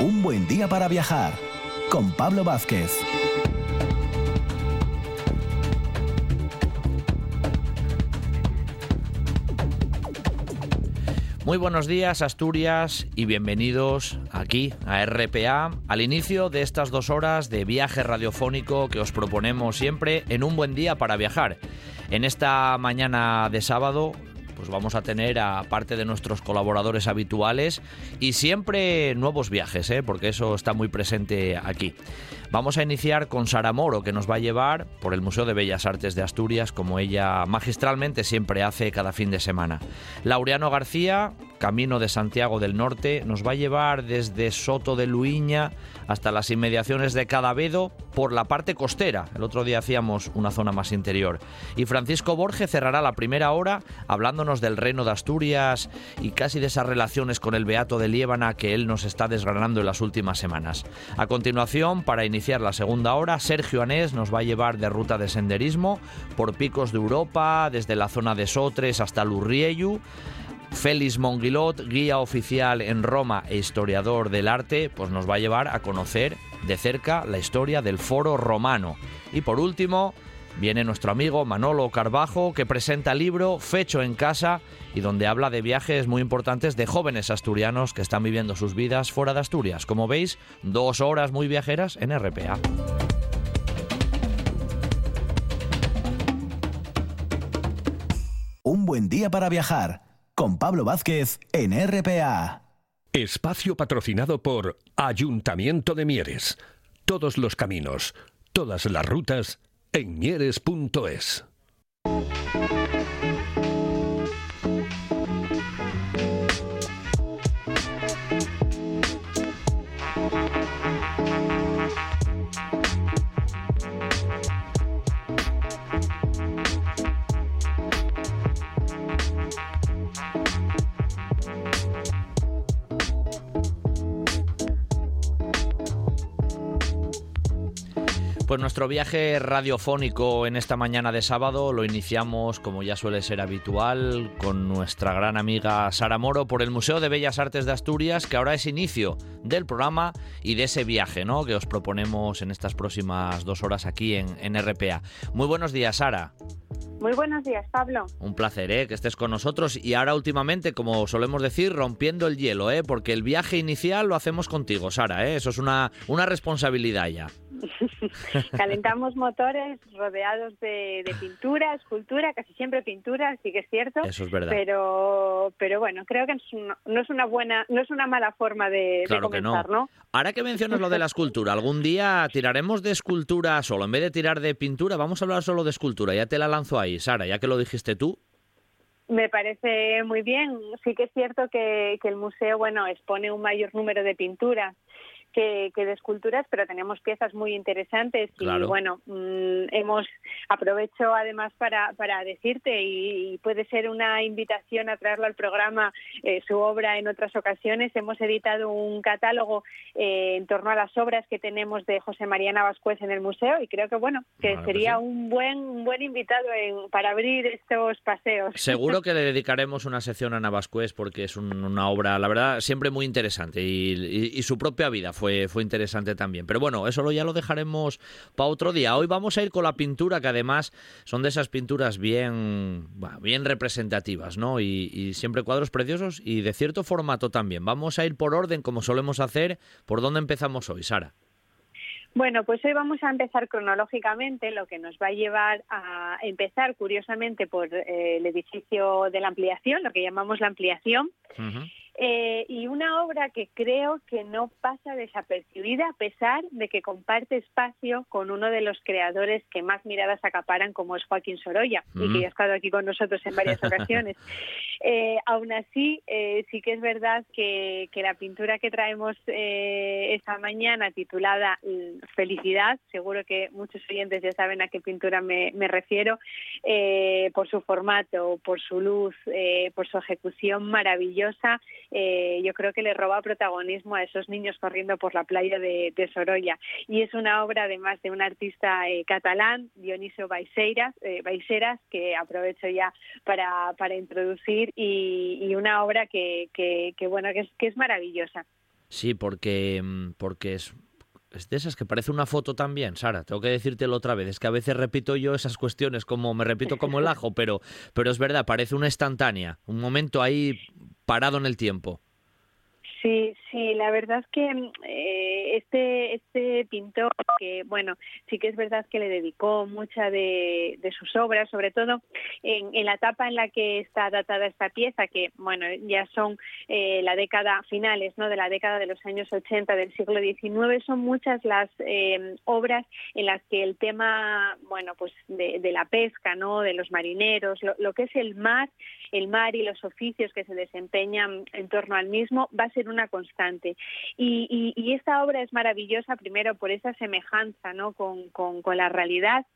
Un buen día para viajar con Pablo Vázquez. Muy buenos días Asturias y bienvenidos aquí a RPA al inicio de estas dos horas de viaje radiofónico que os proponemos siempre en un buen día para viajar. En esta mañana de sábado pues vamos a tener a parte de nuestros colaboradores habituales y siempre nuevos viajes, ¿eh? porque eso está muy presente aquí. Vamos a iniciar con Sara Moro, que nos va a llevar por el Museo de Bellas Artes de Asturias, como ella magistralmente siempre hace cada fin de semana. Laureano García, Camino de Santiago del Norte, nos va a llevar desde Soto de Luiña hasta las inmediaciones de Cadavedo por la parte costera. El otro día hacíamos una zona más interior. Y Francisco Borge cerrará la primera hora hablándonos del reino de Asturias y casi de esas relaciones con el Beato de Liébana que él nos está desgranando en las últimas semanas. A continuación, para iniciar la segunda hora, Sergio Anés nos va a llevar de ruta de senderismo por picos de Europa, desde la zona de Sotres hasta Lurrieyu. Félix Monguilot, guía oficial en Roma e historiador del arte, pues nos va a llevar a conocer de cerca la historia del foro romano. Y por último, viene nuestro amigo Manolo Carbajo, que presenta el libro Fecho en Casa y donde habla de viajes muy importantes de jóvenes asturianos que están viviendo sus vidas fuera de Asturias. Como veis, dos horas muy viajeras en RPA. Un buen día para viajar con Pablo Vázquez en RPA. Espacio patrocinado por Ayuntamiento de Mieres. Todos los caminos, todas las rutas en mieres.es. Pues nuestro viaje radiofónico en esta mañana de sábado lo iniciamos, como ya suele ser habitual, con nuestra gran amiga Sara Moro por el Museo de Bellas Artes de Asturias, que ahora es inicio del programa y de ese viaje ¿no? que os proponemos en estas próximas dos horas aquí en, en RPA. Muy buenos días, Sara. Muy buenos días, Pablo. Un placer, ¿eh? Que estés con nosotros y ahora últimamente, como solemos decir, rompiendo el hielo, ¿eh? Porque el viaje inicial lo hacemos contigo, Sara, ¿eh? Eso es una, una responsabilidad ya. Calentamos motores rodeados de, pintura, escultura, casi siempre pintura, sí que es cierto. Eso es verdad. Pero, pero bueno, creo que no es una buena, no es una mala forma de, claro comenzar, que no. Ahora que mencionas lo de la escultura, algún día tiraremos de escultura solo, en vez de tirar de pintura, vamos a hablar solo de escultura. Ya te la lanzo ahí, Sara, ya que lo dijiste tú. Me parece muy bien. Sí que es cierto que, que el museo, bueno, expone un mayor número de pinturas que, de esculturas, pero tenemos piezas muy interesantes y bueno, mm, hemos aprovecho además para, para decirte y, puede ser una invitación a traerlo al programa eh, su obra en otras ocasiones. Hemos editado un catálogo eh, en torno a las obras que tenemos de José María Navascuez en el museo y creo que bueno que sería un buen un buen invitado para abrir estos paseos. Seguro que le dedicaremos una sección a Navascués porque es una obra, la verdad, siempre muy interesante y, y su propia vida fue, fue interesante también. Pero bueno, eso ya lo dejaremos para otro día. Hoy vamos a ir con la pintura, que además son de esas pinturas bien, bien representativas, ¿no? Y, siempre cuadros preciosos y de cierto formato también. Vamos a ir por orden, como solemos hacer. ¿Por dónde empezamos hoy, Sara? Bueno, pues hoy vamos a empezar cronológicamente, lo que nos va a llevar a empezar, curiosamente, por eh, el edificio de la ampliación, lo que llamamos la ampliación. Eh, y una obra que creo que no pasa desapercibida a pesar de que comparte espacio con uno de los creadores que más miradas acaparan como es Joaquín Sorolla y que ya ha estado aquí con nosotros en varias ocasiones. Eh, aún así, eh, sí que es verdad que, la pintura que traemos esta mañana titulada Felicidad, seguro que muchos oyentes ya saben a qué pintura me, me refiero, por su formato, por su luz, por su ejecución maravillosa eh, yo creo que le roba protagonismo a esos niños corriendo por la playa de, Sorolla. Y es una obra además de un artista eh, catalán, Dionisio Baixeras, eh, que aprovecho ya para, para introducir, y, una obra que, que, bueno, que es, que es maravillosa. Sí, porque, mm, porque es es de esas que parece una foto también, Sara. Tengo que decírtelo otra vez. Es que a veces repito yo esas cuestiones como me repito como el ajo, pero, pero es verdad, parece una instantánea, un momento ahí parado en el tiempo. Sí, sí, la verdad que eh, este, este pintor, que bueno, sí que es verdad que le dedicó mucha de, sus obras, sobre todo en, la etapa en la que está datada esta pieza, que bueno, ya son eh, la década finales, ¿no? De la década de los años 80 del siglo XIX, son muchas las eh, obras en las que el tema, bueno, pues de, la pesca, ¿no? De los marineros, lo que es el mar, el mar y los oficios que se desempeñan en torno al mismo, va a ser una constante. Y, esta obra es maravillosa primero por esa semejanza ¿no? con, la realidad,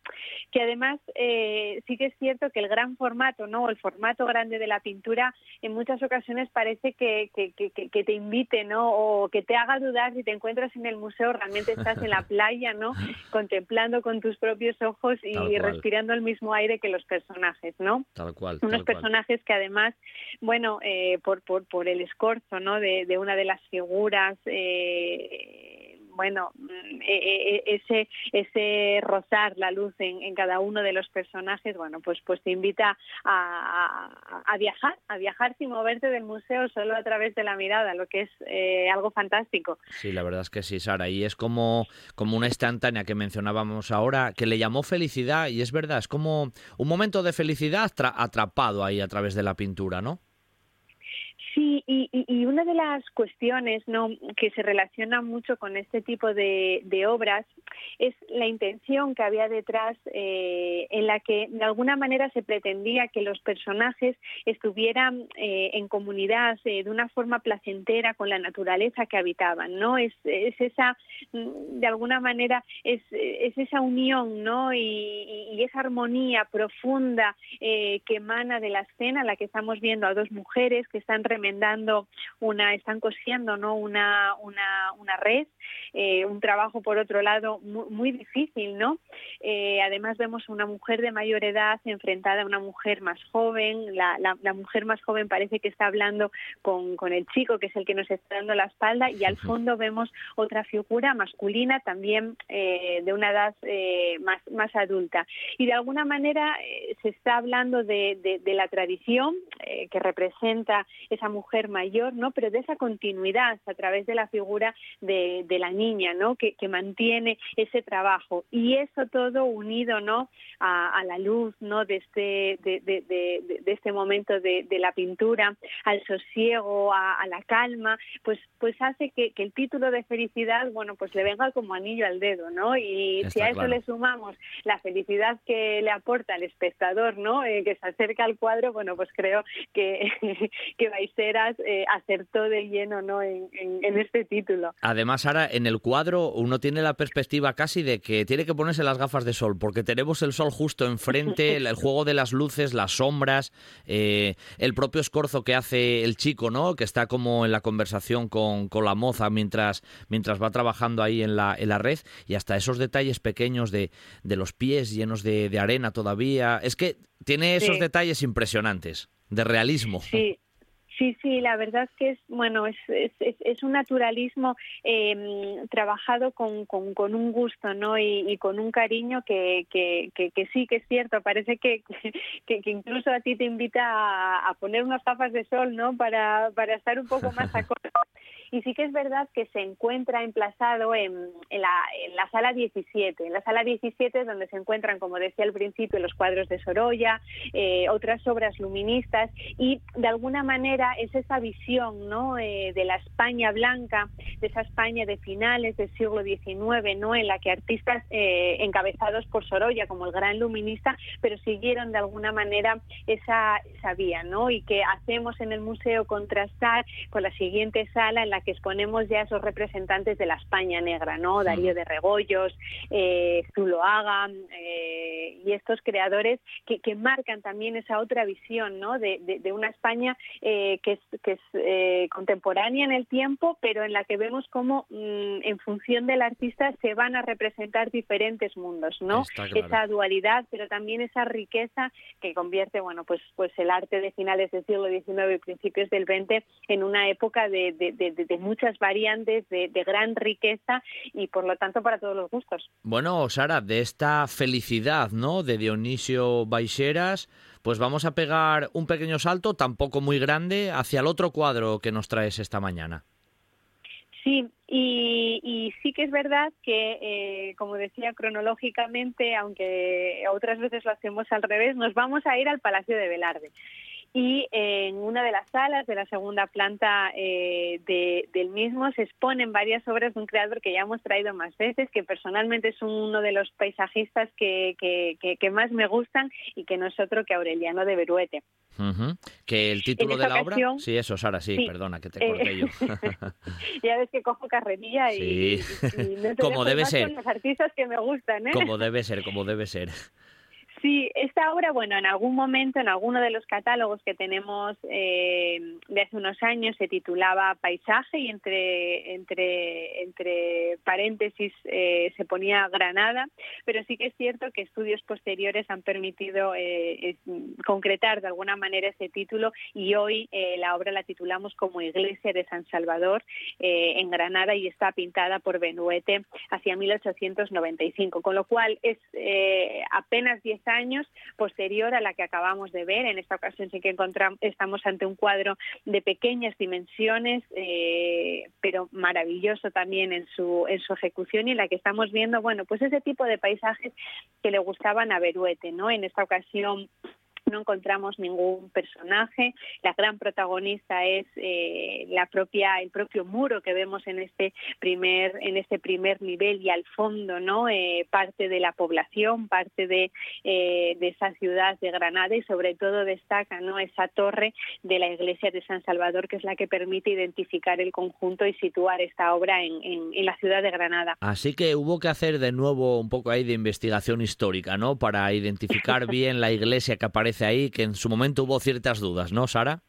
que además eh, sí que es cierto que el gran formato, ¿no? el formato grande de la pintura, en muchas ocasiones parece que, que, te invite ¿no? o que te haga dudar si te encuentras en el museo, realmente estás en la playa, ¿no? contemplando con tus propios ojos y respirando el mismo aire que los personajes. ¿no? Tal cual. Unos personajes que además, bueno, eh, por, por, por el escorzo ¿no? de, de una de las figuras, eh, bueno, mm, e, e, e, ese, ese rozar la luz en, cada uno de los personajes, bueno, pues, pues te invita a, a, viajar, a viajar sin moverte del museo solo a través de la mirada, lo que es eh, algo fantástico. Sí, la verdad es que sí, Sara, y es como, como una instantánea que mencionábamos ahora, que le llamó felicidad, y es verdad, es como un momento de felicidad atrapado ahí a través de la pintura, ¿no? Sí, y, una de las cuestiones que se relaciona mucho con este tipo de, obras es la intención que había detrás eh, en la que de alguna manera se pretendía que los personajes estuvieran eh, en comunidad eh, de una forma placentera con la naturaleza que habitaban, ¿no? Es, es esa, mm, de alguna manera, es, es esa unión, ¿no? Y, esa armonía profunda que emana de la escena en la que estamos viendo a dos mujeres que están remediando una, están cosiendo ¿no? una, una, una red, eh, un trabajo por otro lado muy, difícil, ¿no? Eh, además vemos una mujer de mayor edad enfrentada a una mujer más joven, la, la, mujer más joven parece que está hablando con, con, el chico que es el que nos está dando la espalda y al fondo vemos otra figura masculina también eh, de una edad más, más adulta. Y de alguna manera se está hablando de, de, de la tradición que representa esa mujer mayor, ¿no? Pero de esa continuidad a través de la figura de, la niña, ¿no? Que, mantiene ese trabajo y eso todo unido, ¿no? A, la luz, ¿no? De este, de, este momento de, la pintura, al sosiego, a, la calma, pues, pues hace que, el título de felicidad, bueno, pues le venga como anillo al dedo, ¿no? Y si a eso le sumamos la felicidad que le aporta al espectador, ¿no? Eh, que se acerca al cuadro, bueno, pues creo que, que vais eh, acertó de lleno ¿no? En, este título. Además, ahora en el cuadro uno tiene la perspectiva casi de que tiene que ponerse las gafas de sol, porque tenemos el sol justo enfrente, el, juego de las luces, las sombras, eh, el propio escorzo que hace el chico, ¿no? que está como en la conversación con, con la moza mientras, mientras va trabajando ahí en la, en la red, y hasta esos detalles pequeños de, de los pies llenos de, de arena todavía. Es que tiene esos detalles impresionantes de realismo. Sí, Sí, sí, la verdad es que es bueno, es, es, es un naturalismo em, trabajado con, con, un gusto, ¿no? Y, con un cariño que, que, que, sí que es cierto. Parece que, que, incluso a ti te invita a, poner unas gafas de sol, ¿no? Para, para estar un poco más acorde. Y sí que es verdad que se encuentra emplazado en, en, la, en la sala 17. En la sala 17 es donde se encuentran, como decía al principio, los cuadros de Sorolla, eh, otras obras luministas y de alguna manera es esa visión ¿no? Eh, de la España blanca, de esa España de finales del siglo XIX, ¿no? en la que artistas eh, encabezados por Sorolla como el gran luminista, pero siguieron de alguna manera esa, esa vía, ¿no? y que hacemos en el museo contrastar con la siguiente sala en la que exponemos ya esos representantes de la España negra, ¿no? Darío de Regoyos, eh, Zuloaga y estos creadores que, marcan también esa otra visión, ¿no? De, una España eh, que es, que es eh, contemporánea en el tiempo, pero en la que vemos cómo mm, en función del artista se van a representar diferentes mundos, ¿no? Esa dualidad, pero también esa riqueza que convierte, bueno, pues, pues el arte de finales del siglo XIX y principios del XX en una época de, de, muchas variantes, de, gran riqueza y por lo tanto para todos los gustos. Bueno, Sara, de esta felicidad, ¿no? De Dionisio Baixeras, pues vamos a pegar un pequeño salto, tampoco muy grande, hacia el otro cuadro que nos traes esta mañana. Sí, y, sí que es verdad que, eh, como decía, cronológicamente, aunque otras veces lo hacemos al revés, nos vamos a ir al Palacio de Velarde y en una de las salas de la segunda planta eh, del mismo se exponen varias obras de un creador que ya hemos traído más veces, que personalmente es uno de los paisajistas que, que, más me gustan y que no es otro que Aureliano de Beruete. Que el título de la obra... Sí, eso, Sara, sí, perdona que te corté eh, yo. ya ves que cojo carrerilla y, como debe ser. Con los artistas que me gustan, ¿eh? Como debe ser, como debe ser. Sí, esta obra, bueno, en algún momento, en alguno de los catálogos que tenemos eh, de hace unos años, se titulaba Paisaje y entre, entre, entre paréntesis eh, se ponía Granada, pero sí que es cierto que estudios posteriores han permitido eh, concretar de alguna manera ese título y hoy la obra la titulamos como Iglesia de San Salvador en Granada y está pintada por Benuete hacia 1895, con lo cual es apenas 10 años posterior a la que acabamos de ver. En esta ocasión sí que encontramos, estamos ante un cuadro de pequeñas dimensiones, eh, pero maravilloso también en su, en su ejecución y en la que estamos viendo, bueno, pues ese tipo de paisajes que le gustaban a Beruete, ¿no? En esta ocasión no encontramos ningún personaje. La gran protagonista es eh, la propia, el propio muro que vemos en este primer, en este primer nivel y al fondo, ¿no? Eh, parte de la población, parte de, eh, de esa ciudad de Granada y sobre todo destaca, ¿no? Esa torre de la iglesia de San Salvador que es la que permite identificar el conjunto y situar esta obra en, en la ciudad de Granada. Así que hubo que hacer de nuevo un poco ahí de investigación histórica, ¿no? Para identificar bien la iglesia que aparece ahí, que en su momento hubo ciertas dudas, ¿no, Sara?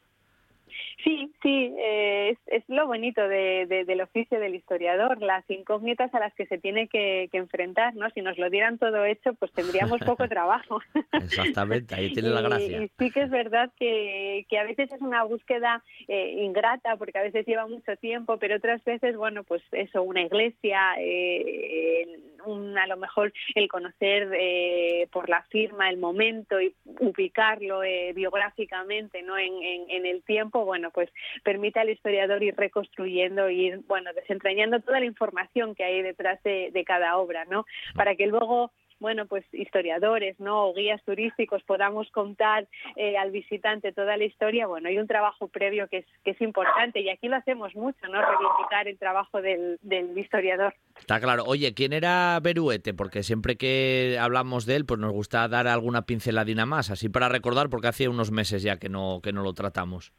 Sí, sí, eh, es, lo bonito del oficio del historiador, las incógnitas a las que se tiene que, enfrentar, ¿no? Si nos lo dieran todo hecho, pues tendríamos poco trabajo. Exactamente, ahí tiene la gracia. Y, sí que es verdad que, a veces es una búsqueda eh, ingrata, porque a veces lleva mucho tiempo, pero otras veces, bueno, pues eso, una iglesia, eh, a lo mejor el conocer eh, por la firma el momento y ubicarlo eh, biográficamente no en, el tiempo bueno pues permite al historiador ir reconstruyendo ir bueno desentrañando toda la información que hay detrás de, de cada obra no para que luego bueno, pues historiadores, ¿no? O guías turísticos podamos contar eh, al visitante toda la historia, bueno, hay un trabajo previo que es, que es importante y aquí lo hacemos mucho, ¿no? Reivindicar el trabajo del, historiador. Está claro. Oye, ¿quién era Beruete? Porque siempre que hablamos de él, pues nos gusta dar alguna pinceladina más, así para recordar, porque hace unos meses ya que no, que no lo tratamos.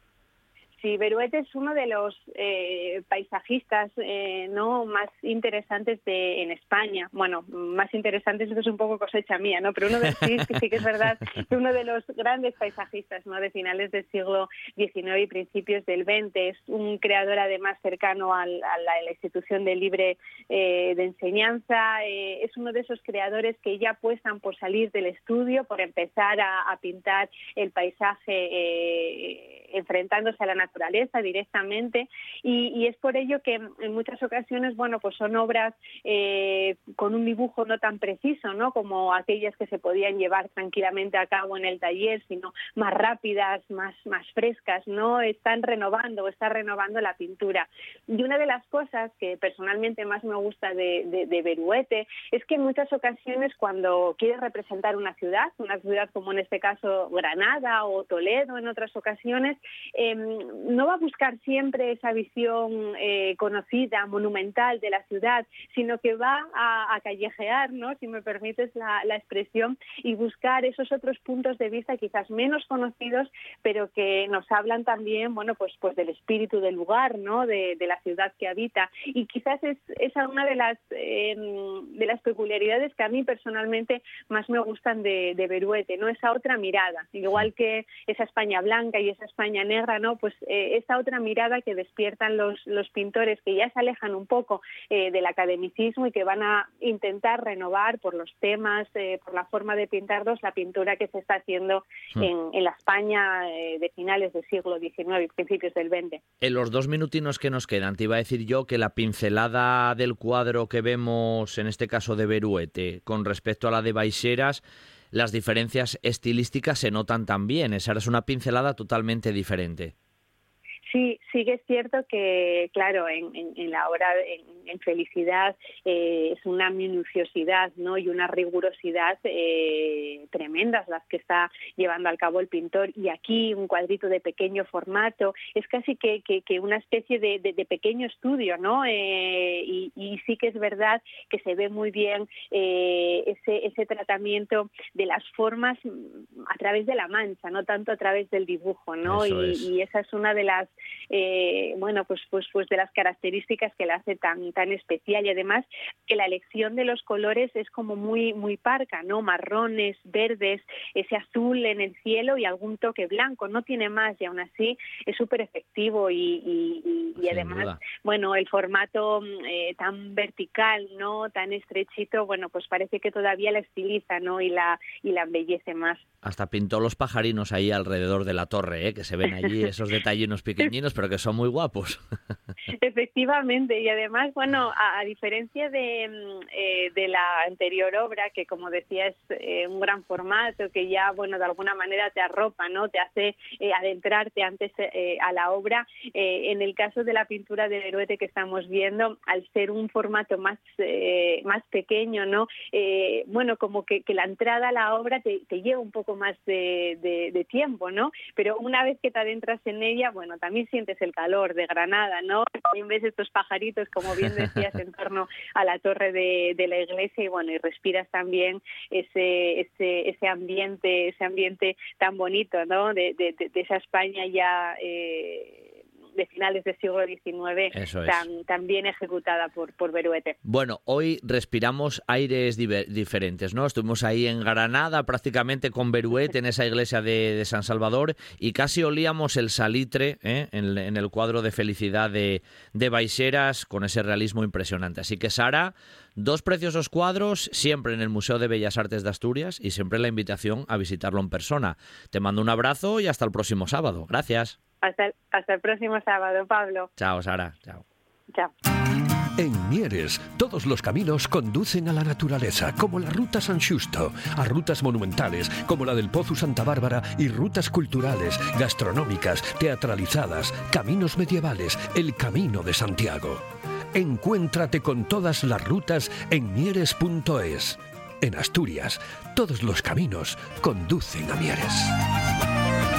Sí, Beruete es uno de los eh, paisajistas eh, no más interesantes de, en España. Bueno, más interesantes es un poco cosecha mía, ¿no? Pero uno de sí, sí que es verdad uno de los grandes paisajistas, ¿no? De finales del siglo XIX y principios del XX es un creador además cercano a la, institución de libre eh, de enseñanza. es uno de esos creadores que ya apuestan por salir del estudio, por empezar a, a pintar el paisaje enfrentándose a la naturaleza directamente y, es por ello que en muchas ocasiones, bueno, pues son obras eh, con un dibujo no tan preciso, ¿no? Como aquellas que se podían llevar tranquilamente a cabo en el taller, sino más rápidas, más, más frescas, ¿no? Están renovando, está renovando la pintura. Y una de las cosas que personalmente más me gusta de, de, Beruete es que en muchas ocasiones cuando quiere representar una ciudad, una ciudad como en este caso Granada o Toledo en otras ocasiones, em, no va a buscar siempre esa visión eh, conocida, monumental de la ciudad, sino que va a, callejear, ¿no? si me permites la, expresión, y buscar esos otros puntos de vista quizás menos conocidos, pero que nos hablan también bueno, pues, pues del espíritu del lugar, ¿no? de, la ciudad que habita. Y quizás es esa una de las, em, de las peculiaridades que a mí personalmente más me gustan de, de Beruete, ¿no? esa otra mirada, igual que esa España blanca y esa España negra, ¿no? pues eh, esa otra mirada que despiertan los, los pintores que ya se alejan un poco eh, del academicismo y que van a intentar renovar por los temas, eh, por la forma de pintarlos, la pintura que se está haciendo hmm. en, la España de finales del siglo XIX y principios del XX. En los dos minutinos que nos quedan, te iba a decir yo que la pincelada del cuadro que vemos, en este caso de Beruete, con respecto a la de Baixeras, las diferencias estilísticas se notan también. Esa es una pincelada totalmente diferente. Sí, sí que es cierto que, claro, en, la obra, en, Felicidad, eh, es una minuciosidad ¿no? y una rigurosidad eh, tremendas las que está llevando al cabo el pintor. Y aquí un cuadrito de pequeño formato, es casi que, una especie de, pequeño estudio, ¿no? Eh, y, sí que es verdad que se ve muy bien ese, ese tratamiento de las formas a través de la mancha, no tanto a través del dibujo, ¿no? y esa es una de las eh, bueno, pues, pues, pues de las características que la hace tan, tan especial y además que la elección de los colores es como muy, muy parca, ¿no? Marrones, verdes, ese azul en el cielo y algún toque blanco, no tiene más y aún así es súper efectivo y, y, además, bueno, el formato eh, tan vertical, ¿no? Tan estrechito, bueno, pues parece que todavía la estiliza, ¿no? Y la, y la embellece más. Hasta pintó los pajarinos ahí alrededor de la torre, ¿eh? que se ven allí esos detallinos pequeños pero que son muy guapos. Efectivamente, y además, bueno, a, diferencia de, mm, eh, de, la anterior obra, que como decía es eh, un gran formato, que ya, bueno, de alguna manera te arropa, ¿no? Te hace eh, adentrarte antes a la obra. en el caso de la pintura de Beruete que estamos viendo, al ser un formato más, más pequeño, ¿no? bueno, como que, la entrada a la obra te, lleva un poco más de tiempo, ¿no? Pero una vez que te adentras en ella, bueno, también sientes el calor de Granada, ¿no? También ves estos pajaritos, como bien decías, en torno a la torre de, la iglesia y bueno, y respiras también ese, ese, ese ambiente, ese ambiente tan bonito, ¿no? De, esa España ya eh, de finales del siglo XIX tan, tan, bien ejecutada por, por Beruete. Bueno, hoy respiramos aires diferentes, ¿no? Estuvimos ahí en Granada prácticamente con Beruete en esa iglesia de, San Salvador y casi olíamos el salitre ¿eh? en, el cuadro de felicidad de, de Baixeras con ese realismo impresionante. Así que Sara, dos preciosos cuadros siempre en el Museo de Bellas Artes de Asturias y siempre la invitación a visitarlo en persona. Te mando un abrazo y hasta el próximo sábado. Gracias. Hasta, hasta el próximo sábado, Pablo. Chao, Sara. Chao. Chao. En Mieres, todos los caminos conducen a la naturaleza, como la Ruta San Justo, a rutas monumentales, como la del Pozo Santa Bárbara, y rutas culturales, gastronómicas, teatralizadas, caminos medievales, el Camino de Santiago. Encuéntrate con todas las rutas en mieres.es. En Asturias, todos los caminos conducen a Mieres.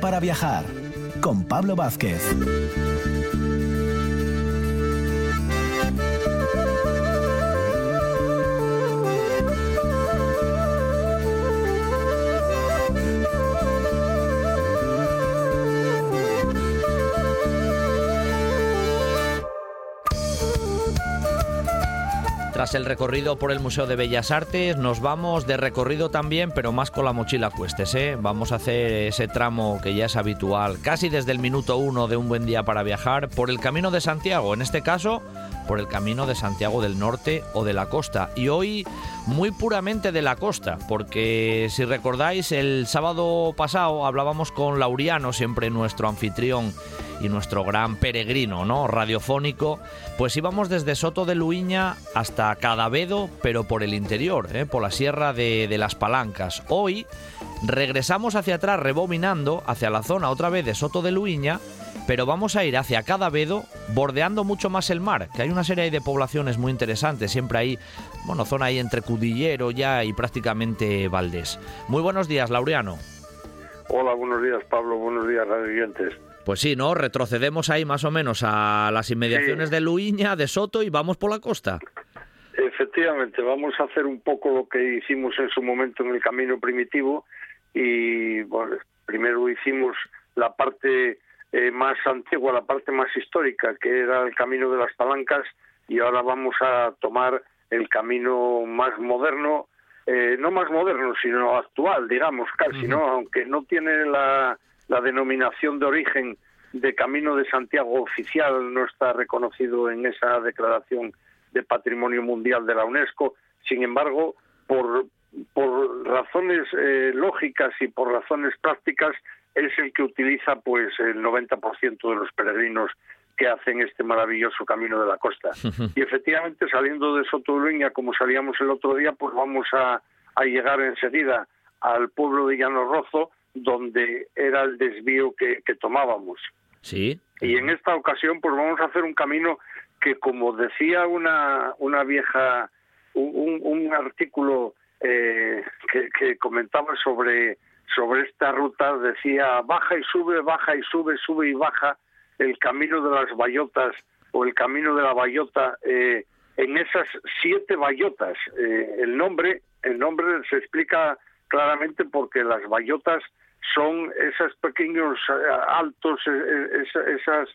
Para viajar con Pablo Vázquez. El recorrido por el Museo de Bellas Artes, nos vamos de recorrido también, pero más con la mochila cuestes. ¿eh? Vamos a hacer ese tramo que ya es habitual, casi desde el minuto uno de un buen día para viajar, por el Camino de Santiago. En este caso, por el camino de Santiago del Norte o de la costa. Y hoy muy puramente de la costa, porque si recordáis, el sábado pasado hablábamos con Lauriano, siempre nuestro anfitrión y nuestro gran peregrino, ¿no? Radiofónico, pues íbamos desde Soto de Luiña hasta Cadavedo, pero por el interior, ¿eh? por la Sierra de, las Palancas. Hoy regresamos hacia atrás, rebobinando hacia la zona otra vez de Soto de Luiña pero vamos a ir hacia Cadavedo, bordeando mucho más el mar, que hay una serie de poblaciones muy interesantes, siempre hay, bueno, zona ahí entre Cudillero ya y prácticamente Valdés. Muy buenos días, Laureano. Hola, buenos días, Pablo, buenos días, radioyentes. Pues sí, ¿no? Retrocedemos ahí más o menos a las inmediaciones de Luiña, de Soto y vamos por la costa. Efectivamente, vamos a hacer un poco lo que hicimos en su momento en el camino primitivo y bueno, primero hicimos la parte eh, más antigua, la parte más histórica, que era el camino de las palancas, y ahora vamos a tomar el camino más moderno, eh, no más moderno, sino actual, digamos, casi, ¿no? Aunque no tiene la, la denominación de origen de Camino de Santiago oficial, no está reconocido en esa declaración de Patrimonio Mundial de la UNESCO. Sin embargo, por, por razones eh, lógicas y por razones prácticas, es el que utiliza pues el 90% de los peregrinos que hacen este maravilloso camino de la costa. Y efectivamente, saliendo de Sotoluña, como salíamos el otro día, pues vamos a, llegar enseguida al pueblo de Llano Rozo, donde era el desvío que, tomábamos. Sí. Y en esta ocasión, pues vamos a hacer un camino que, como decía una, una vieja, un, artículo eh, que, que comentaba sobre sobre esta ruta decía baja y sube, baja y sube, sube y baja el camino de las bayotas o el camino de la bayota eh, en esas siete bayotas. Eh, el nombre, el nombre se explica claramente porque las bayotas son esos pequeños eh, altos, esas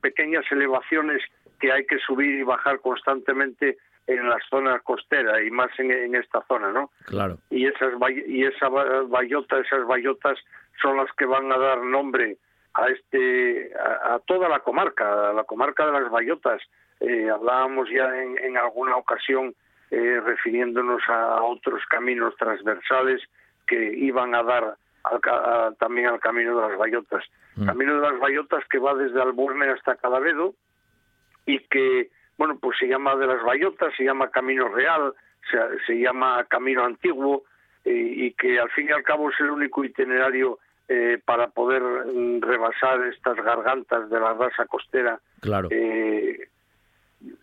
pequeñas elevaciones que hay que subir y bajar constantemente en las zonas costeras y más en, esta zona, ¿no? Claro. Y esas y esa bayota, esas bayotas son las que van a dar nombre a este a, toda la comarca, a la comarca de las bayotas. Eh, hablábamos ya en, alguna ocasión eh, refiriéndonos a otros caminos transversales que iban a dar también al camino de las bayotas. Mm. Camino de las bayotas que va desde Alburne hasta Cadavedo y que bueno, pues se llama de las Bayotas, se llama Camino Real, se, llama Camino Antiguo, eh, y que al fin y al cabo es el único itinerario eh, para poder mm, rebasar estas gargantas de la raza costera. Claro. Eh,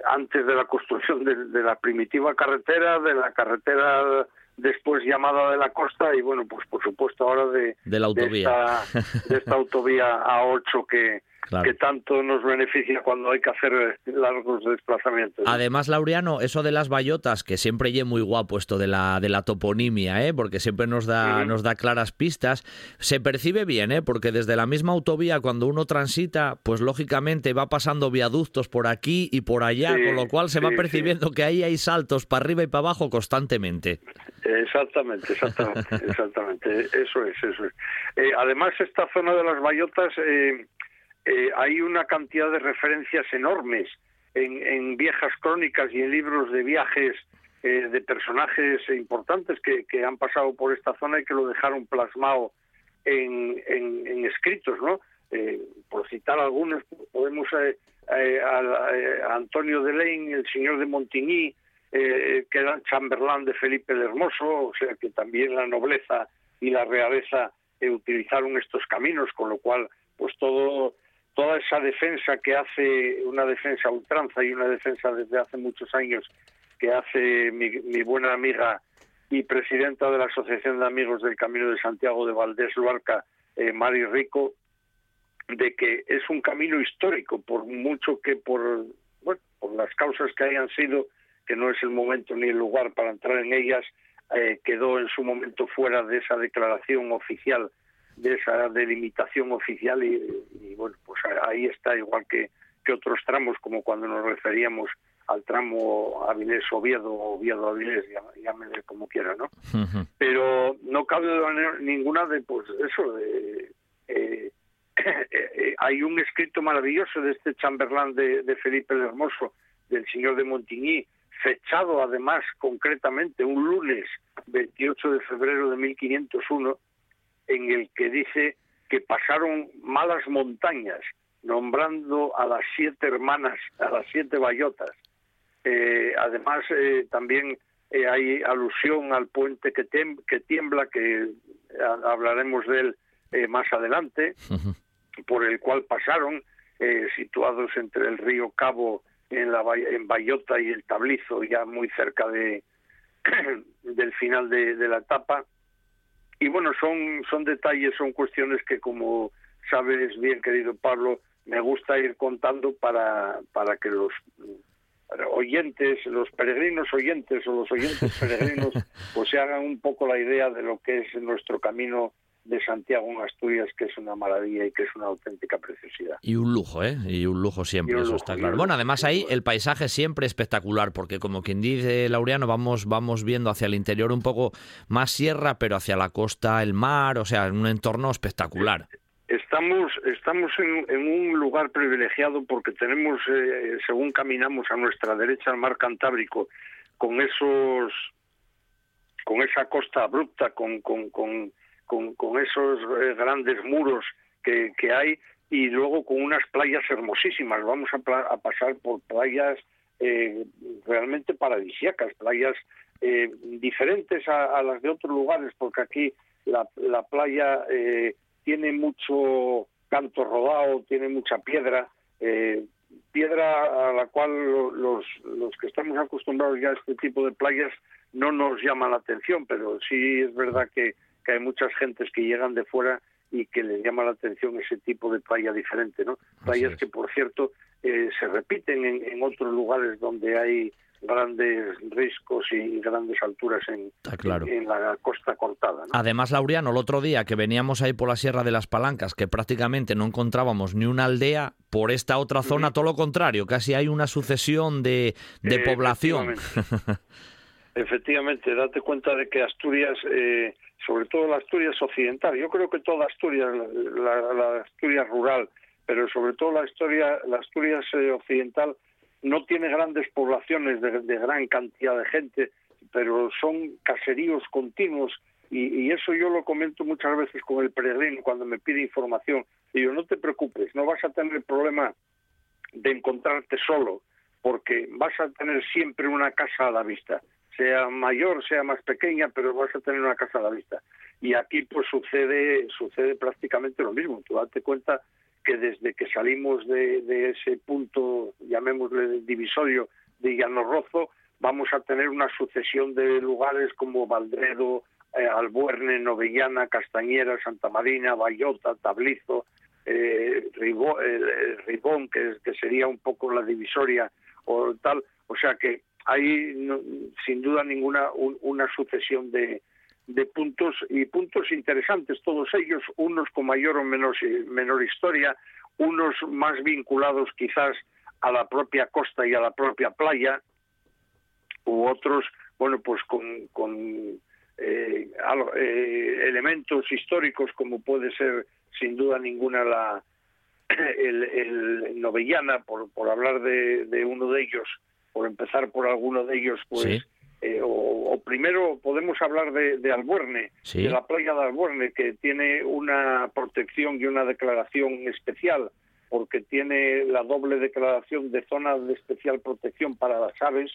antes de la construcción de, la primitiva carretera, de la carretera después llamada de la costa y bueno, pues por supuesto ahora de, de la autovía. de esta autovía A8 que, que tanto nos beneficia cuando hay que hacer largos desplazamientos. Además, Laureano, eso de las bayotas, que siempre lleve muy guapo esto de la, de la toponimia, ¿eh? porque siempre nos da, nos da claras pistas, se percibe bien, ¿eh? porque desde la misma autovía, cuando uno transita, pues lógicamente va pasando viaductos por aquí y por allá, con lo cual se va percibiendo que ahí hay saltos para arriba y para abajo constantemente. Exactamente, exactamente, exactamente. Eso es, eso es. Eh, además, esta zona de las bayotas eh, eh, hay una cantidad de referencias enormes en, viejas crónicas y en libros de viajes de personajes importantes que, han pasado por esta zona y que lo dejaron plasmado en, escritos, ¿no? Por citar algunos, podemos a, Antonio de Lein, el señor de Montigny, que era chamberlain de Felipe el Hermoso, o sea que también la nobleza y la realeza utilizaron estos caminos, con lo cual, pues todo toda esa defensa que hace una defensa ultranza y una defensa desde hace muchos años que hace mi, buena amiga y presidenta de la Asociación de Amigos del Camino de Santiago de Valdés Luarca, eh, Mari Rico, de que es un camino histórico, por mucho que por, bueno, por las causas que hayan sido, que no es el momento ni el lugar para entrar en ellas, eh, quedó en su momento fuera de esa declaración oficial de esa delimitación oficial y, bueno, pues ahí está igual que, que otros tramos como cuando nos referíamos al tramo Avilés-Oviedo, Oviedo-Avilés, llámele como quiera, ¿no? Pero no cabe ninguna de, pues eso, de, eh, eh, hay un escrito maravilloso de este chamberlain de, Felipe el Hermoso, del señor de Montigny, fechado además concretamente un lunes 28 de febrero de 1501, en el que dice que pasaron malas montañas, nombrando a las siete hermanas, a las siete bayotas. Eh, además, eh, también eh, hay alusión al puente que, que tiembla, que hablaremos de él más adelante, por el cual pasaron, situados entre el río Cabo en, la, en Bayota y el Tablizo, ya muy cerca de, del final de, de la etapa. Y bueno, son, son detalles, son cuestiones que como sabes bien, querido Pablo, me gusta ir contando para, para que los oyentes, los peregrinos oyentes o los oyentes peregrinos, pues se hagan un poco la idea de lo que es nuestro camino de Santiago en Asturias, que es una maravilla y que es una auténtica preciosidad. Y un lujo, ¿eh? Y un lujo siempre, eso está claro. Bueno, además ahí el paisaje siempre espectacular, porque como quien dice Laureano, vamos, vamos viendo hacia el interior un poco más sierra, pero hacia la costa el mar, o sea, un entorno espectacular. Estamos, estamos en, un lugar privilegiado porque tenemos, eh, según caminamos a nuestra derecha al mar Cantábrico, con esos, con esa costa abrupta, con, con, con, con, esos eh, grandes muros que, que, hay y luego con unas playas hermosísimas. Vamos a, pasar por playas eh, realmente paradisíacas, playas diferentes a, las de otros lugares, porque aquí la, la playa tiene mucho canto rodado, tiene mucha piedra, eh, piedra a la cual los, los que estamos acostumbrados ya a este tipo de playas no nos llama la atención, pero sí es verdad que, hay muchas gentes que llegan de fuera y que les llama la atención ese tipo de playa diferente, ¿no? Playas que, por cierto, eh, se repiten en, en otros lugares donde hay grandes riscos y grandes alturas en, en, la costa cortada. Además, Laureano, el otro día que veníamos ahí por la Sierra de las Palancas, que prácticamente no encontrábamos ni una aldea, por esta otra zona todo lo contrario, casi hay una sucesión de, de población. Efectivamente. date cuenta de que Asturias, eh, sobre todo la Asturias occidental, yo creo que toda Asturias, la, Asturias rural, pero sobre todo la, historia, la Asturias eh, occidental, no tiene grandes poblaciones de, gran cantidad de gente, pero son caseríos continuos y, eso yo lo comento muchas veces con el peregrino cuando me pide información. Digo, no te preocupes, no vas a tener problema de encontrarte solo, porque vas a tener siempre una casa a la vista, sea mayor, sea más pequeña, pero vas a tener una casa a la vista. Y aquí pues sucede sucede prácticamente lo mismo. Tú date cuenta que desde que salimos de, ese punto, llamémosle divisorio de Llanorrozo, vamos a tener una sucesión de lugares como Valdredo, eh, Albuerne, Novellana, Castañera, Santa Marina, Bayota, Tablizo, eh, eh, Ribón, que, que, sería un poco la divisoria o tal. O sea que hay sin duda ninguna una sucesión de, de puntos y puntos interesantes todos ellos, unos con mayor o menor, menor historia, unos más vinculados quizás a la propia costa y a la propia playa, u otros, bueno, pues con, con eh, eh, elementos históricos como puede ser sin duda ninguna la el, el Novellana, por, por hablar de, de uno de ellos, por empezar por alguno de ellos, pues eh, o, primero podemos hablar de, de Albuerne, de la playa de Albuerne, que tiene una protección y una declaración especial, porque tiene la doble declaración de zona de especial protección para las aves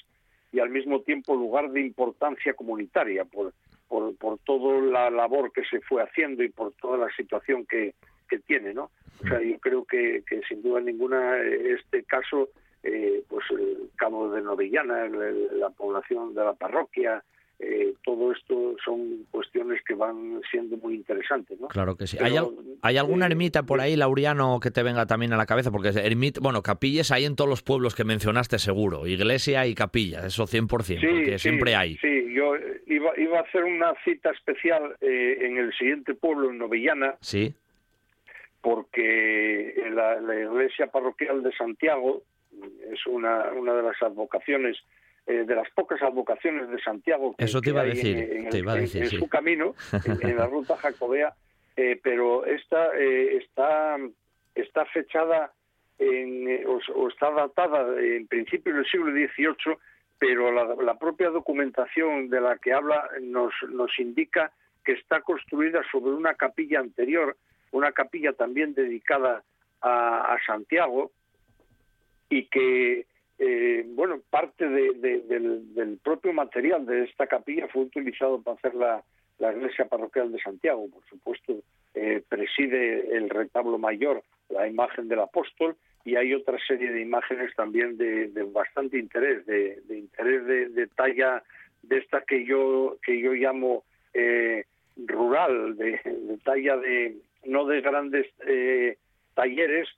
y al mismo tiempo lugar de importancia comunitaria, por, por, por toda la labor que se fue haciendo y por toda la situación que, que tiene, ¿no? O sea, yo creo que, que sin duda ninguna este caso eh, pues el Cabo de Novillana, la población de la parroquia, eh, todo esto son cuestiones que van siendo muy interesantes, ¿no? Claro que sí. ¿Hay, ¿Hay, alguna eh, ermita por ahí, Lauriano, que te venga también a la cabeza? Porque ermita, bueno, capillas hay en todos los pueblos que mencionaste seguro, iglesia y capilla, eso 100%, sí, porque siempre hay. Sí, yo iba, iba a hacer una cita especial en el siguiente pueblo, en Novillana. Sí. Porque la iglesia parroquial de Santiago, es una, una de las advocaciones eh, de las pocas advocaciones de Santiago que, Eso te iba a decir, en, su camino, en, la ruta jacobea, eh, pero esta eh, está, está fechada en, o, está datada en principio del siglo XVIII, pero la, propia documentación de la que habla nos, nos indica que está construida sobre una capilla anterior, una capilla también dedicada a Santiago, y que eh, bueno, parte del, propio material de esta capilla fue utilizado para hacer la, iglesia parroquial de Santiago. Por supuesto, eh, preside el retablo mayor la imagen del apóstol y hay otra serie de imágenes también de, bastante interés, de, interés de, talla de esta que yo que yo llamo eh, rural, de, talla de no de grandes talleres,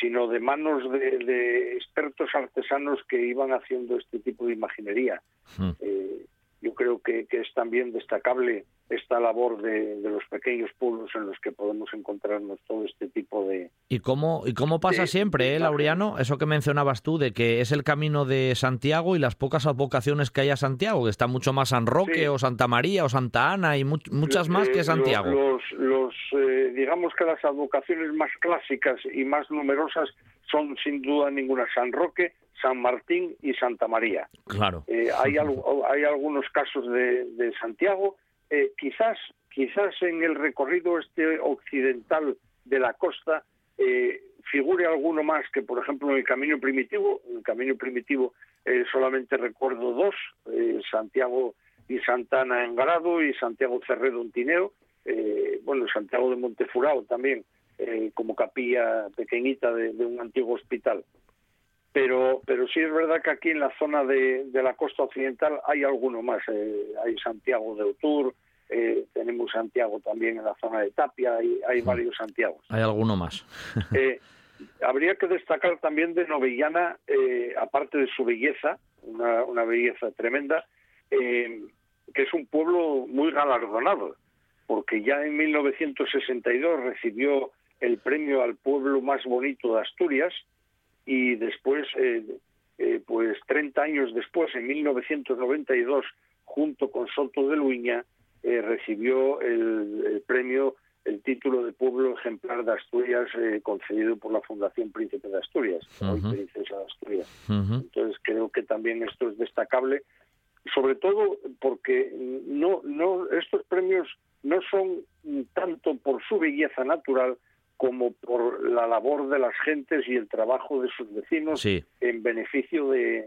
sino de manos de, expertos artesanos que iban haciendo este tipo de imaginería. Hmm. Eh, yo creo que, es también destacable esta labor de, los pequeños pueblos en los que podemos encontrarnos todo este tipo de... ¿Y cómo, y cómo pasa siempre, eh, Laureano? Eso que mencionabas tú, de que es el camino de Santiago y las pocas vocaciones que hay a Santiago, que está mucho más San Roque o Santa María o Santa Ana y muchas más que eh, Santiago. Los, los eh, digamos que las advocaciones más clásicas y más numerosas son sin duda ninguna San Roque, San Martín y Santa María. Claro. Eh, hay, hay algunos casos de, Santiago, eh, quizás, quizás en el recorrido este occidental de la costa eh, figure alguno más que, por ejemplo, en el Camino Primitivo. En el Camino Primitivo solamente recuerdo dos, Santiago y Santana en Grado y Santiago Cerredo en Tineo. bueno, Santiago de Montefurao también, como capilla pequeñita de un antiguo hospital pero pero sí es verdad que aquí en la zona de, la costa occidental hay alguno más eh, hay Santiago de Otur eh, tenemos Santiago también en la zona de Tapia hay, hay varios Santiagos. Hay alguno más. Eh, habría que destacar también de Novellana aparte de su belleza una, una belleza tremenda que es un pueblo muy galardonado porque ya en 1962 recibió el premio al pueblo más bonito de Asturias y después, eh, eh, pues 30 años después, en 1992, junto con Soto de Luña, eh, recibió el, premio, el título de pueblo ejemplar de Asturias concedido por la Fundación Príncipe de Asturias, hoy Princesa de Asturias. Entonces creo que también esto es destacable, sobre todo porque no, no, estos premios no son tanto por su belleza natural, como por la labor de las gentes y el trabajo de sus vecinos en beneficio de,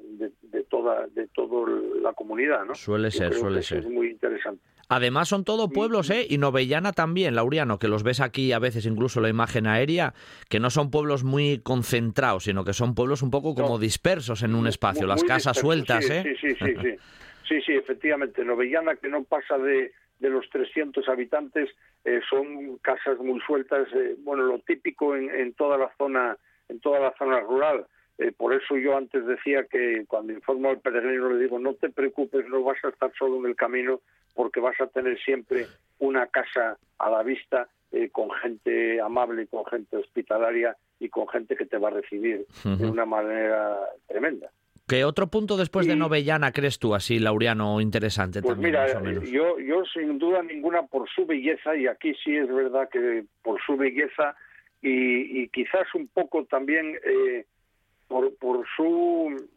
toda de toda la comunidad, ¿no? Suele ser, suele ser. Es muy interesante. Además son todo pueblos, ¿eh? Y Novellana también, Lauriano, que los ves aquí a veces incluso la imagen aérea, que no son pueblos muy concentrados, sino que son pueblos un poco como dispersos en un espacio, las casas sueltas, ¿eh? Sí, sí, sí, sí. sí, sí, efectivamente. Novellana que no pasa de de los 300 habitantes eh, son casas muy sueltas, eh, bueno, lo típico en, toda la zona, en toda la zona rural. Eh, por eso yo antes decía que cuando informo al peregrino le digo no te preocupes, no vas a estar solo en el camino porque vas a tener siempre una casa a la vista con gente amable, con gente hospitalaria y con gente que te va a recibir de una manera tremenda. ¿Qué otro punto después de Novellana crees tú, así, Laureano, interesante pues también, mira, Yo, yo sin duda ninguna por su belleza, y aquí sí es verdad que por su belleza y, quizás un poco también eh, por, por su,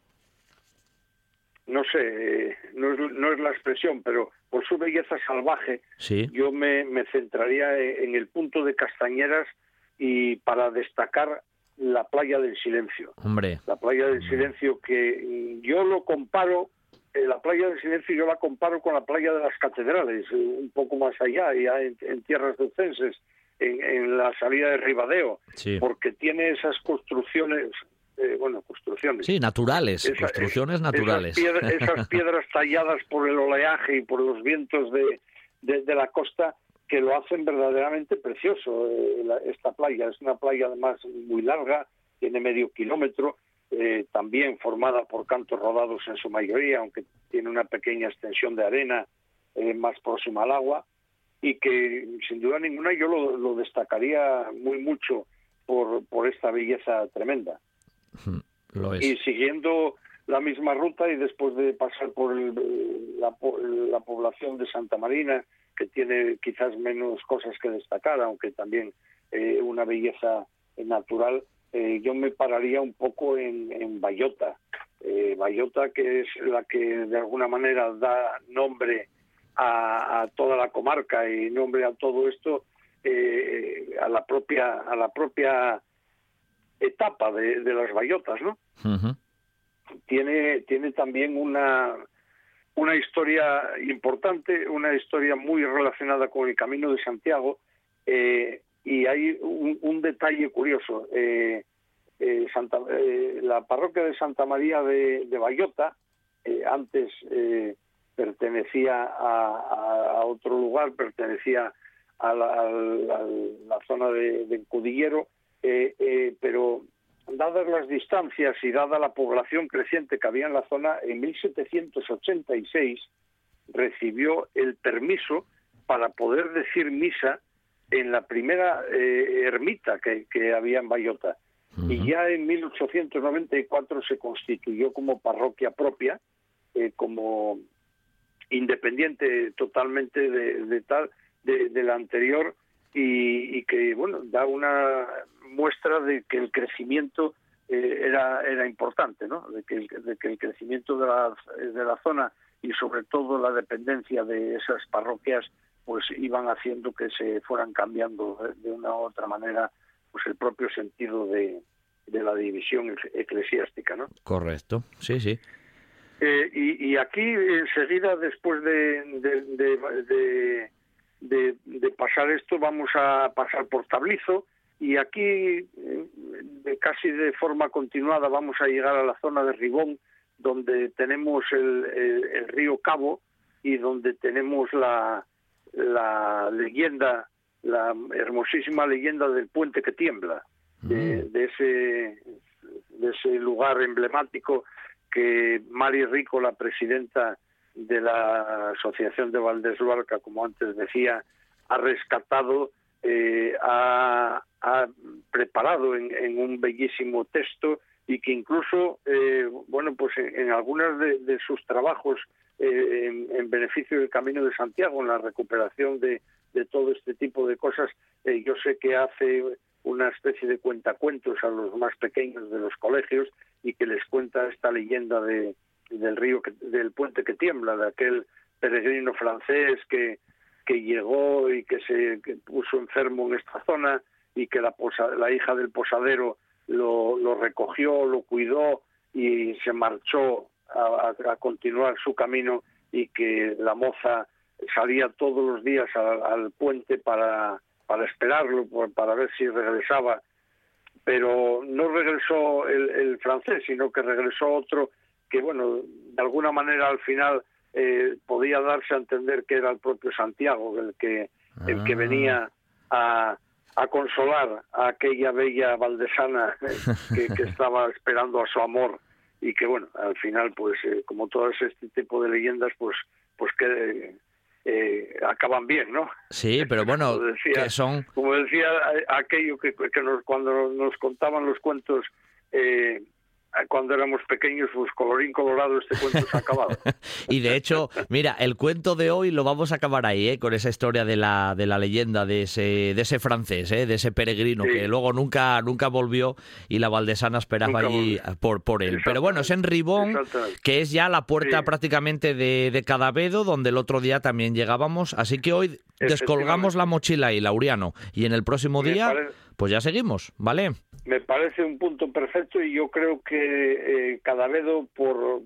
no sé, eh, no, es, no es la expresión, pero por su belleza salvaje, yo me, me centraría en el punto de Castañeras y para destacar la playa del silencio. Hombre. La playa del silencio que yo lo comparo, eh, la playa del silencio yo la comparo con la playa de las catedrales, eh, un poco más allá, ya en, tierras ducenses, en, en, la salida de Ribadeo, porque tiene esas construcciones, eh, bueno, construcciones. Sí, naturales, construcciones naturales. Esas piedras, talladas por el oleaje y por los vientos de, de la costa que lo hacen verdaderamente precioso eh, esta playa. Es una playa además muy larga, tiene medio kilómetro, eh, también formada por cantos rodados en su mayoría, aunque tiene una pequeña extensión de arena eh, más próxima al agua, y que sin duda ninguna yo lo, destacaría muy mucho por, por esta belleza tremenda. y siguiendo la misma ruta y después de pasar por la, la, población de Santa Marina, que tiene quizás menos cosas que destacar, aunque también eh, una belleza natural, eh, yo me pararía un poco en, en Bayota. Eh, Bayota, que es la que de alguna manera da nombre a, a toda la comarca y nombre a todo esto, a la propia a la propia etapa de, de las Bayotas, ¿no? tiene, tiene también una, una historia importante, una historia muy relacionada con el Camino de Santiago, eh, y hay un, detalle curioso. Eh, eh, la parroquia de Santa María de, de Bayota, antes pertenecía a, otro lugar, pertenecía a la, zona de, de Cudillero, pero dadas las distancias y dada la población creciente que había en la zona, en 1786 recibió el permiso para poder decir misa en la primera eh, ermita que, había en Bayota. Y ya en 1894 se constituyó como parroquia propia, eh, como independiente totalmente de, tal de, la anterior y, y, que bueno da una muestra de que el crecimiento eh, era, era importante, ¿no? de, que el, de que el crecimiento de la, de la zona y sobre todo la dependencia de esas parroquias pues iban haciendo que se fueran cambiando de una u otra manera pues el propio sentido de, de la división eclesiástica, ¿no? Correcto, sí, sí. Eh, y, y, aquí enseguida, después de, de, de, de, pasar esto, vamos a pasar por Tablizo, y aquí eh, casi de forma continuada vamos a llegar a la zona de Ribón donde tenemos el, río Cabo y donde tenemos la, la leyenda la hermosísima leyenda del puente que tiembla de, mm. ese de ese lugar emblemático que Mari Rico la presidenta de la Asociación de Valdés Luarca como antes decía ha rescatado eh, ha, preparado en, un bellísimo texto y que incluso, eh, bueno, pues en, algunos de, sus trabajos eh, en, beneficio del Camino de Santiago, en la recuperación de, todo este tipo de cosas, yo sé que hace una especie de cuentacuentos a los más pequeños de los colegios y que les cuenta esta leyenda de, del río, del puente que tiembla, de aquel peregrino francés que, que llegó y que se puso enfermo en esta zona y que la, la hija del posadero lo, lo, recogió, lo cuidó y se marchó a, continuar su camino y que la moza salía todos los días al, puente para, para esperarlo, para ver si regresaba. Pero no regresó el, el francés, sino que regresó otro que, bueno, de alguna manera al final eh, podía darse a entender que era el propio Santiago el que, el que ah. venía a, a consolar a aquella bella valdesana que, que, estaba esperando a su amor y que bueno al final pues eh, como todas este tipo de leyendas pues pues que eh, acaban bien no sí pero bueno que son como decía aquello que, que nos, cuando nos contaban los cuentos eh, cuando éramos pequeños, pues colorín colorado, este cuento se ha acabado. y de hecho, mira, el cuento de hoy lo vamos a acabar ahí, ¿eh? con esa historia de la, de la leyenda de ese, de ese francés, ¿eh? de ese peregrino que luego nunca, nunca volvió y la Valdesana esperaba allí por, por él. Pero bueno, es en Ribón, que es ya la puerta prácticamente de, de Cadavedo, donde el otro día también llegábamos. Así que hoy descolgamos la mochila y Lauriano, y en el próximo día, pues ya seguimos, ¿vale? me parece un punto perfecto y yo creo que eh, Cadavedo, por,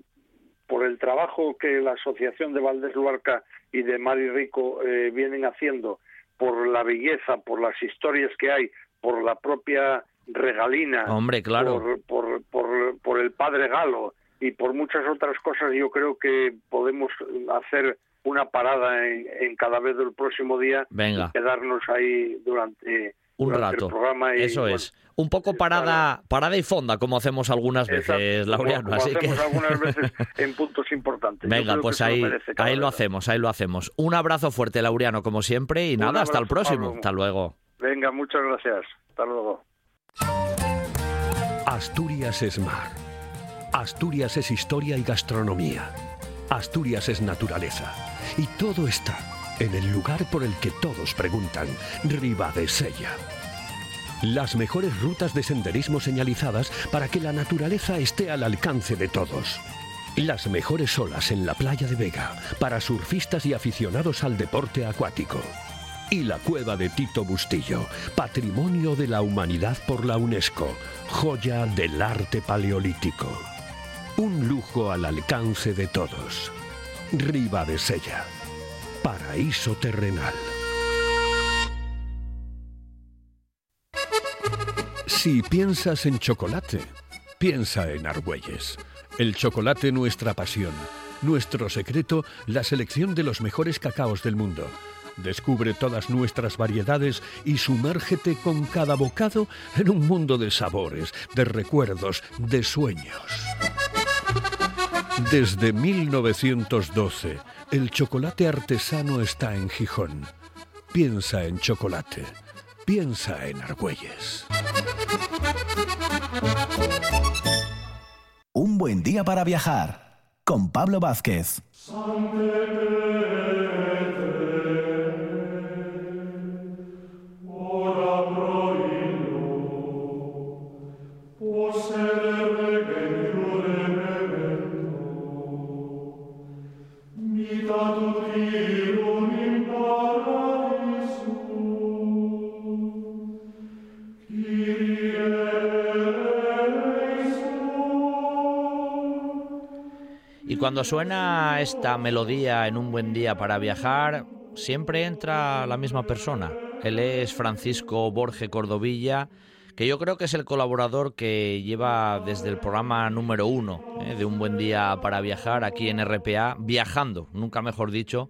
por el trabajo que la Asociación de Valdés Luarca y de Mari Rico eh, vienen haciendo, por la belleza, por las historias que hay, por la propia regalina, Hombre, claro. por, por, por, el padre Galo y por muchas otras cosas, yo creo que podemos hacer una parada en, en Cadavedo el próximo día Venga. y quedarnos ahí durante un rato. Eso es. Un poco parada, parada y fonda, como hacemos algunas veces, Laureano. así que... algunas veces en puntos importantes. Venga, pues ahí, ahí lo hacemos, ahí lo hacemos. Un abrazo fuerte, Laureano, como siempre, y nada, hasta el próximo. Hasta luego. Venga, muchas gracias. Hasta luego. Asturias Smart Asturias es historia y gastronomía. Asturias es naturaleza. Y todo está en el lugar por el que todos preguntan, Sella. Las mejores rutas de senderismo señalizadas para que la naturaleza esté al alcance de todos. Las mejores olas en la playa de Vega para surfistas y aficionados al deporte acuático. Y la cueva de Tito Bustillo, patrimonio de la humanidad por la UNESCO, joya del arte paleolítico. Un lujo al alcance de todos. Riva de Sella. Paraíso terrenal. Si piensas en chocolate, piensa en Argüelles. El chocolate nuestra pasión. Nuestro secreto, la selección de los mejores cacaos del mundo. Descubre todas nuestras variedades y sumérgete con cada bocado en un mundo de sabores, de recuerdos, de sueños. Desde 1912, el chocolate artesano está en Gijón. Piensa en chocolate. Piensa en Argüelles. Un buen día para viajar con Pablo Vázquez. Cuando suena esta melodía en un buen día para viajar, siempre entra la misma persona. Él es Francisco Borge Cordovilla, que yo creo que es el colaborador que lleva desde el programa número uno eh, de Un Buen Día para Viajar aquí en RPA, viajando, nunca mejor dicho,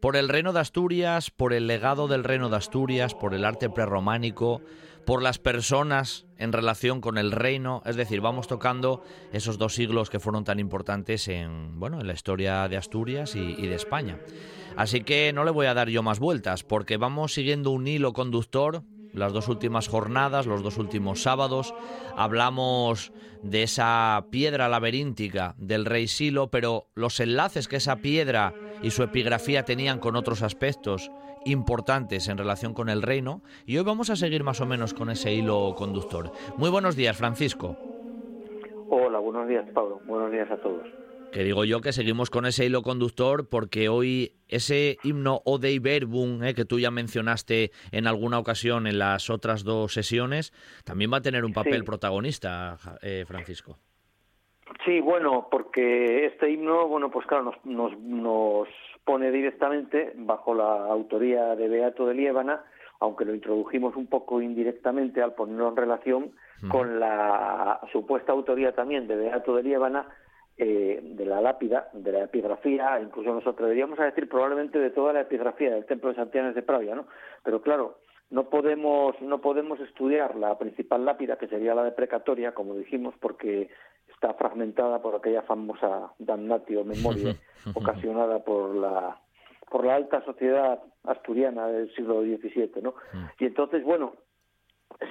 por el reino de Asturias, por el legado del reino de Asturias, por el arte prerrománico, por las personas en relación con el reino, es decir, vamos tocando esos dos siglos que fueron tan importantes en, bueno, en la historia de Asturias y, y de España. Así que no le voy a dar yo más vueltas, porque vamos siguiendo un hilo conductor las dos últimas jornadas, los dos últimos sábados. Hablamos de esa piedra laberíntica del rey Silo, pero los enlaces que esa piedra y su epigrafía tenían con otros aspectos importantes en relación con el reino, y hoy vamos a seguir más o menos con ese hilo conductor. Muy buenos días, Francisco. Hola, buenos días, Pablo. Buenos días a todos. Que digo yo que seguimos con ese hilo conductor porque hoy ese himno Odei Verbum eh, que tú ya mencionaste en alguna ocasión en las otras dos sesiones, también va a tener un papel protagonista, eh, Francisco. Sí, bueno, porque este himno, bueno, pues claro, nos, nos, nos pone directamente bajo la autoría de Beato de Liébana, aunque lo introdujimos un poco indirectamente al ponerlo en relación con la supuesta autoría también de Beato de Liébana eh, de la lápida, de la epigrafía, incluso nosotros deberíamos decir probablemente de toda la epigrafía del templo de Santianes de Pravia, ¿no? Pero claro, no podemos no podemos estudiar la principal lápida que sería la de precatoria como dijimos porque está fragmentada por aquella famosa damnatio memoria ocasionada por la por la alta sociedad asturiana del siglo XVII, ¿no? Y entonces, bueno,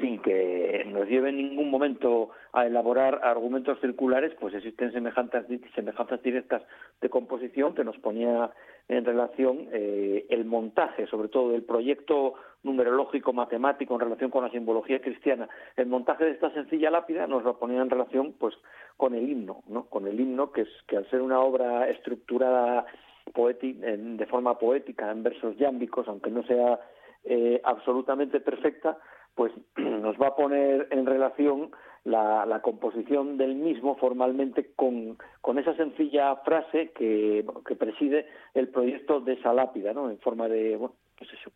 sin que nos lleve en ningún momento a elaborar argumentos circulares, pues existen semejanzas, semejanzas directas de composición que nos ponía en relación eh, el montaje, sobre todo del proyecto numerológico matemático en relación con la simbología cristiana. El montaje de esta sencilla lápida nos lo ponía en relación pues con el himno, ¿no? Con el himno que es que al ser una obra estructurada de forma poética en versos yámbicos, aunque no sea eh, absolutamente perfecta, pues nos va a poner en relación la, composición del mismo formalmente con, con esa sencilla frase que, que, preside el proyecto de esa lápida, ¿no? En forma de, bueno, pues eso,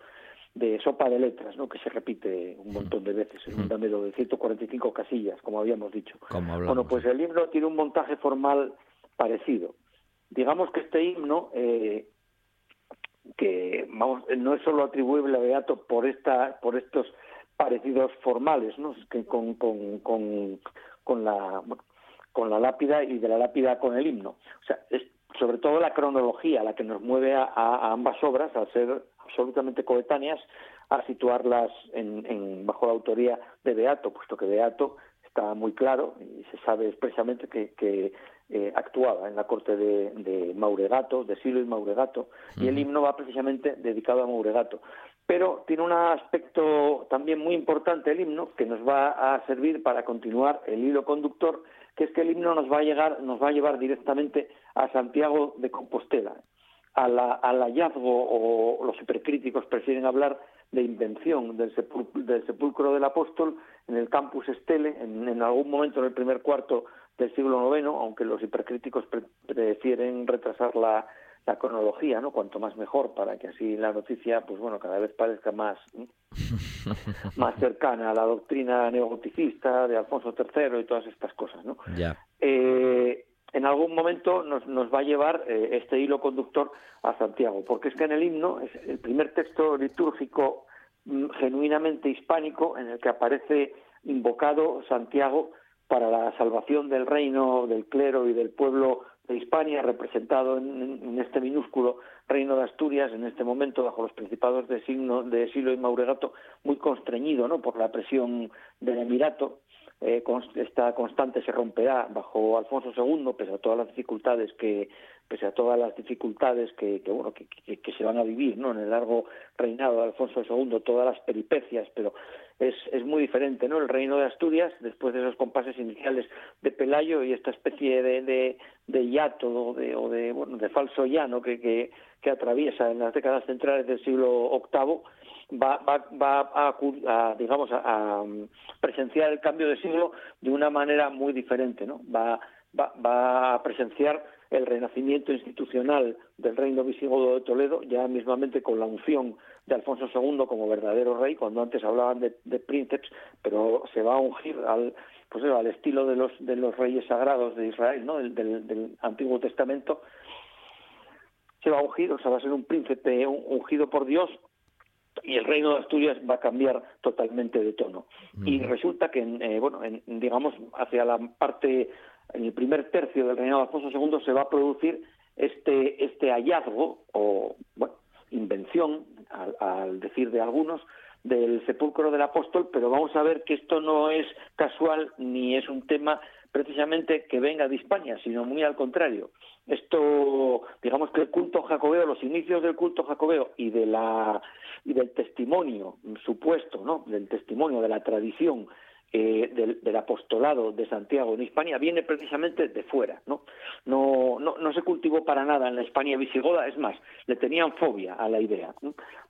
de sopa de letras, ¿no? Que se repite un montón de veces en un damero de 145 casillas, como habíamos dicho. bueno, pues el himno tiene un montaje formal parecido. Digamos que este himno eh, que vamos no es solo atribuible a Beato por esta por estos parecidos formales, ¿no? Que con, con, con, con la con la lápida y de la lápida con el himno. O sea, es sobre todo la cronología la que nos mueve a, ambas obras, al ser absolutamente coetáneas, a situarlas en, en, bajo la autoría de Beato, puesto que Beato está muy claro y se sabe expresamente que, eh, actuaba en la corte de, de, Mauregato, de Silo y Mauregato, y el himno va precisamente dedicado a Mauregato. Pero tiene un aspecto también muy importante el himno que nos va a servir para continuar el hilo conductor, que es que el himno nos va a llegar, nos va a llevar directamente a Santiago de Compostela. Al hallazgo, o los supercríticos prefieren hablar de invención del, sepulcro del apóstol en el campus Estele, en, algún momento en el primer cuarto del siglo IX, aunque los hipercríticos prefieren retrasar la, cronología, ¿no? Cuanto más mejor, para que así la noticia, pues bueno, cada vez parezca más, más cercana a la doctrina neogoticista de Alfonso III y todas estas cosas, ¿no? Ya. Eh, en algún momento nos, nos va a llevar eh, este hilo conductor a Santiago, porque es que en el himno es el primer texto litúrgico mm, genuinamente hispánico en el que aparece invocado Santiago para la salvación del reino, del clero y del pueblo de Hispania, representado en, este minúsculo reino de Asturias, en este momento bajo los principados de, signo, de Silo y Mauregato, muy constreñido ¿no? por la presión del Emirato, eh, esta constante se romperá bajo Alfonso II, pese a todas las dificultades que pese a todas las dificultades que, bueno que, se van a vivir ¿no? en el largo reinado de Alfonso II, todas las peripecias, pero es, es muy diferente, ¿no? El reino de Asturias, después de esos compases iniciales de Pelayo y esta especie de, de, de yato o de, o de, bueno, de falso llano que, que, que atraviesa en las décadas centrales del siglo VIII, va, va, va a, digamos, a, presenciar el cambio de siglo de una manera muy diferente, ¿no? Va, va, va a presenciar el renacimiento institucional del reino visigodo de Toledo, ya mismamente con la unción de Alfonso II como verdadero rey, cuando antes hablaban de, de príncipes, pero se va a ungir al, pues al estilo de los, de los reyes sagrados de Israel, ¿no? del, del, Antiguo Testamento, se va a ungir, o sea, va a ser un príncipe ungido por Dios y el reino de Asturias va a cambiar totalmente de tono. Y resulta que, eh, bueno, digamos, hacia la parte, en el primer tercio del reinado de Alfonso II se va a producir este, este hallazgo, o, bueno, invención, al decir de algunos, del sepulcro del apóstol, pero vamos a ver que esto no es casual ni es un tema precisamente que venga de España, sino muy al contrario. Esto, digamos que el culto jacobeo, los inicios del culto jacobeo y de la y del testimonio supuesto, ¿no? Del testimonio de la tradición eh, del, apostolado de Santiago en España viene precisamente de fuera, ¿no? Se cultivó para nada en la España visigoda, es más, le tenían fobia a la idea.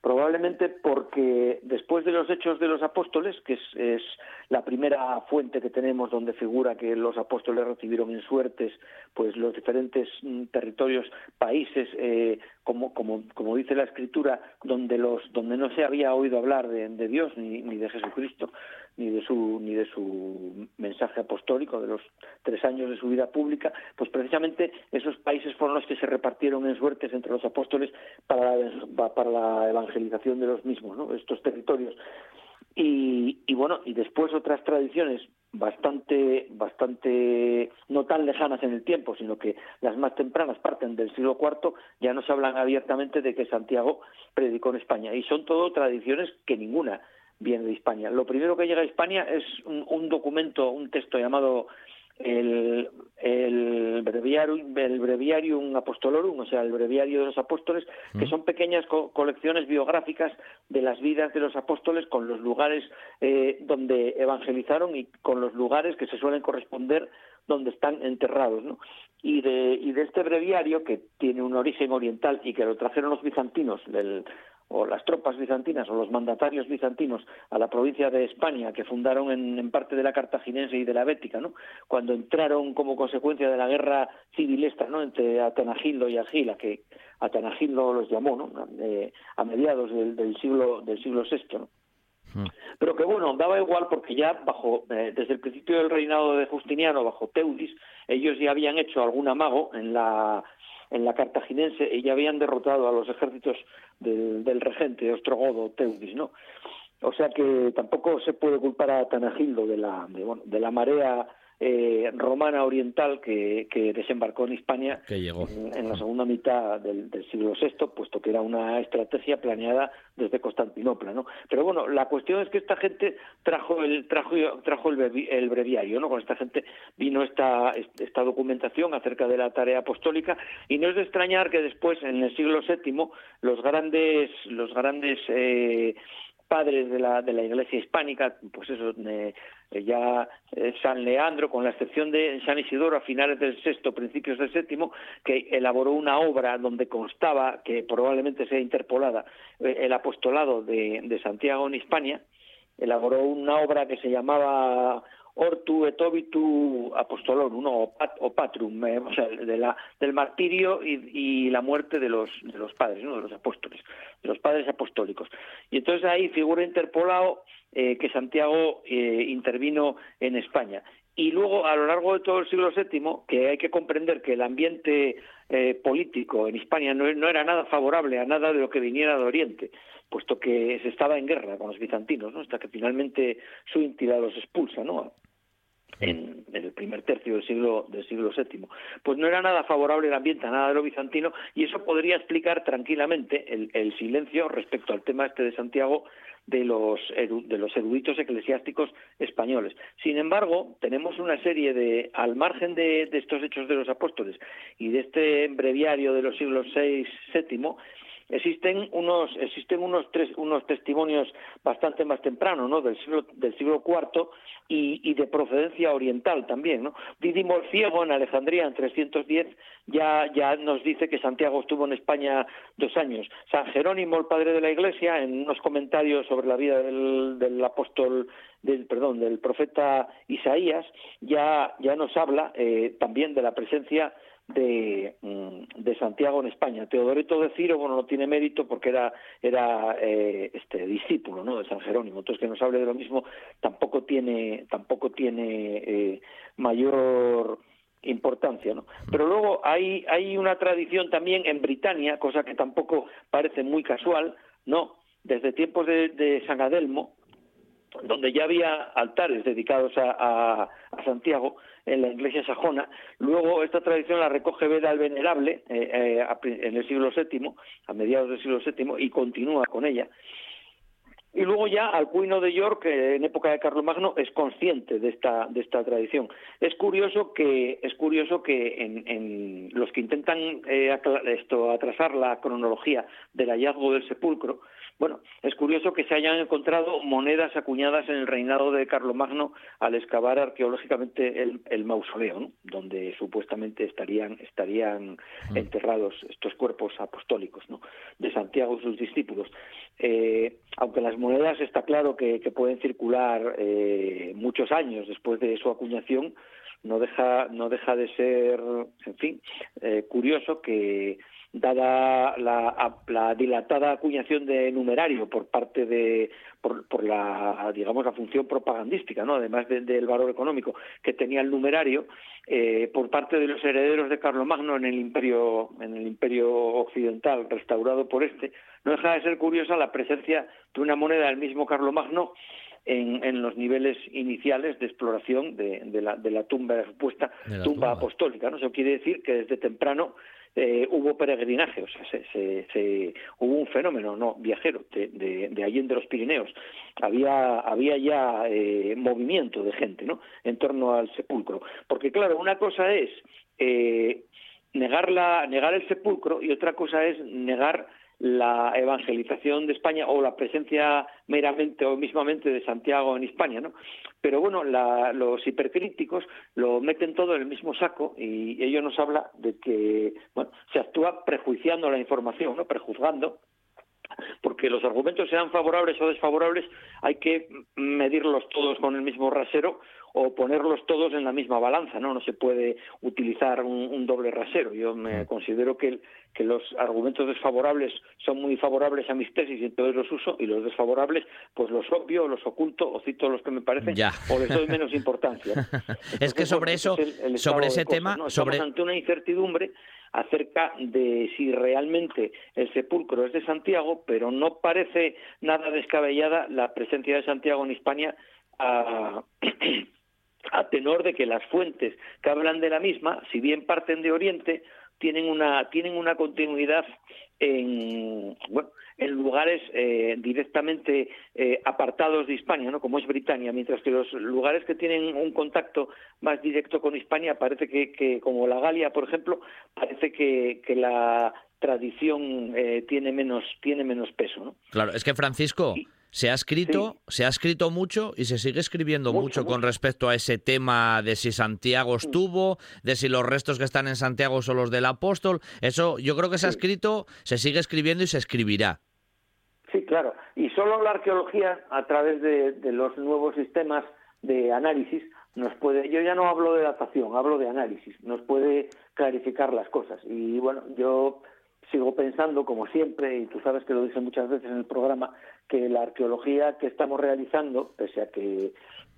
Probablemente porque después de los hechos de los apóstoles, que es, la primera fuente que tenemos donde figura que los apóstoles recibieron en suertes pues los diferentes mm, territorios, países, eh, como, dice la escritura, donde los donde no se había oído hablar de, Dios ni de Jesucristo, ni de su ni de su mensaje apostólico de los tres años de su vida pública, pues precisamente esos países fueron los que se repartieron en suertes entre los apóstoles para la, para la evangelización de los mismos, ¿no? estos territorios. Y, y bueno, y después otras tradiciones bastante, bastante no tan lejanas en el tiempo, sino que las más tempranas parten del siglo IV, ya nos hablan abiertamente de que Santiago predicó en España. Y son todo tradiciones que ninguna viene de España. Lo primero que llega a España es un, documento, un texto llamado el, el, breviarium, el breviarium apostolorum, o sea, el breviario de los apóstoles, que mm. son pequeñas colecciones biográficas de las vidas de los apóstoles con los lugares eh, donde evangelizaron y con los lugares que se suelen corresponder donde están enterrados, ¿no? Y de, y de este breviario, que tiene un origen oriental y que lo trajeron los bizantinos del, o las tropas bizantinas o los mandatarios bizantinos a la provincia de España que fundaron en, parte de la cartaginense y de la bética, ¿no? Cuando entraron como consecuencia de la guerra civilista, ¿no? Entre Atenagildo y Agila, que Atenagildo los llamó, ¿no? Eh, a mediados del, siglo del siglo VI, ¿no? Hmm. Pero que bueno, daba igual porque ya bajo, eh, desde el principio del reinado de Justiniano, bajo Teudis, ellos ya habían hecho algún amago en la en la cartaginense y ya habían derrotado a los ejércitos del, del regente Ostrogodo Teudis, ¿no? O sea que tampoco se puede culpar a Tanagildo de la, de, bueno, de la marea eh, romana oriental que, desembarcó en España En, la segunda mitad del, siglo VI, puesto que era una estrategia planeada desde Constantinopla, ¿no? Pero bueno, la cuestión es que esta gente trajo el trajo trajo el, breviario, ¿no? Con esta gente vino esta esta documentación acerca de la tarea apostólica y no es de extrañar que después en el siglo VII los grandes los grandes eh, padres de la, de la Iglesia hispánica, pues eso, eh, ya eh, San Leandro, con la excepción de San Isidoro a finales del sexto, principios del séptimo, que elaboró una obra donde constaba, que probablemente sea interpolada, eh, el apostolado de Santiago en Hispania, elaboró una obra que se llamaba Ortu et obitu apostolorum, o, patrum, eh, o sea, de la, del martirio y, la muerte de los, de los padres, ¿no? de los apóstoles, de los padres apostólicos. Y entonces ahí figura interpolado eh, que Santiago eh, intervino en España. Y luego, a lo largo de todo el siglo VII, que hay que comprender que el ambiente político en España no, no, era nada favorable a nada de lo que viniera de Oriente, puesto que se estaba en guerra con los bizantinos, ¿no? hasta que finalmente su entidad los expulsa, ¿no? En, el primer tercio del siglo del siglo VII. Pues no era nada favorable el ambiente nada de lo bizantino y eso podría explicar tranquilamente el, silencio respecto al tema este de Santiago de los, de los eruditos eclesiásticos españoles. Sin embargo, tenemos una serie de, al margen de, de estos hechos de los apóstoles y de este breviario de los siglos VI, VII, existen unos tres, unos testimonios bastante más tempranos no del siglo del siglo IV y, de procedencia oriental también no Didimo el ciego en Alejandría en 310 ya ya nos dice que Santiago estuvo en España dos años. San Jerónimo el padre de la Iglesia en unos comentarios sobre la vida del, apóstol del perdón del profeta Isaías ya ya nos habla eh, también de la presencia de, mm, de, Santiago en España. Teodoreto de Ciro, bueno, no tiene mérito porque era, era eh, este discípulo ¿no? de San Jerónimo. Entonces, que nos hable de lo mismo tampoco tiene, tampoco tiene eh, mayor importancia, ¿no? Pero luego hay, hay una tradición también en Britania, cosa que tampoco parece muy casual, ¿no? Desde tiempos de, de San Adelmo, donde ya había altares dedicados a, Santiago, en la iglesia sajona. Luego esta tradición la recoge Beda el Venerable eh, eh, en el siglo VII, a mediados del siglo VII, y continúa con ella. Y luego ya Alcuino de York, en época de Carlomagno, es consciente de esta, de esta tradición. Es curioso que, es curioso que en, los que intentan eh, esto, atrasar la cronología del hallazgo del sepulcro, bueno, es curioso que se hayan encontrado monedas acuñadas en el reinado de Carlomagno al excavar arqueológicamente el, mausoleo, donde supuestamente estarían, estarían enterrados estos cuerpos apostólicos ¿no? de Santiago y sus discípulos. Eh, aunque las monedas está claro que, pueden circular eh, muchos años después de su acuñación, no deja, no deja de ser, en fin, eh, curioso que dada la, dilatada acuñación de numerario por parte de por, por la digamos la función propagandística no además del valor económico que tenía el numerario eh, por parte de los herederos de Carlomagno en el imperio en el imperio occidental restaurado por este no deja de ser curiosa la presencia de una moneda del mismo Carlomagno en, en, los niveles iniciales de exploración de, de, la, de la tumba supuesta tumba, apostólica. ¿no? Eso quiere decir que desde temprano eh, hubo peregrinaje, o sea, se, se, hubo un fenómeno no viajero de, de, de allí de los Pirineos. Había, había ya eh, movimiento de gente ¿no? en torno al sepulcro. Porque, claro, una cosa es eh, negar, la, negar el sepulcro y otra cosa es negar la evangelización de España o la presencia meramente o mismamente de Santiago en España, ¿no? Pero bueno, los hipercríticos lo meten todo en el mismo saco y ello nos habla de que, bueno, se actúa prejuiciando la información, ¿no? Prejuzgando porque los argumentos sean favorables o desfavorables, hay que medirlos todos con el mismo rasero o ponerlos todos en la misma balanza, ¿no? No se puede utilizar un, doble rasero. Yo me considero que, que los argumentos desfavorables son muy favorables a mis tesis y entonces los uso, y los desfavorables, pues los obvio, los oculto, o cito los que me parecen, o les doy menos importancia. es que sobre eso, sobre ese tema, sobre... ante una incertidumbre acerca de si realmente el sepulcro es de Santiago, pero no parece nada descabellada la presencia de Santiago en España a, a tenor de que las fuentes que hablan de la misma, si bien parten de Oriente, tienen una, tienen una continuidad en, bueno, en lugares eh, directamente eh, apartados de Hispania, ¿no? como es Britania, mientras que los lugares que tienen un contacto más directo con Hispania parece que, que como la Galia, por ejemplo, parece que, que la tradición eh, tiene menos tiene menos peso, ¿no? Claro, es que Francisco se ha escrito, se ha escrito mucho y se sigue escribiendo mucho, con respecto a ese tema de si Santiago estuvo, de si los restos que están en Santiago son los del apóstol. Eso yo creo que se ha escrito, se sigue escribiendo y se escribirá. Sí, claro. Y solo la arqueología, a través de, los nuevos sistemas de análisis, nos puede, yo ya no hablo de datación, hablo de análisis, nos puede clarificar las cosas. Y bueno, yo sigo pensando, como siempre, y tú sabes que lo dije muchas veces en el programa, que la arqueología que estamos realizando, pese a que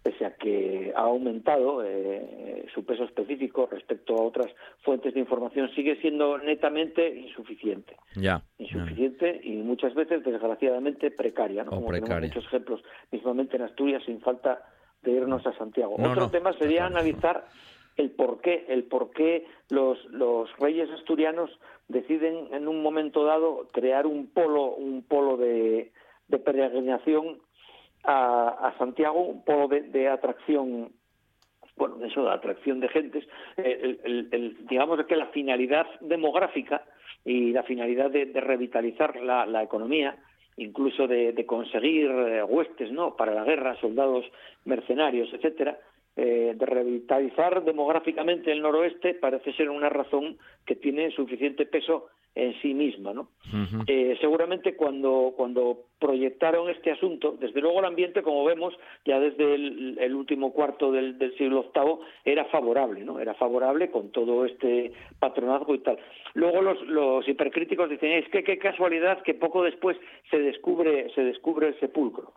pese a que ha aumentado eh, su peso específico respecto a otras fuentes de información, sigue siendo netamente insuficiente. Ya. Insuficiente y muchas veces, desgraciadamente, precaria. ¿no? Como precaria. muchos ejemplos, mismamente en Asturias, sin falta de irnos a Santiago. Otro tema sería analizar el por qué, el por qué los, los reyes asturianos deciden en un momento dado crear un polo, un polo de, de peregrinación a, Santiago, un polo de, atracción bueno, eso de atracción de gentes, el, digamos que la finalidad demográfica y la finalidad de, revitalizar la, economía, incluso de, conseguir eh, huestes, ¿no? Para la guerra, soldados mercenarios, etcétera, eh, de revitalizar demográficamente el noroeste parece ser una razón que tiene suficiente peso en sí misma. ¿no? Eh, seguramente cuando, cuando proyectaron este asunto, desde luego el ambiente, como vemos, ya desde el, último cuarto del, siglo VIII era favorable, ¿no? Era favorable con todo este patronazgo y tal. Luego los, los hipercríticos dicen, es que qué casualidad que poco después se descubre, se descubre el sepulcro.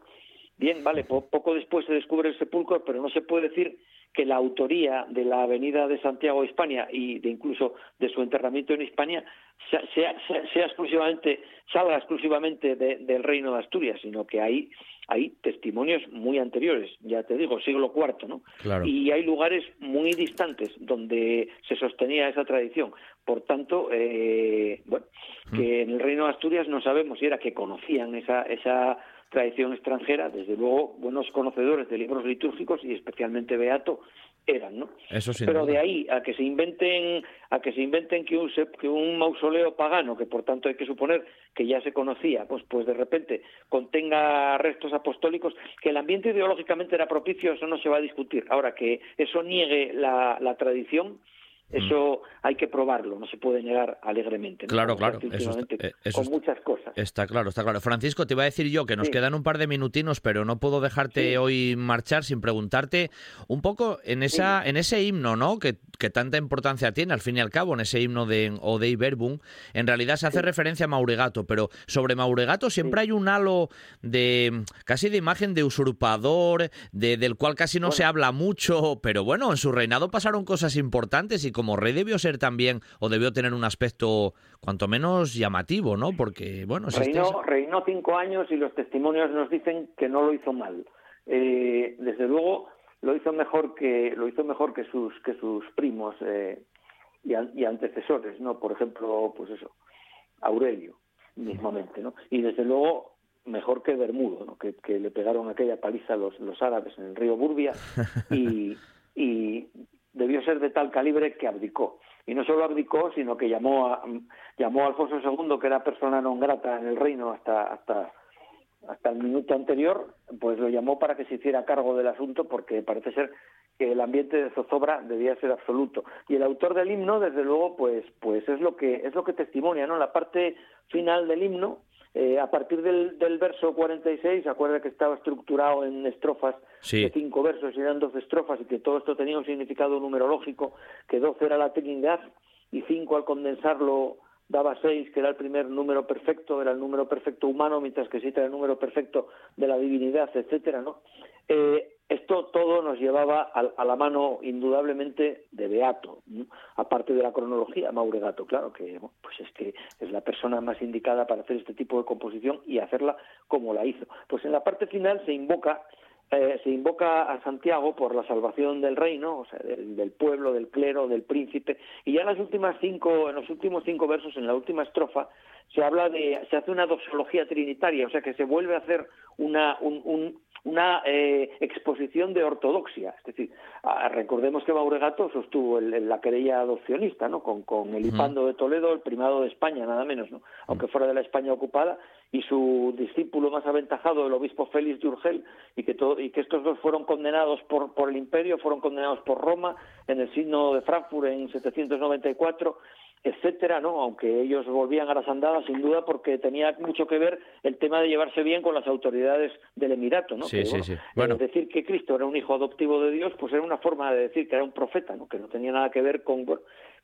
Bien, vale, poco después se descubre el sepulcro, pero no se puede decir que la autoría de la avenida de Santiago de España y de incluso de su enterramiento en España sea, sea, exclusivamente, salga exclusivamente del reino de Asturias, sino que hay, hay testimonios muy anteriores, ya te digo, siglo IV, ¿no? Y hay lugares muy distantes donde se sostenía esa tradición. Por tanto, eh, bueno, que en el reino de Asturias no sabemos si era que conocían esa, esa tradición extranjera, desde luego buenos conocedores de libros litúrgicos y especialmente Beato eran, ¿no? Eso Pero de ahí a que se inventen a que se inventen que un que un mausoleo pagano, que por tanto hay que suponer que ya se conocía, pues pues de repente contenga restos apostólicos, que el ambiente ideológicamente era propicio, eso no se va a discutir. Ahora que eso niegue la, la tradición. Eso hay que probarlo, no se puede negar alegremente. Claro, claro. Eso eh, con muchas cosas. Está claro, está claro. Francisco, te iba a decir yo que nos quedan un par de minutinos, pero no puedo dejarte hoy marchar sin preguntarte un poco en esa en ese himno, ¿no? Que, que, tanta importancia tiene, al fin y al cabo, en ese himno de Odei Verbum. En realidad se hace referencia a Mauregato, pero sobre Mauregato siempre hay un halo de casi de imagen de usurpador, de, del cual casi no se habla mucho, pero bueno, en su reinado pasaron cosas importantes y como rey debió ser también, o debió tener un aspecto cuanto menos llamativo, ¿no? Porque, bueno... reinó, reinó cinco años y los testimonios nos dicen que no lo hizo mal. Eh, desde luego lo hizo mejor que lo hizo mejor que sus que sus primos eh, y, antecesores no por ejemplo pues eso Aurelio mismamente no y desde luego mejor que Bermudo ¿no? que, que le pegaron aquella paliza los, los árabes en el río Burbia y, y debió ser de tal calibre que abdicó. Y no solo abdicó, sino que llamó a, llamó a Alfonso II, que era persona non grata en el reino hasta, hasta, hasta el minuto anterior, pues lo llamó para que se hiciera cargo del asunto, porque parece ser que el ambiente de zozobra debía ser absoluto. Y el autor del himno, desde luego, pues, pues es lo que es lo que testimonia, ¿no? La parte final del himno eh, a partir del, del, verso 46, acuerda que estaba estructurado en estrofas de cinco versos y eran doce estrofas y que todo esto tenía un significado numerológico, que doce era la Trinidad y cinco al condensarlo daba seis, que era el primer número perfecto, era el número perfecto humano, mientras que siete era el número perfecto de la divinidad, etcétera, ¿no? Eh, esto todo nos llevaba a, la mano indudablemente de Beato, aparte de la cronología, Mauregato, claro que pues es que es la persona más indicada para hacer este tipo de composición y hacerla como la hizo. Pues en la parte final se invoca eh, se invoca a Santiago por la salvación del reino, o sea, del, pueblo, del clero, del príncipe, y ya en las últimas cinco, en los últimos cinco versos, en la última estrofa, se habla de, se hace una doxología trinitaria, o sea que se vuelve a hacer una, un, una eh, exposición de ortodoxia. Es decir, recordemos que Mauregato sostuvo la querella adopcionista, ¿no? Con, con el Hipando de Toledo, el primado de España, nada menos, ¿no? Aunque fuera de la España ocupada, y su discípulo más aventajado, el obispo Félix de Urgel, y que, todo, y que estos dos fueron condenados por, por el imperio, fueron condenados por Roma en el signo de Frankfurt en 794 etcétera, ¿no? Aunque ellos volvían a las andadas, sin duda, porque tenía mucho que ver el tema de llevarse bien con las autoridades del Emirato, ¿no? Sí, sí, sí. Bueno. decir que Cristo era un hijo adoptivo de Dios, pues era una forma de decir que era un profeta, ¿no? Que no tenía nada que ver con,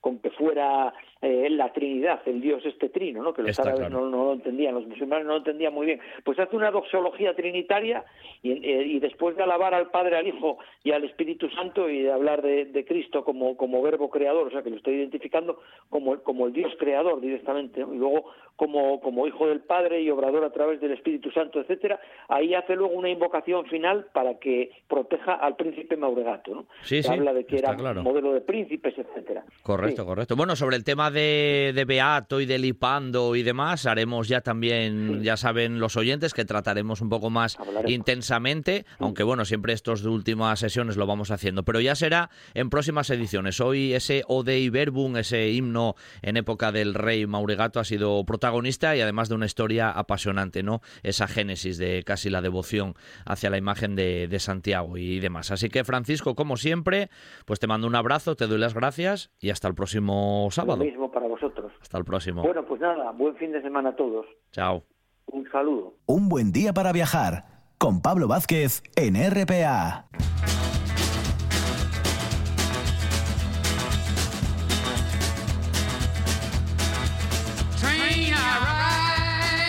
con que fuera eh, la Trinidad, el Dios este trino, ¿no? que los árabes no, lo entendían, los musulmanes no lo entendían muy bien. Pues hace una doxología trinitaria y, eh, y después de alabar al Padre, al Hijo y al Espíritu Santo y de hablar de, Cristo como, como verbo creador, o sea que lo estoy identificando como, como el Dios creador directamente, y luego como, como Hijo del Padre y obrador a través del Espíritu Santo, etcétera, ahí hace luego una invocación final para que proteja al príncipe Mauregato, ¿no? Sí, habla de que era modelo de príncipes, etcétera. Correcto correcto, Bueno, sobre el tema de, de, Beato y de Lipando y demás, haremos ya también, ya saben los oyentes, que trataremos un poco más intensamente, aunque bueno, siempre estos de últimas sesiones lo vamos haciendo, pero ya será en próximas ediciones. Hoy ese Ode Verbum, ese himno en época del rey Mauregato, ha sido protagonista y además de una historia apasionante, ¿no? Esa génesis de casi la devoción hacia la imagen de, de Santiago y demás. Así que, Francisco, como siempre, pues te mando un abrazo, te doy las gracias y hasta el próximo próximo sábado. Lo mismo para vosotros. Hasta el próximo. Bueno, pues nada, buen fin de semana a todos. Chao. Un saludo. Un buen día para viajar con Pablo Vázquez en RPA.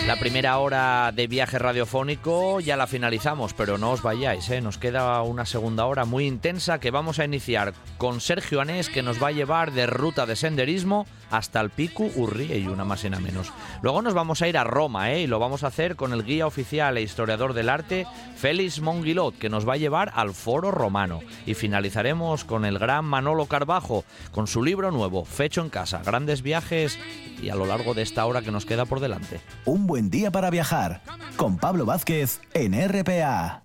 La primera hora de viaje radiofónico ya la finalizamos, pero no os vayáis, ¿eh? nos queda una segunda hora muy intensa que vamos a iniciar con Sergio Anés, que nos va a llevar de ruta de senderismo hasta el Pico Urrie y una más y una menos. Luego nos vamos a ir a Roma ¿eh? y lo vamos a hacer con el guía oficial e historiador del arte, Félix Monguilot, que nos va a llevar al Foro Romano. Y finalizaremos con el gran Manolo Carbajo, con su libro nuevo, Fecho en Casa, grandes viajes y a lo largo de esta hora que nos queda por delante. Un buen día para viajar con Pablo Vázquez en RPA.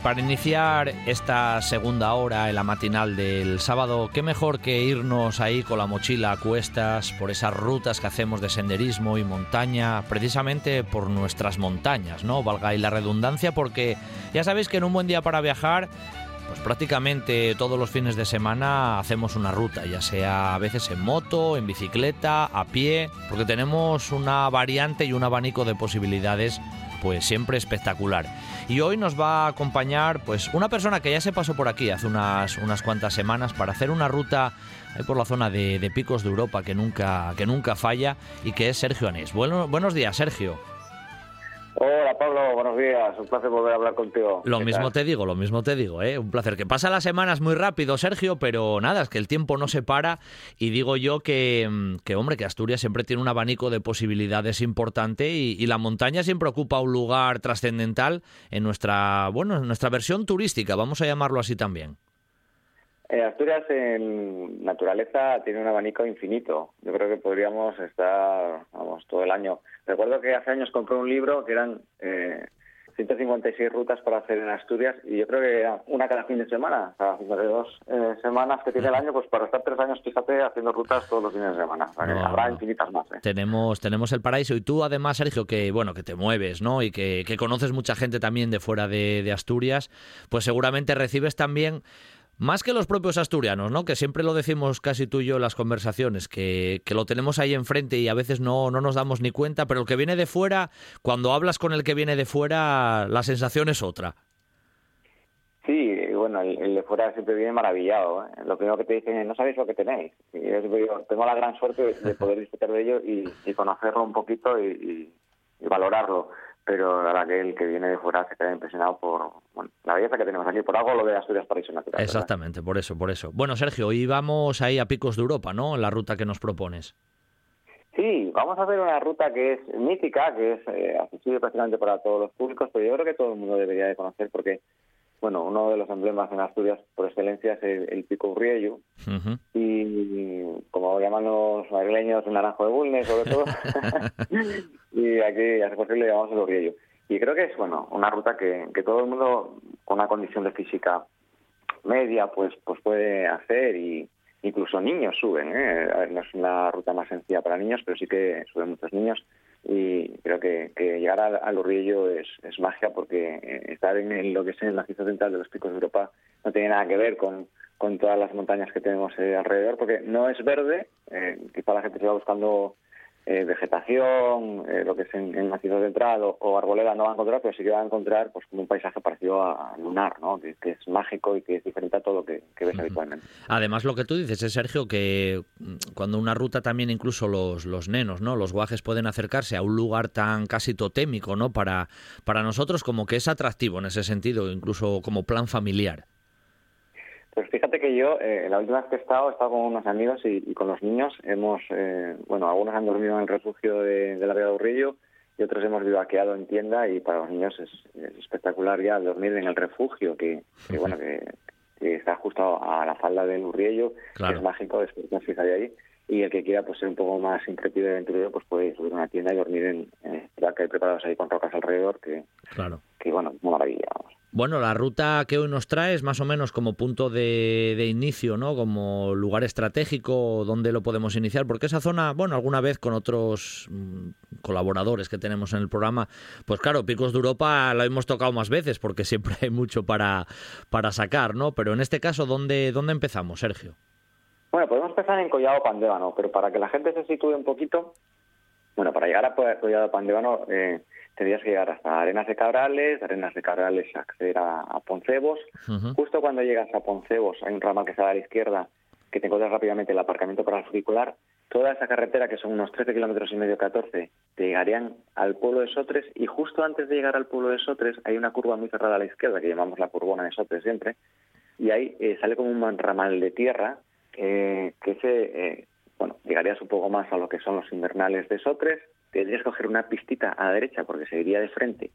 Para iniciar esta segunda hora en la matinal del sábado, qué mejor que irnos ahí con la mochila a cuestas por esas rutas que hacemos de senderismo y montaña, precisamente por nuestras montañas, ¿no? Valga y la redundancia, porque ya sabéis que en un buen día para viajar pues prácticamente todos los fines de semana hacemos una ruta, ya sea a veces en moto, en bicicleta, a pie, porque tenemos una variante y un abanico de posibilidades pues siempre espectacular. Y hoy nos va a acompañar pues una persona que ya se pasó por aquí hace unas, unas cuantas semanas para hacer una ruta por la zona de, picos de Europa que nunca, que nunca falla y que es Sergio Anés. Bueno, buenos días, Sergio. Hola Pablo, buenos días, un placer volver a hablar contigo. Lo mismo te digo, lo mismo te digo, ¿eh? un placer. Que pasa las semanas muy rápido, Sergio, pero nada, es que el tiempo no se para y digo yo que, mm, que hombre, que Asturias siempre tiene un abanico de posibilidades importante y, la montaña siempre ocupa un lugar trascendental en nuestra, bueno, en nuestra versión turística, vamos a llamarlo así también. Eh, Asturias en naturaleza tiene un abanico infinito. Yo creo que podríamos estar, vamos, todo el año Recuerdo que hace años compré un libro que eran eh, 156 rutas para hacer en Asturias y yo creo que una cada fin de semana, cada dos eh, semanas que tiene el año, pues para estar tres años, fíjate, haciendo rutas todos los fines de semana. habrá infinitas más. ¿eh? Tenemos, tenemos el paraíso y tú además, Sergio, que bueno, que te mueves, ¿no? Y que, conoces mucha gente también de fuera de Asturias, pues seguramente recibes también más que los propios asturianos, ¿no? Que siempre lo decimos casi tú y yo en las conversaciones, que, que, lo tenemos ahí enfrente y a veces no, no nos damos ni cuenta, pero el que viene de fuera, cuando hablas con el que viene de fuera, la sensación es otra. Sí, bueno, el, de fuera siempre viene maravillado. ¿eh? Lo primero que te dicen es, no sabéis lo que tenéis. Y yo digo, tengo la gran suerte de poder disfrutar de ello y, conocerlo un poquito y, valorarlo. Pero la verdad que el que viene de fuera se queda impresionado por la belleza que tenemos aquí. Por algo lo de Asturias Paraíso Natural. Exactamente, por eso, por eso. Bueno, Sergio, hoy vamos ahí a Picos de Europa, ¿no? La ruta que nos propones. Sí, vamos a hacer una ruta que es mítica, que es eh, accesible prácticamente para todos los públicos, pero yo creo que todo el mundo debería de conocer porque, bueno, uno de los emblemas en Asturias por excelencia es el, Pico Urriello y como llaman los madrileños, el naranjo de Bulnes sobre todo, y aquí a posible le llamamos el Urriello. Y creo que es, bueno, una ruta que, que todo el mundo con una condición de física media pues pues puede hacer y, incluso niños suben. ¿eh? no es una ruta más sencilla para niños, pero sí que suben muchos niños. Y creo que, llegar al, al Urriello es, magia porque eh, estar en, lo que es en la central de los picos de Europa no tiene nada que ver con, con todas las montañas que tenemos eh, alrededor, porque no es verde. quizá la gente se va buscando eh, vegetación, eh, lo que es en, en macizo central o, arboleda no va a encontrar, pero sí que va a encontrar pues como un paisaje parecido a, lunar, ¿no? Que, es mágico y que es diferente a todo lo que, ves habitualmente. Además, lo que tú dices es, Sergio, que mm, cuando una ruta también incluso los, los nenos, ¿no? Los guajes pueden acercarse a un lugar tan casi totémico, ¿no? Para, para nosotros como que es atractivo en ese sentido, incluso como plan familiar. Pues fíjate que yo, eh, la última vez que he estado, he estado con unos amigos y, con los niños. Hemos, eh, bueno, algunos han dormido en el refugio de, la Vega de Urrillo y otros hemos vivaqueado en tienda y para los niños es, espectacular ya dormir en el refugio, que, bueno, que, está justo a la falda del Urriello, que es mágico despertarse de ahí. Y el que quiera pues ser un poco más intrépido y aventurero, pues puede subir a una tienda y dormir en, en que hay preparados ahí con rocas alrededor, que, claro. que bueno, una maravilla. Bueno, la ruta que hoy nos trae es más o menos como punto de, inicio, ¿no? Como lugar estratégico donde lo podemos iniciar, porque esa zona, bueno, alguna vez con otros mm, colaboradores que tenemos en el programa, pues claro, Picos de Europa la hemos tocado más veces porque siempre hay mucho para, para sacar, ¿no? Pero en este caso, ¿dónde, dónde empezamos, Sergio? Bueno, podemos empezar en Collado Pandébano, pero para que la gente se sitúe un poquito, bueno, para llegar a Collado Pandébano... Eh, tendrías que llegar hasta Arenas de Cabrales, Arenas de Cabrales acceder a, a Poncebos. Justo cuando llegas a Poncebos hay un ramal que sale a la izquierda que te encuentras rápidamente el aparcamiento para el funicular. Toda esa carretera, que son unos 13 kilómetros y medio, 14, te llegarían al pueblo de Sotres y justo antes de llegar al pueblo de Sotres hay una curva muy cerrada a la izquierda que llamamos la curvona de Sotres siempre y ahí eh, sale como un ramal de tierra que se, eh, bueno, llegarías un poco más a lo que son los invernales de Sotres tendrías que coger una pistita a la derecha porque se iría de frente,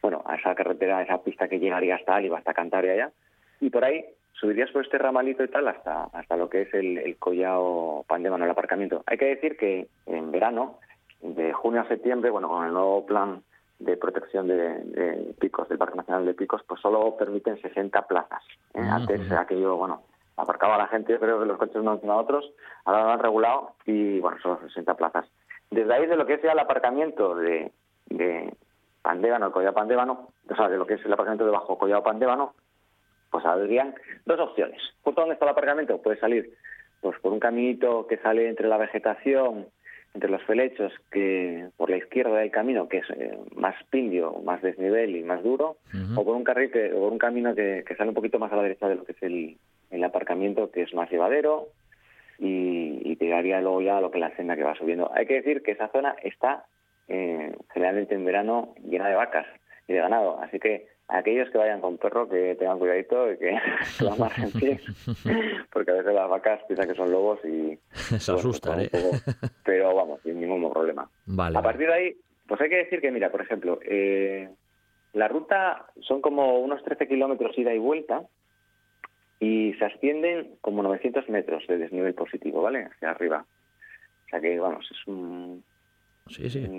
bueno, a esa carretera, a esa pista que llegaría hasta Aliba, hasta Cantabria allá, y por ahí subirías por este ramalito y tal hasta, hasta lo que es el, el Collao Pandémano, el aparcamiento. Hay que decir que en verano, de junio a septiembre, bueno, con el nuevo plan de protección de, picos del Parque Nacional de Picos, pues solo permiten 60 plazas. ¿eh? Ah, Antes aquello, bueno, aparcaba la gente, creo que los coches no a otros, ahora lo han regulado y, bueno, solo 60 plazas. Desde ahí de lo que sea el aparcamiento de, de Pandébano, el Collado Pandébano, o sea, de lo que es el aparcamiento de Bajo Collado Pandébano, pues habrían dos opciones. Justo donde está el aparcamiento puede salir pues por un caminito que sale entre la vegetación, entre los felechos, que por la izquierda del camino, que es eh, más pindio, más desnivel y más duro, o por un carril que, o por un camino que, que, sale un poquito más a la derecha de lo que es el, el aparcamiento, que es más llevadero, y, y llegaría luego ya lo que la senda que va subiendo. Hay que decir que esa zona está eh, generalmente en verano llena de vacas y de ganado, así que aquellos que vayan con perro que tengan cuidadito y que lo más pie, porque a veces las vacas piensan que son lobos y se asustan, ¿eh? pero vamos, sin ningún problema. Vale, a partir de ahí, pues hay que decir que, mira, por ejemplo, eh, la ruta son como unos 13 kilómetros ida y vuelta, y se ascienden como 900 metros de desnivel positivo, ¿vale? Hacia arriba. O sea que, vamos, es un,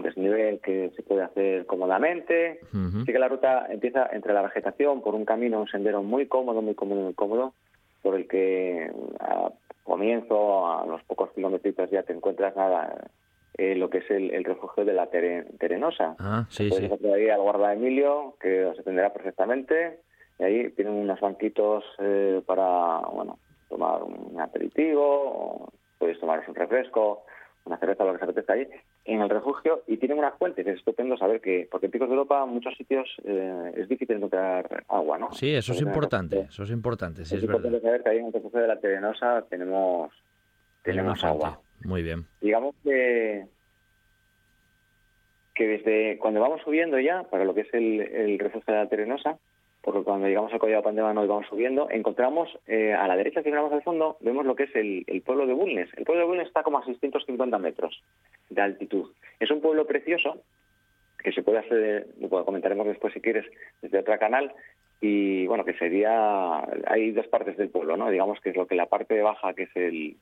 desnivel que se puede hacer cómodamente. Así que la ruta empieza entre la vegetación, por un camino, un sendero muy cómodo, muy cómodo, muy cómodo, por el que a comienzo, a los pocos kilómetros ya te encuentras nada, eh, lo que es el, refugio de la Terenosa. Ah, sí, Puedes sí. ahí al guarda Emilio, que os atenderá perfectamente y ahí tienen unos banquitos eh, para, bueno, tomar un aperitivo, puedes tomar un refresco, una cerveza, lo que se apetezca ahí, en el refugio y tienen una fuente, que es estupendo saber que, porque en Picos de Europa, en muchos sitios eh, es difícil encontrar agua, ¿no? Sí, eso es importante, eso es importante, sí, es, importante saber que ahí en el refugio de la Terenosa tenemos, tenemos agua. Muy bien. Digamos que que desde cuando vamos subiendo ya, para lo que es el, el refugio de la Terenosa, porque cuando llegamos al Collado Pandévano y vamos subiendo, encontramos eh, a la derecha, si miramos al fondo, vemos lo que es el, pueblo de Bulnes. El pueblo de Bulnes está como a 650 metros de altitud. Es un pueblo precioso que se puede hacer, lo comentaremos después si quieres, desde otro canal, y bueno, que sería, hay dos partes del pueblo, ¿no? Digamos que es lo que la parte baja, que es el,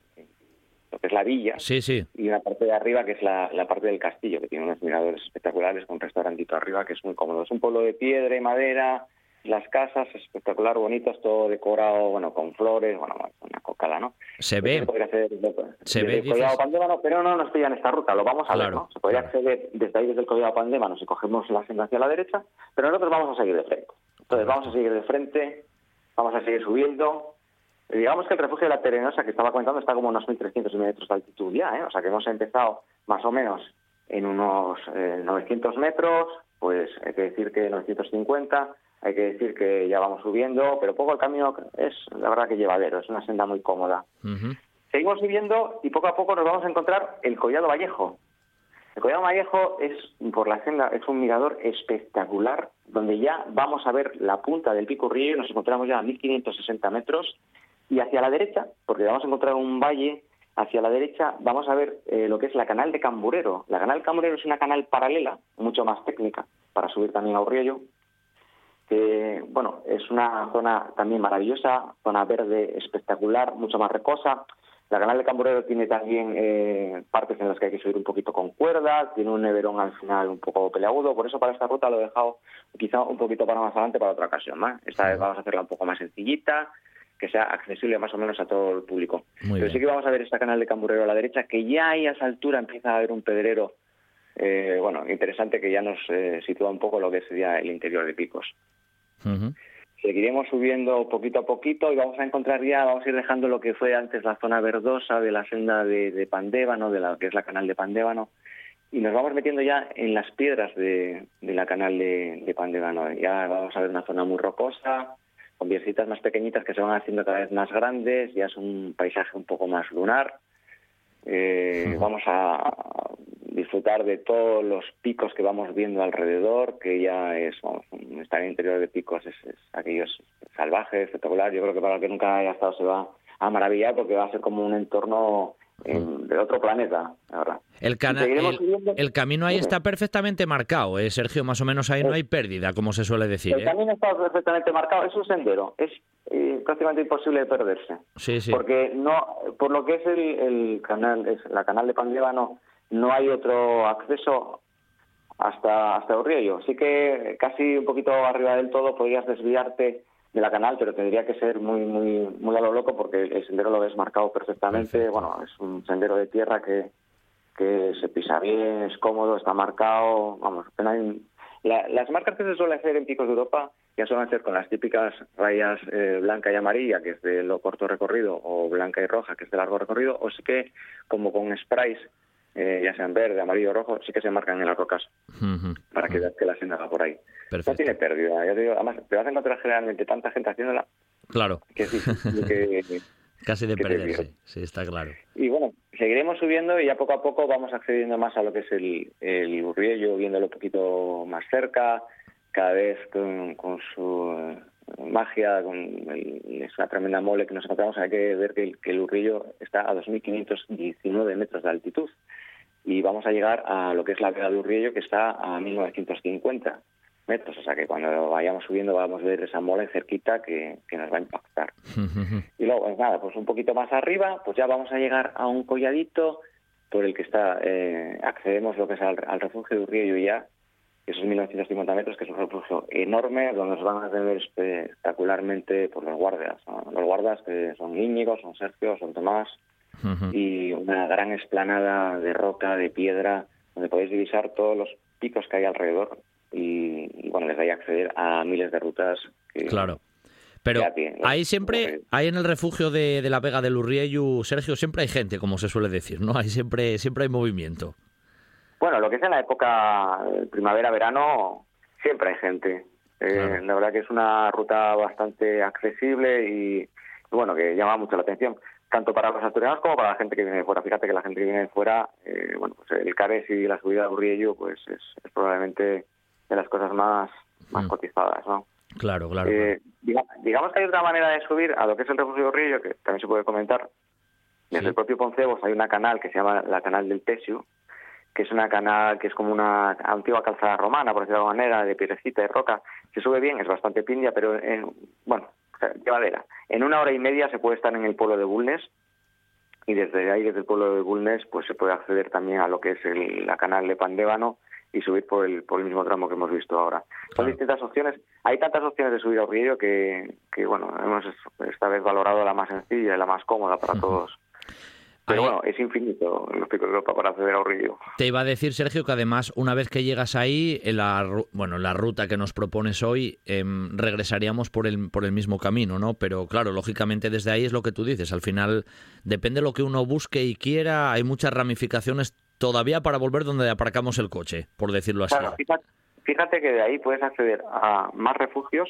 lo que es la villa, sí, sí. y una parte de arriba que es la, parte del castillo, que tiene unos miradores espectaculares con un restaurantito arriba que es muy cómodo. Es un pueblo de piedra y madera, las casas espectacular, bonitas, todo decorado, bueno, con flores, bueno, una cocada, ¿no? Se ve. Se, hacer se ve, el Collado Pandémano, pero no nos pillan esta ruta, lo vamos a ver, ¿no? Se podría acceder desde ahí, desde el Collado Pandémano, si cogemos la senda hacia la derecha, pero nosotros vamos a seguir de frente. Entonces vamos a seguir de frente, vamos a seguir subiendo, Digamos que el refugio de la Terenosa que estaba comentando está como unos 1.300 metros de altitud ya, ¿eh? o sea que hemos empezado más o menos en unos 900 eh, metros, pues hay que decir que 950, hay que decir que ya vamos subiendo, pero poco el camino es la verdad que llevadero, es una senda muy cómoda. Seguimos subiendo y poco a poco nos vamos a encontrar el Collado Vallejo. El Collado Vallejo es por la senda es un mirador espectacular donde ya vamos a ver la punta del Pico Río, nos encontramos ya a 1560 metros y hacia la derecha, porque vamos a encontrar un valle, hacia la derecha vamos a ver eh, lo que es la canal de Camburero. La canal de Camburero es una canal paralela, mucho más técnica, para subir también a Urriello, que bueno, es una zona también maravillosa, zona verde espectacular, mucho más recosa. La canal de Camburero tiene también eh, partes en las que hay que subir un poquito con cuerda, tiene un neverón al final un poco peleagudo, por eso para esta ruta lo he dejado quizá un poquito para más adelante para otra ocasión. Esta vez vamos a hacerla un poco más sencillita, que sea accesible más o menos a todo el público. Pero sí que vamos a ver este canal de Camburero a la derecha, que ya ahí a esa altura empieza a haber un pedrero, eh, bueno, interesante que ya nos eh, sitúa un poco lo que sería el interior de Picos. Seguiremos subiendo poquito a poquito y vamos a encontrar ya, vamos a ir dejando lo que fue antes la zona verdosa de la senda de, de Pandévano, de la que es la canal de Pandévano, y nos vamos metiendo ya en las piedras de, la canal de, de Pandévano. Ya vamos a ver una zona muy rocosa, con viecitas más pequeñitas que se van haciendo cada vez más grandes, ya es un paisaje un poco más lunar. Eh, vamos a disfrutar de todos los picos que vamos viendo alrededor, que ya es, vamos, estar en el interior de picos es, es aquello salvaje, espectacular. Yo creo que para el que nunca haya estado se va a maravillar porque va a ser como un entorno de otro planeta, ahora. El, el, camino ahí está perfectamente marcado, ¿eh, Sergio, más o menos ahí no hay pérdida, como se suele decir. El ¿eh? camino está perfectamente marcado, es un sendero, es eh, prácticamente imposible de perderse. Sí, sí. Porque no, por lo que es el, canal, es la canal de Pandévano, no hay otro acceso hasta hasta Urriello. Sí que casi un poquito arriba del todo podrías desviarte de la canal, pero tendría que ser muy muy muy a lo loco porque el sendero lo ves marcado perfectamente. Bueno, es un sendero de tierra que, que se pisa bien, es cómodo, está marcado. Vamos, las marcas que se suelen hacer en picos de Europa ya suelen ser con las típicas rayas eh, blanca y amarilla, que es de lo corto recorrido, o blanca y roja, que es de largo recorrido, o sí que como con sprays eh, ya sean verde, amarillo, rojo, sí que se marcan en las rocas para que veas que la senda va por ahí. No tiene pérdida. Ya te digo, además, te vas a encontrar generalmente tanta gente haciéndola. Claro. Que sí, que, Casi de perderse, sí, está claro. Y bueno, seguiremos subiendo y ya poco a poco vamos accediendo más a lo que es el, el Urriello, viéndolo un poquito más cerca, cada vez con, con su eh, magia, con es una tremenda mole que nos encontramos. Hay que ver que el, que el Urrillo está a 2.519 metros de altitud y vamos a llegar a lo que es la Vega de Urriello, que está a 1950 metros. O sea que cuando vayamos subiendo vamos a ver esa mole cerquita que, nos va a impactar. y luego, pues nada, pues un poquito más arriba, pues ya vamos a llegar a un colladito por el que está, eh, accedemos lo que es al, refugio de Urriello ya, que son 1950 metros, que es un refugio enorme, donde nos van a tener espectacularmente por pues, los guardias. Los guardas que son Íñigo, son Sergio, son Tomás, y una gran explanada de roca, de piedra, donde podéis divisar todos los picos que hay alrededor y, bueno, les da a acceder a miles de rutas. Claro. Pero ahí siempre, ahí en el refugio de, la Vega del Urrieyu, Sergio, siempre hay gente, como se suele decir, ¿no? Ahí siempre, siempre hay movimiento. Bueno, lo que es en la época primavera-verano, siempre hay gente. Eh, la verdad que es una ruta bastante accesible y, bueno, que llama mucho la atención, tanto para los asturianos como para la gente que viene de fuera. Fíjate que la gente que viene de fuera, eh, bueno, pues el Cares y la subida de Urriello, pues es, probablemente de las cosas más, más mm. cotizadas, ¿no? Claro, claro, eh, digamos que hay otra manera de subir a lo que es el refugio de Urriello, que también se puede comentar. Desde el propio Poncebos hay una canal que se llama la canal del Tesio, que es una canal que es como una antigua calzada romana, por decirlo de alguna manera, de piedrecita, de roca. Se sube bien, es bastante pindia, pero en, bueno, llevadera. En una hora y media se puede estar en el pueblo de Bulnes y desde ahí, desde el pueblo de Bulnes, pues se puede acceder también a lo que es la canal de Pandébano y subir por el, por el mismo tramo que hemos visto ahora. Son distintas opciones. Hay tantas opciones de subir a Río que, que, bueno, hemos esta vez valorado la más sencilla y la más cómoda para todos. Pero bueno, es infinito los picos de Europa para acceder a río. Te iba a decir, Sergio, que además, una vez que llegas ahí, en la, bueno, la ruta que nos propones hoy, em, regresaríamos por el, por el mismo camino, ¿no? Pero claro, lógicamente desde ahí es lo que tú dices. Al final, depende de lo que uno busque y quiera, hay muchas ramificaciones todavía para volver donde aparcamos el coche, por decirlo así. Claro, fíjate que de ahí puedes acceder a más refugios.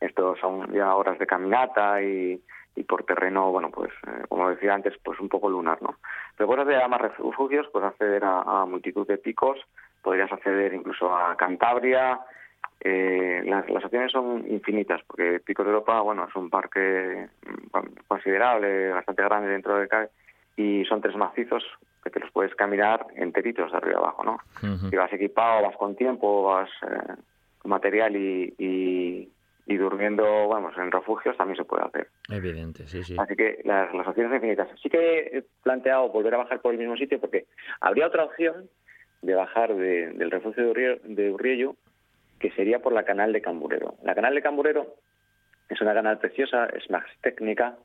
Estos son ya horas de caminata y y por terreno, bueno, pues eh, como decía antes, pues un poco lunar, ¿no? Pero puedes acceder a más refugios, puedes acceder a, multitud de picos, podrías acceder incluso a Cantabria. Eh, las, las opciones son infinitas, porque Picos de Europa, bueno, es un parque mm, considerable, bastante grande dentro de CAE, y son tres macizos que te los puedes caminar enteritos de arriba abajo, ¿no? Si vas equipado, vas con tiempo, vas eh, con material y, y durmiendo, vamos, en refugios también se puede hacer. Evidente, sí, sí. Así que las, las opciones infinitas. Sí que he planteado volver a bajar por el mismo sitio porque habría otra opción de bajar del refugio de, Urriello que sería por la canal de Camburero. La canal de Camburero es una canal preciosa, es más técnica.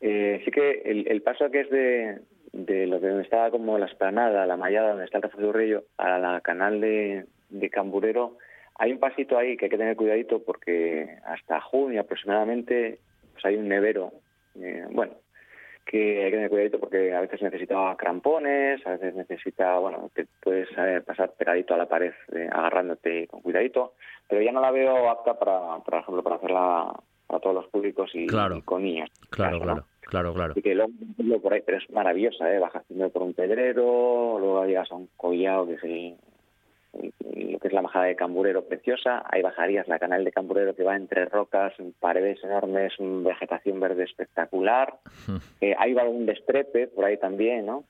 Eh, sí que el, paso que es de, de lo que estaba como la esplanada, la mallada donde está el refugio de Urriello, a la canal de, de Camburero hay un pasito ahí que hay que tener cuidadito porque hasta junio aproximadamente pues hay un nevero, eh, bueno, que hay que tener cuidadito porque a veces necesita crampones, a veces necesita, bueno, te puedes eh, pasar pegadito a la pared eh, agarrándote con cuidadito, pero ya no la veo apta para, por ejemplo, para hacerla para todos los públicos y, con niños. Claro, claro. Claro, claro. Así que luego, por ahí, pero es maravillosa, ¿eh? Bajas primero por un pedrero, luego llegas a un collado que es el, lo que es la majada de Camburero preciosa, ahí bajarías la canal de Camburero que va entre rocas, paredes enormes, vegetación verde espectacular, eh, ahí va un destrepe por ahí también, ¿no?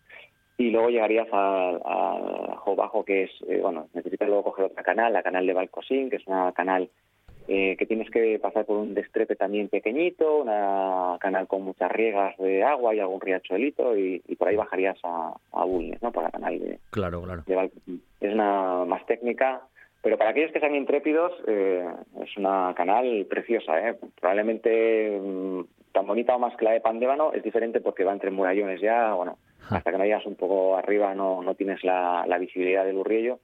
Y luego llegarías al, al Bajo, que es, eh, bueno, necesitas luego coger otra canal, la canal de Valcosín, que es una canal eh, que tienes que pasar por un destrepe también pequeñito, una canal con muchas riegas de agua y algún riachuelito, y, por ahí bajarías a, a Bulnes, ¿no? Por la canal de, claro, claro. Es una más técnica, pero para aquellos que sean intrépidos, eh, es una canal preciosa, ¿eh? Probablemente mm, tan bonita o más que la de Pandébano, es diferente porque va entre murallones ya, bueno, hasta que no llegas un poco arriba no, no tienes la, la visibilidad del Urriello,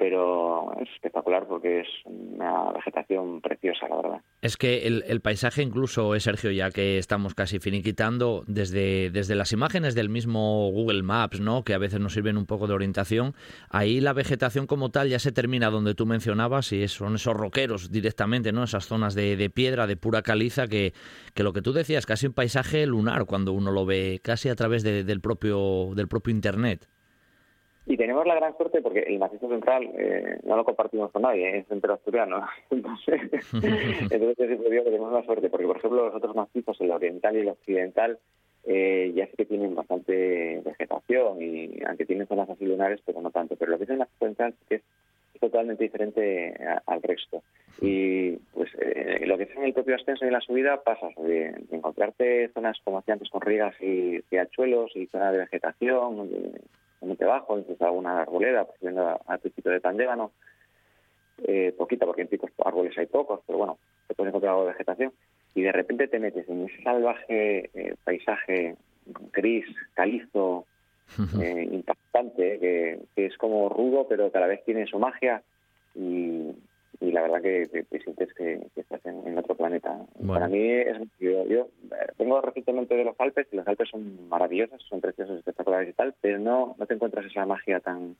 pero es espectacular porque es una vegetación preciosa, la verdad. Es que el, paisaje incluso, es Sergio, ya que estamos casi finiquitando, desde, desde las imágenes del mismo Google Maps, ¿no? que a veces nos sirven un poco de orientación, ahí la vegetación como tal ya se termina donde tú mencionabas y son esos roqueros directamente, ¿no? esas zonas de, piedra, de pura caliza, que, que lo que tú decías, casi un paisaje lunar cuando uno lo ve casi a través del, propio, del propio Internet. Y tenemos la gran suerte porque el macizo central eh, no lo compartimos con nadie, es centro asturiano. entonces, entonces digo que tenemos la suerte porque, por ejemplo, los otros macizos, el oriental y el occidental, eh, ya sí que tienen bastante vegetación y aunque tienen zonas así lunares, pero no tanto. Pero lo que es el macizo central que es, totalmente diferente al resto. Y pues eh, lo que es en el propio ascenso y la subida pasas de, encontrarte zonas como hacía antes con riegas y riachuelos y zonas de vegetación, Monte Bajo, incluso alguna arboleda, pues viendo al principio de Pandégano, eh, poquita, porque en picos árboles hay pocos, pero bueno, se puede encontrar algo de vegetación, y de repente te metes en ese salvaje eh, paisaje gris, calizo, eh, impactante, que, es como rudo, pero que a la vez tiene su magia, y y la verdad que te, sientes que, estás en, otro planeta. Para mí es yo, yo vengo recientemente de los Alpes y los Alpes son maravillosos, son preciosos, espectaculares y tal, pero no, no te encuentras esa magia tan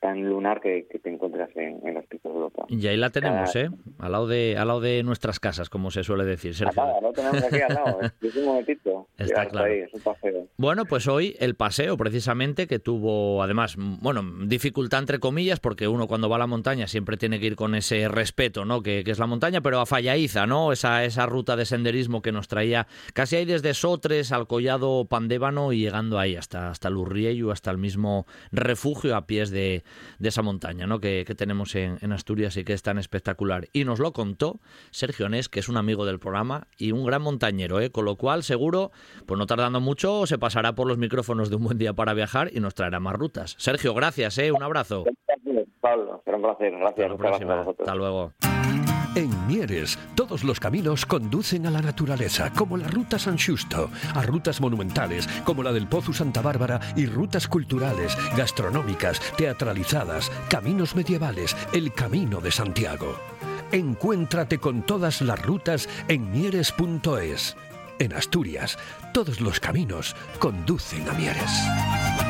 tan lunar que, te encuentras en, en, los picos de Europa. Y ahí la tenemos, ¿eh? Al lado, de, al lado de nuestras casas, como se suele decir, Sergio. lo tenemos aquí al lado, ¿eh? es un momentito. Está claro. es un paseo. Bueno, pues hoy el paseo, precisamente, que tuvo, además, bueno, dificultad entre comillas, porque uno cuando va a la montaña siempre tiene que ir con ese respeto, ¿no? Que, que es la montaña, pero a Fallaiza, ¿no? Esa, esa ruta de senderismo que nos traía casi ahí desde Sotres al Collado Pandébano y llegando ahí hasta, hasta Lurriello, hasta el mismo refugio a pies de, de esa montaña ¿no? que, tenemos en, Asturias y que es tan espectacular. Y nos lo contó Sergio Nes, que es un amigo del programa y un gran montañero, ¿eh? con lo cual seguro, pues no tardando mucho, se pasará por los micrófonos de un buen día para viajar y nos traerá más rutas. Sergio, gracias, ¿eh? un abrazo. Pablo, será un placer, gracias. Hasta luego. En Mieres, todos los caminos conducen a la naturaleza, como la Ruta San Justo, a rutas monumentales, como la del Pozo Santa Bárbara, y rutas culturales, gastronómicas, teatralizadas, caminos medievales, el Camino de Santiago. Encuéntrate con todas las rutas en mieres.es. En Asturias, todos los caminos conducen a Mieres.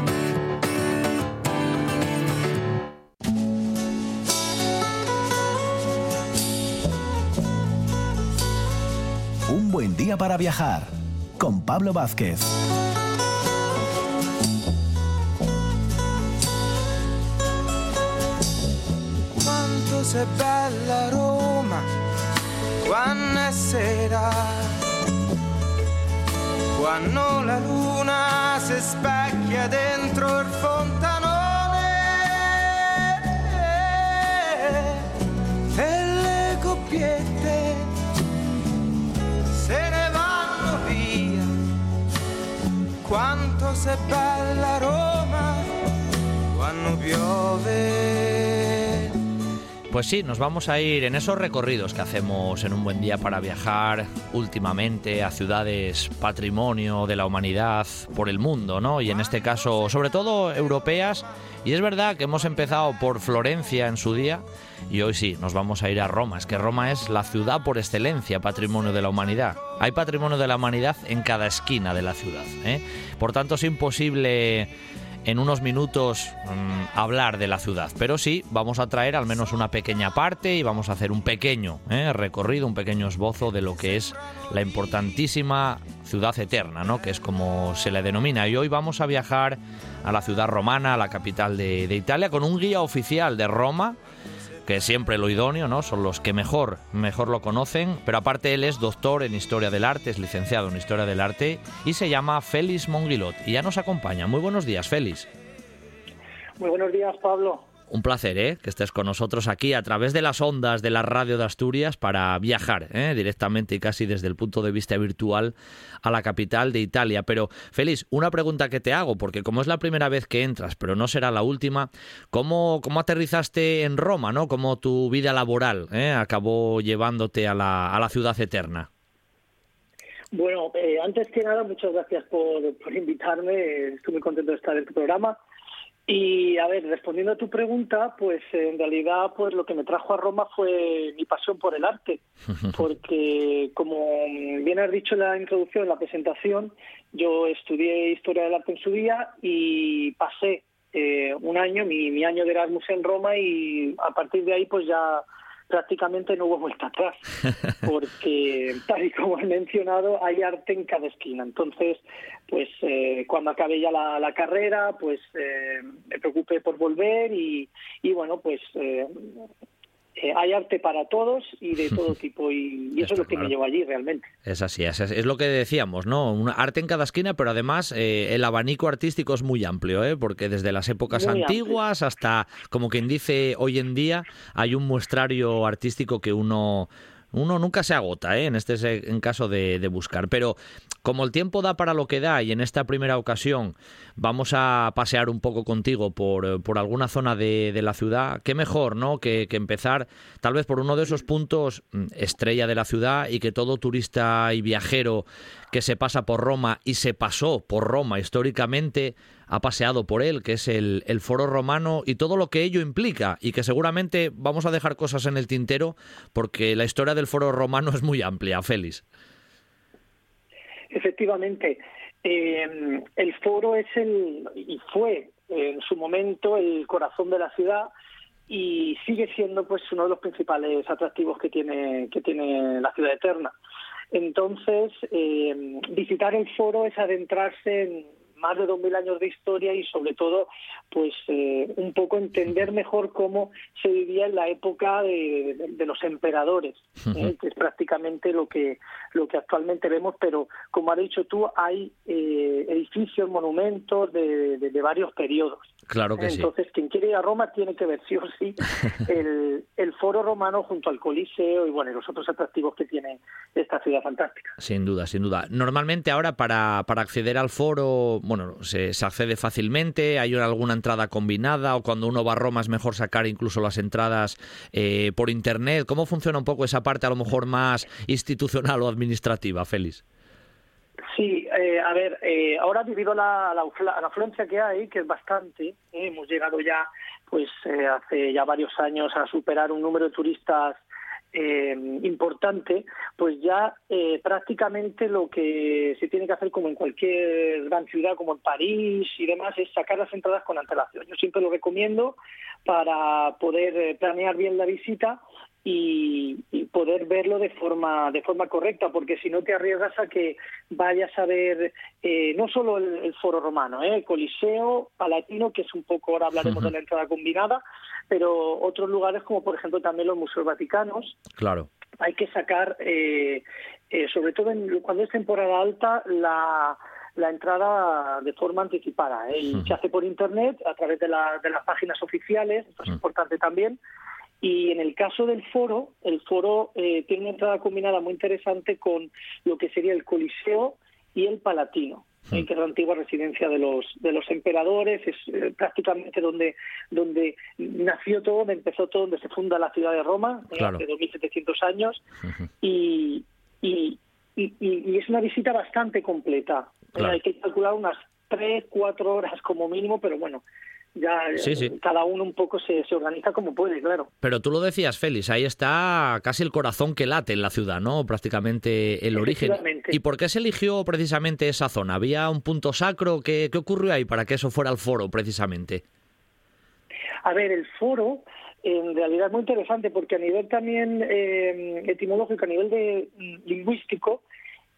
Buen día para viajar con Pablo Vázquez. Quanto sei bella Roma, quando sera, quando la luna si specchia dentro il fontanone e le coppiette Quanto sei bella Roma cuando piove. Pues sí, nos vamos a ir en esos recorridos que hacemos en un buen día para viajar últimamente a ciudades patrimonio de la humanidad por el mundo, ¿no? Y en este caso, sobre todo europeas. Y es verdad que hemos empezado por Florencia en su día y hoy sí, nos vamos a ir a Roma. Es que Roma es la ciudad por excelencia, patrimonio de la humanidad. Hay patrimonio de la humanidad en cada esquina de la ciudad. ¿eh? Por tanto, es imposible en unos minutos mm, hablar de la ciudad, pero sí vamos a traer al menos una pequeña parte y vamos a hacer un pequeño ¿eh? recorrido, un pequeño esbozo de lo que es la importantísima ciudad eterna, ¿no? que es como se le denomina. Y hoy vamos a viajar a la ciudad romana, a la capital de, de Italia, con un guía oficial de Roma que siempre lo idóneo, ¿no? Son los que mejor, mejor lo conocen, pero aparte él es doctor en Historia del Arte, es licenciado en Historia del Arte y se llama Félix Monguilot y ya nos acompaña. Muy buenos días, Félix. Muy buenos días, Pablo. Un placer ¿eh? que estés con nosotros aquí a través de las ondas de la radio de Asturias para viajar ¿eh? directamente y casi desde el punto de vista virtual a la capital de Italia. Pero, Félix, una pregunta que te hago, porque como es la primera vez que entras, pero no será la última, ¿cómo, cómo aterrizaste en Roma? ¿no? ¿Cómo tu vida laboral ¿eh? acabó llevándote a la, a la ciudad eterna? Bueno, eh, antes que nada, muchas gracias por, por invitarme. Estoy muy contento de estar en tu programa. Y a ver, respondiendo a tu pregunta, pues en realidad pues lo que me trajo a Roma fue mi pasión por el arte, porque como bien has dicho en la introducción, en la presentación, yo estudié historia del arte en su día y pasé eh, un año, mi, mi año de Erasmus en Roma y a partir de ahí pues ya prácticamente no hubo vuelta atrás, porque tal y como he mencionado, hay arte en cada esquina. Entonces, pues eh, cuando acabé ya la, carrera, pues eh, me preocupé por volver y, y bueno, pues eh, eh, hay arte para todos y de todo tipo y, eso es lo que me llevó allí realmente. Es así, es, lo que decíamos, ¿no? Un arte en cada esquina, pero además eh, el abanico artístico es muy amplio, ¿eh? Porque desde las épocas antiguas hasta, como quien dice, hoy en día hay un muestrario artístico que uno uno nunca se agota ¿eh? en este en caso de, buscar. Pero como el tiempo da para lo que da y en esta primera ocasión vamos a pasear un poco contigo por, por alguna zona de, la ciudad, qué mejor ¿no? Que, que, empezar tal vez por uno de esos puntos mm, estrella de la ciudad y que todo turista y viajero que se pasa por Roma y se pasó por Roma históricamente ha paseado por él, que es el, foro romano y todo lo que ello implica, y que seguramente vamos a dejar cosas en el tintero porque la historia del foro romano es muy amplia, Félix. Efectivamente, eh, el foro es el y fue en su momento el corazón de la ciudad y sigue siendo pues uno de los principales atractivos que tiene que tiene la ciudad eterna. Entonces, eh, visitar el foro es adentrarse en, más de 2.000 años de historia y sobre todo pues eh, un poco entender mejor cómo se vivía en la época de, los emperadores, ¿eh? que es prácticamente lo que, lo que actualmente vemos, pero como has dicho tú, hay eh, edificios, monumentos de, varios periodos. Claro que Entonces, quien quiere ir a Roma tiene que ver sí o sí el, el foro romano junto al Coliseo y bueno, y los otros atractivos que tiene esta ciudad fantástica. Sin duda, sin duda. Normalmente ahora para, para acceder al foro, bueno, se, accede fácilmente, hay alguna entrada combinada o cuando uno va a Roma es mejor sacar incluso las entradas eh, por internet. ¿Cómo funciona un poco esa parte a lo mejor más institucional o administrativa, Félix? Sí, eh, a ver, eh, ahora debido a la, afluencia que hay, que es bastante, hemos llegado ya, pues hace ya varios años a superar un número de turistas eh, importante, pues ya eh, prácticamente lo que se tiene que hacer como en cualquier gran ciudad como en París y demás es sacar las entradas con antelación. Yo siempre lo recomiendo para poder eh, planear bien la visita y, poder verlo de forma de forma correcta porque si no te arriesgas a que vayas a ver eh, no solo el, foro romano eh, Coliseo Palatino que es un poco ahora hablaremos de la entrada combinada pero otros lugares como por ejemplo también los museos vaticanos. Claro. Hay que sacar eh, eh sobre todo cuando es temporada alta la la entrada de forma anticipada ¿eh? y se hace por internet a través de, de las páginas oficiales esto es importante también y en el caso del foro, el foro eh, tiene una entrada combinada muy interesante con lo que sería el Coliseo y el Palatino. Hmm. que es la antigua residencia de los de los emperadores, es eh, prácticamente donde donde nació todo, donde empezó todo, donde se funda la ciudad de Roma, eh, hace 2.700 años, y, y, y, es una visita bastante completa. hay que calcular unas 3, 4 horas como mínimo, pero bueno, ya eh, cada uno un poco se, se, organiza como puede, claro. Pero tú lo decías, Félix, ahí está casi el corazón que late en la ciudad, ¿no? Prácticamente el origen. ¿Y por qué se eligió precisamente esa zona? ¿Había un punto sacro? ¿Qué, qué ocurrió ahí para que eso fuera el foro, precisamente? A ver, el foro en realidad es muy interesante porque a nivel también eh, etimológico, a nivel de mm, lingüístico,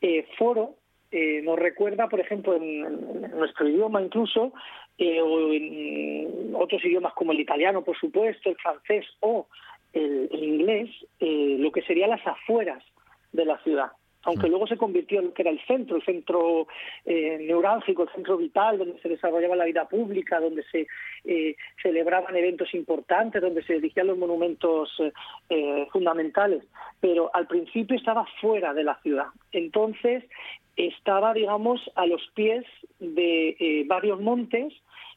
eh, foro eh, nos recuerda, por ejemplo, en, nuestro idioma incluso, eh, o en otros idiomas como el italiano, por supuesto, el francés o el, inglés, eh, lo que serían las afueras de la ciudad aunque luego se convirtió en lo que era el centro, el centro neurálgico, el centro vital, donde se desarrollaba la vida pública, donde se celebraban eventos importantes, donde se dirigían los monumentos fundamentales, pero al principio estaba fuera de la ciudad. Entonces, estaba, digamos, a los pies de eh, varios montes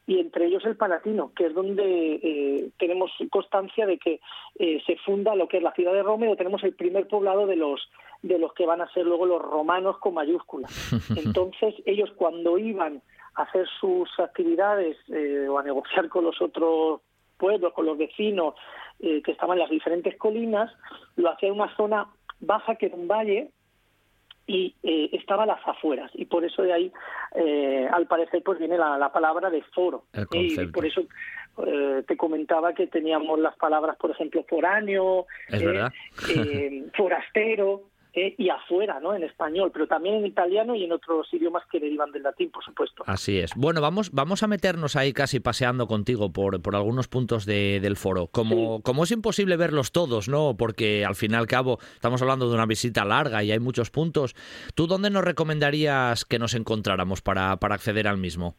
y entre ellos el Palatino, que es donde eh, tenemos constancia de que eh, se funda lo que es la ciudad de Roma y tenemos el primer poblado de los de los que van a ser luego los romanos con mayúsculas. Entonces ellos cuando iban a hacer sus actividades o a negociar con los otros pueblos, con los vecinos que estaban en las diferentes colinas, lo hacían en una zona baja que era un valle y eh, estaba a las afueras. Y por eso de ahí eh, al parecer pues viene la, palabra de foro. Y por eso eh, te comentaba que teníamos las palabras por ejemplo foráneo ¿Es forastero eh, y afuera, ¿no? En español, pero también en italiano y en otros idiomas que derivan del latín, por supuesto. Así es. Bueno, vamos, vamos a meternos ahí casi paseando contigo por, por algunos puntos del foro. Como, como es imposible verlos todos, ¿no? Porque al fin y al cabo estamos hablando de una visita larga y hay muchos puntos. ¿Tú dónde nos recomendarías que nos encontráramos para, para acceder al mismo?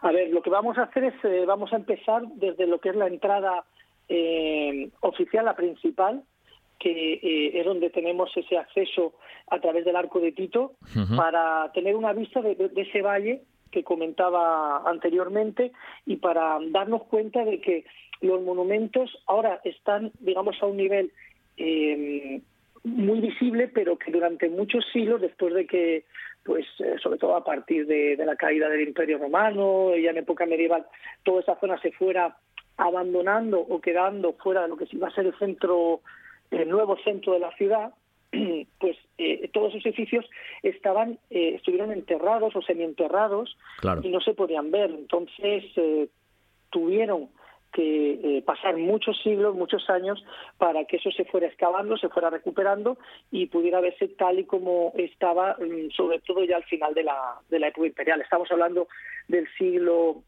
A ver, lo que vamos a hacer es, eh, vamos a empezar desde lo que es la entrada eh, oficial, la principal, que eh, es donde tenemos ese acceso a través del arco de Tito para tener una vista de, ese valle que comentaba anteriormente y para darnos cuenta de que los monumentos ahora están, digamos, a un nivel eh, muy visible, pero que durante muchos siglos, después de que, pues, eh, sobre todo a partir de, la caída del Imperio Romano, ya en época medieval, toda esa zona se fuera abandonando o quedando fuera de lo que iba a ser el centro el nuevo centro de la ciudad, pues eh, todos esos edificios estaban eh, estuvieron enterrados o semienterrados y no se podían ver. Entonces eh, tuvieron que pasar muchos siglos, muchos años para que eso se fuera excavando, se fuera recuperando y pudiera verse tal y como estaba, mm, sobre todo ya al final de la, de la época imperial. Estamos hablando del siglo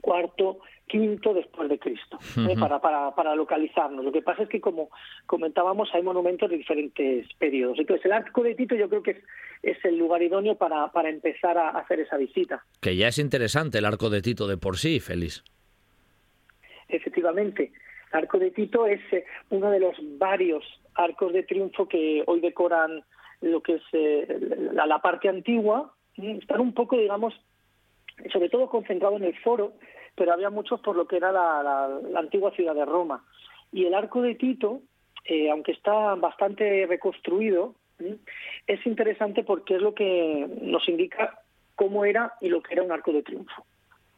cuarto, quinto después de Cristo, ¿eh? para, para, para localizarnos. Lo que pasa es que, como comentábamos, hay monumentos de diferentes periodos. Entonces, el Arco de Tito yo creo que es, es el lugar idóneo para, para empezar a hacer esa visita. Que ya es interesante el Arco de Tito de por sí, Félix. Efectivamente. El Arco de Tito es eh, uno de los varios arcos de triunfo que hoy decoran lo que es eh, la, la parte antigua. Están un poco, digamos, sobre todo concentrado en el foro, pero había muchos por lo que era la, antigua ciudad de Roma. Y el arco de Tito, eh, aunque está bastante reconstruido, es interesante porque es lo que nos indica cómo era y lo que era un arco de triunfo.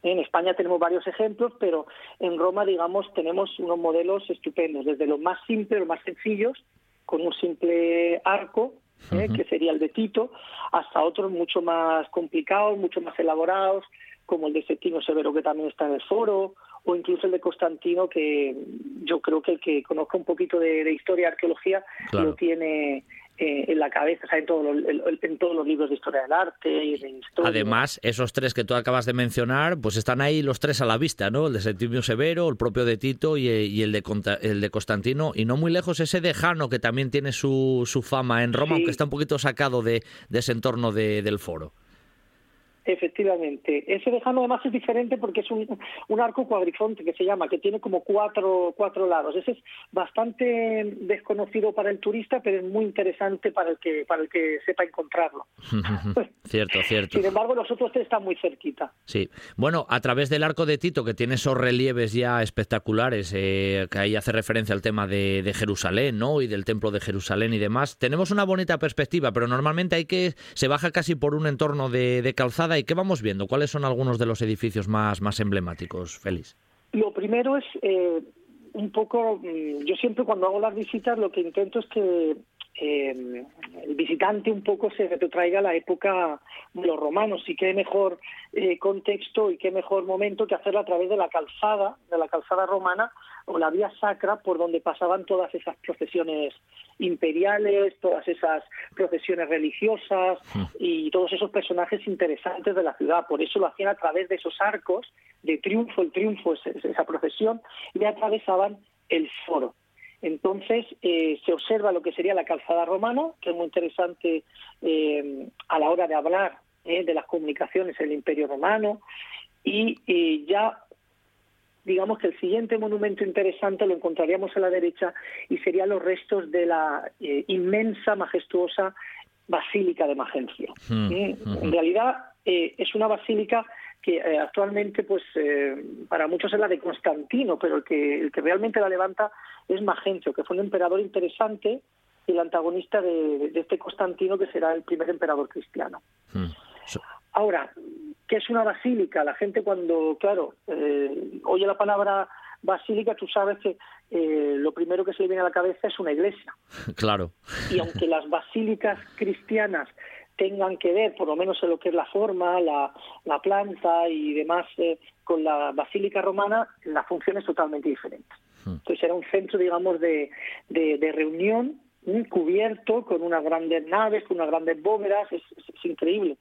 En España tenemos varios ejemplos, pero en Roma, digamos, tenemos unos modelos estupendos, desde los más simples, los más sencillos, con un simple arco ¿eh? que sería el de Tito, hasta otros mucho más complicados, mucho más elaborados, como el de Septimo Severo, que también está en el foro, o incluso el de Constantino, que yo creo que el que conozca un poquito de, historia y arqueología lo tiene eh, en la cabeza, o sea, en, en, todos los libros de historia del arte y de historia. Además, esos tres que tú acabas de mencionar, pues están ahí los tres a la vista, ¿no? El de Septimio Severo, el propio de Tito y, el, de, el de Constantino, y no muy lejos ese de Jano, que también tiene su, su fama en Roma, aunque está un poquito sacado de, de ese entorno de, del foro. Efectivamente. Ese lejano además es diferente porque es un, un, arco cuadrifonte que se llama, que tiene como cuatro, cuatro lados. Ese es bastante desconocido para el turista, pero es muy interesante para el que, para el que sepa encontrarlo. cierto, cierto. Sin embargo, los otros tres están muy cerquita. Sí. Bueno, a través del arco de Tito, que tiene esos relieves ya espectaculares, eh, que ahí hace referencia al tema de, de, Jerusalén, ¿no? Y del templo de Jerusalén y demás, tenemos una bonita perspectiva, pero normalmente hay que, se baja casi por un entorno de, de calzada ¿Y qué vamos viendo? ¿Cuáles son algunos de los edificios más, más emblemáticos, Félix? Lo primero es eh, un poco, mm, yo siempre cuando hago las visitas lo que intento es que eh, el visitante un poco se retrotraiga a la época de los romanos y qué mejor eh, contexto y qué mejor momento que hacerlo a través de la calzada, de la calzada romana o la vía sacra por donde pasaban todas esas procesiones imperiales, todas esas procesiones religiosas hmm. y todos esos personajes interesantes de la ciudad. Por eso lo hacían a través de esos arcos de triunfo, el triunfo es esa procesión, y atravesaban el foro. Entonces eh, se observa lo que sería la calzada romana, que es muy interesante eh, a la hora de hablar eh, de las comunicaciones en el Imperio Romano, y ya digamos que el siguiente monumento interesante lo encontraríamos a la derecha y serían los restos de la inmensa, majestuosa Basílica de Magencio. Hmm, en realidad es una basílica que eh, actualmente pues eh, para muchos es la de Constantino, pero el que, el que realmente la levanta es Magencio, que fue un emperador interesante y el antagonista de, este Constantino que será el primer emperador cristiano. Hmm. Ahora, ¿qué es una basílica? La gente cuando, claro, eh, oye la palabra basílica, tú sabes que lo primero que se le viene a la cabeza es una iglesia. Claro. Y aunque las basílicas cristianas tengan que ver, por lo menos en lo que es la forma, la, la planta y demás, eh, con la basílica romana, la función es totalmente diferente. Hmm. Entonces era un centro, digamos, de, de, reunión cubierto con unas grandes naves, con unas grandes bóvedas, es, increíble.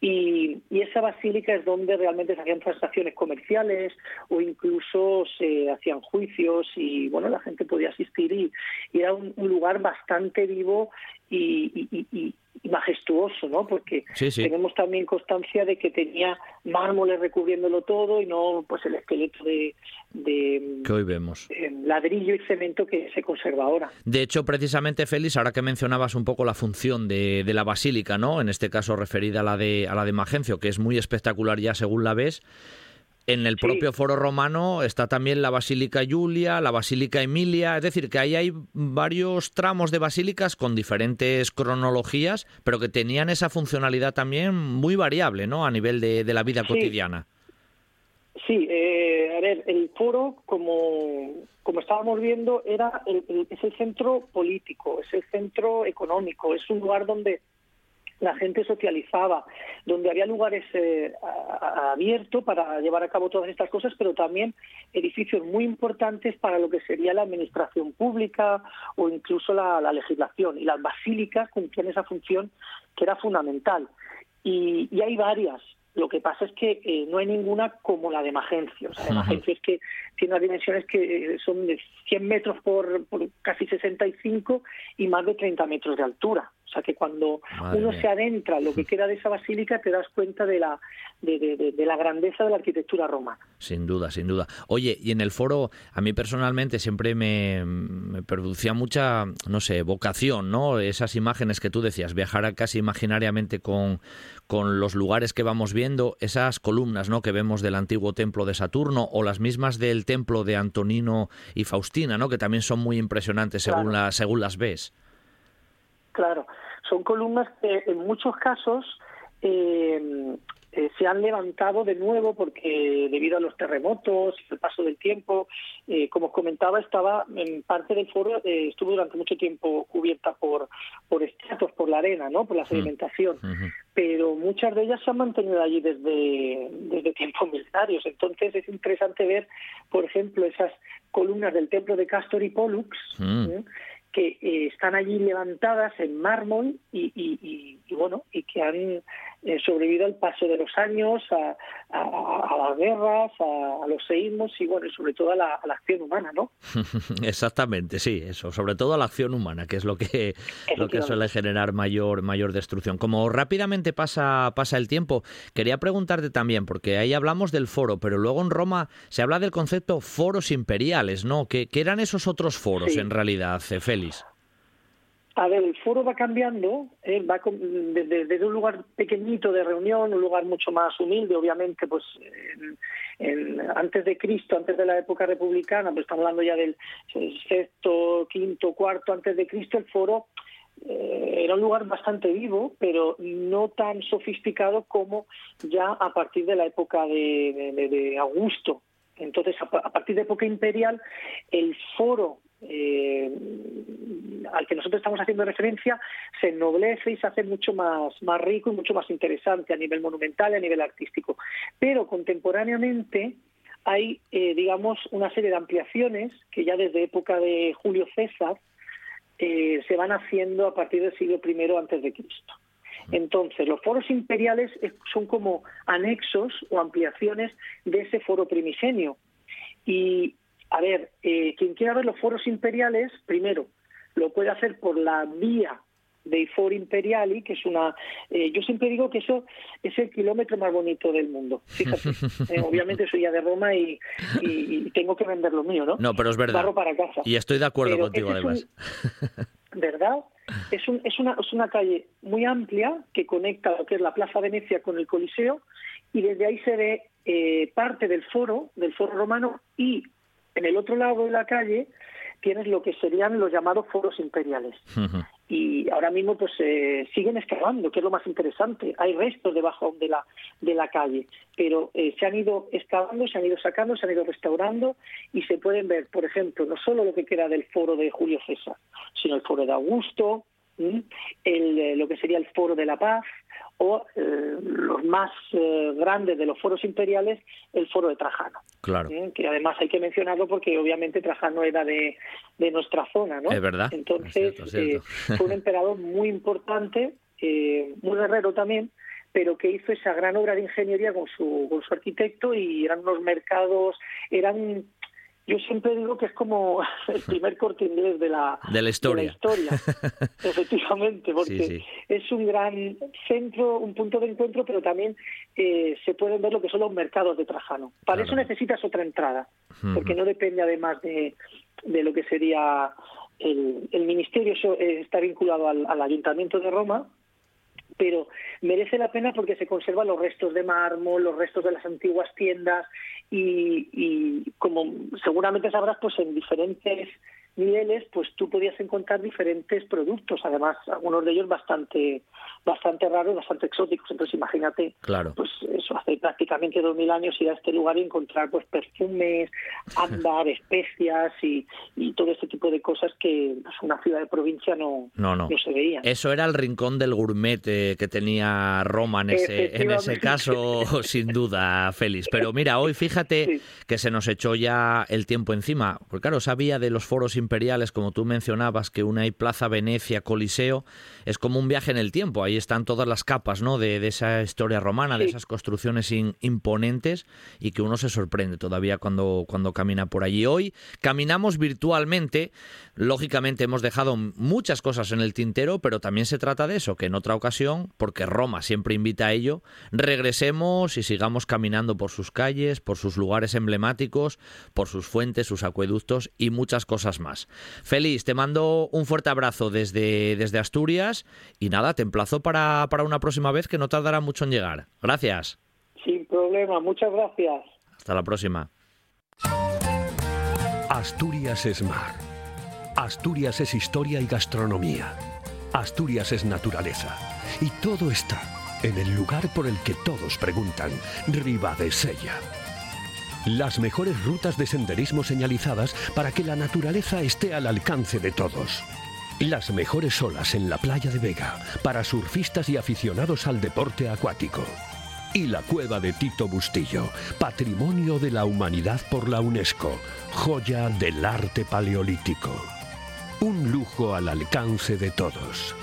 Y, esa basílica es donde realmente se hacían transacciones comerciales o incluso se hacían juicios y bueno la gente podía asistir y, era un, lugar bastante vivo y, majestuoso, ¿no? Porque tenemos también constancia de que tenía mármoles recubriéndolo todo y no pues el esqueleto de, que hoy vemos ladrillo y cemento que se conserva ahora. De hecho, precisamente Félix, ahora que mencionabas un poco la función de, la basílica, ¿no? En este caso referida a la de a la de Magencio, que es muy espectacular ya según la ves. En el propio foro romano está también la Basílica Julia, la Basílica Emilia, es decir, que ahí hay varios tramos de basílicas con diferentes cronologías, pero que tenían esa funcionalidad también muy variable, ¿no? A nivel de, la vida cotidiana. Sí, eh, a ver, el foro, como, como estábamos viendo, era es el centro político, es el centro económico, es un lugar donde la gente socializaba, donde había lugares eh, abiertos para llevar a cabo todas estas cosas, pero también edificios muy importantes para lo que sería la administración pública o incluso la, legislación. Y las basílicas cumplían esa función que era fundamental. Y, hay varias. Lo que pasa es que eh, no hay ninguna como la de Magencio. O sea, de Magencio es que tiene unas dimensiones que eh, son de 100 metros por, por casi 65 y más de 30 metros de altura. O sea que cuando uno se adentra en lo que queda de esa basílica te das cuenta de la, de, la grandeza de la arquitectura romana. Sin duda, sin duda. Oye, y en el foro, a mí personalmente siempre me, producía mucha, no sé, vocación, ¿no? Esas imágenes que tú decías, viajar casi imaginariamente con, con los lugares que vamos viendo, esas columnas, ¿no? Que vemos del antiguo templo de Saturno o las mismas del templo de Antonino y Faustina, ¿no? Que también son muy impresionantes según, la, según las ves. Claro, son columnas que en muchos casos eh, eh, se han levantado de nuevo porque debido a los terremotos, el paso del tiempo, eh, como os comentaba, estaba en parte del foro, estuvo durante mucho tiempo cubierta por, por estratos, por la arena, ¿no? por la mm. sedimentación, pero muchas de ellas se han mantenido allí desde, desde tiempos militarios. Entonces es interesante ver, por ejemplo, esas columnas del templo de Castor y Pollux, mm que eh, están allí levantadas en mármol y, y, y, bueno y que han eh, sobrevivido al paso de los años, a, las guerras, a, los seísmos y bueno y sobre todo a la, acción humana, ¿no? Exactamente, sí, eso, sobre todo a la acción humana, que es lo que lo que suele generar mayor mayor destrucción. Como rápidamente pasa pasa el tiempo, quería preguntarte también porque ahí hablamos del foro, pero luego en Roma se habla del concepto foros imperiales, ¿no? ¿Qué, eran esos otros foros en realidad, Félix? A ver, el foro va cambiando, ¿eh? va desde, un lugar pequeñito de reunión, un lugar mucho más humilde, obviamente, pues antes de Cristo, antes de la época republicana, pues estamos hablando ya del sexto, quinto, cuarto antes de Cristo, el foro eh, era un lugar bastante vivo, pero no tan sofisticado como ya a partir de la época de, Augusto. Entonces, a partir de época imperial, el foro eh, al que nosotros estamos haciendo referencia se ennoblece y se hace mucho más, más rico y mucho más interesante a nivel monumental y a nivel artístico. Pero contemporáneamente hay, eh, digamos, una serie de ampliaciones que ya desde época de Julio César eh, se van haciendo a partir del siglo I antes de Cristo. Entonces, los foros imperiales son como anexos o ampliaciones de ese foro primigenio. Y a ver, eh, quien quiera ver los foros imperiales, primero, lo puede hacer por la vía de For Imperiali, que es una... Eh, yo siempre digo que eso es el kilómetro más bonito del mundo. Fíjate, eh, obviamente soy ya de Roma y, tengo que vender lo mío, ¿no? No, pero es verdad. Barro para casa. Y estoy de acuerdo contigo, además. ¿Verdad? Es, un, es, una, es una calle muy amplia que conecta lo que es la Plaza Venecia con el Coliseo y desde ahí se ve parte del foro, del foro romano y en el otro lado de la calle tienes lo que serían los llamados foros imperiales. Y ahora mismo pues eh, siguen excavando, que es lo más interesante. Hay restos debajo de la, de la calle, pero eh, se han ido excavando, se han ido sacando, se han ido restaurando y se pueden ver, por ejemplo, no solo lo que queda del foro de Julio César, sino el foro de Augusto, el, eh, lo que sería el foro de la paz o eh, los más eh, grandes de los foros imperiales, el foro de Trajano. Claro. Que además hay que mencionarlo porque obviamente Trajano era de, de nuestra zona, ¿no? Es verdad. Entonces fue un emperador muy importante, muy guerrero también, pero que hizo esa gran obra de ingeniería con su, con su arquitecto y eran unos mercados, eran yo siempre digo que es como el primer corte inglés de la, de la historia. historia. Efectivamente, porque es un gran centro, un punto de encuentro, pero también eh, se pueden ver lo que son los mercados de Trajano. Para eso necesitas otra entrada, porque no depende además de, de lo que sería el, el ministerio, eso eh, está vinculado al, al ayuntamiento de Roma, pero merece la pena porque se conservan los restos de mármol, los restos de las antiguas tiendas y, y como seguramente sabrás, pues en diferentes niveles, pues tú podías encontrar diferentes productos, además algunos de ellos bastante bastante raros, bastante exóticos. Entonces imagínate, claro. pues eso hace prácticamente dos mil años ir a este lugar y encontrar pues perfumes, ámbar, especias y, y, todo este tipo de cosas que pues, una ciudad de provincia no, no, no. se veía. Eso era el rincón del gourmet eh, que tenía Roma en ese, en ese caso, sin duda, Félix. Pero mira, hoy fíjate que se nos echó ya el tiempo encima, porque claro, sabía de los foros imperiales, como tú mencionabas, que una hay Plaza Venecia, Coliseo, es como un viaje en el tiempo. Ahí están todas las capas ¿no? de, esa historia romana, de esas construcciones imponentes y que uno se sorprende todavía cuando, cuando camina por allí. Hoy caminamos virtualmente, lógicamente hemos dejado muchas cosas en el tintero, pero también se trata de eso, que en otra ocasión, porque Roma siempre invita a ello, regresemos y sigamos caminando por sus calles, por sus lugares emblemáticos, por sus fuentes, sus acueductos y muchas cosas más. Feliz, te mando un fuerte abrazo desde, desde Asturias y nada, te emplazo para, para una próxima vez que no tardará mucho en llegar. Gracias. Sin problema, muchas gracias. Hasta la próxima. Asturias es mar. Asturias es historia y gastronomía. Asturias es naturaleza. Y todo está en el lugar por el que todos preguntan, Sella. Las mejores rutas de senderismo señalizadas para que la naturaleza esté al alcance de todos. Las mejores olas en la playa de Vega para surfistas y aficionados al deporte acuático. Y la cueva de Tito Bustillo, Patrimonio de la Humanidad por la UNESCO, joya del arte paleolítico. Un lujo al alcance de todos.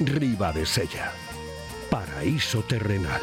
Riva de Sella, paraíso terrenal.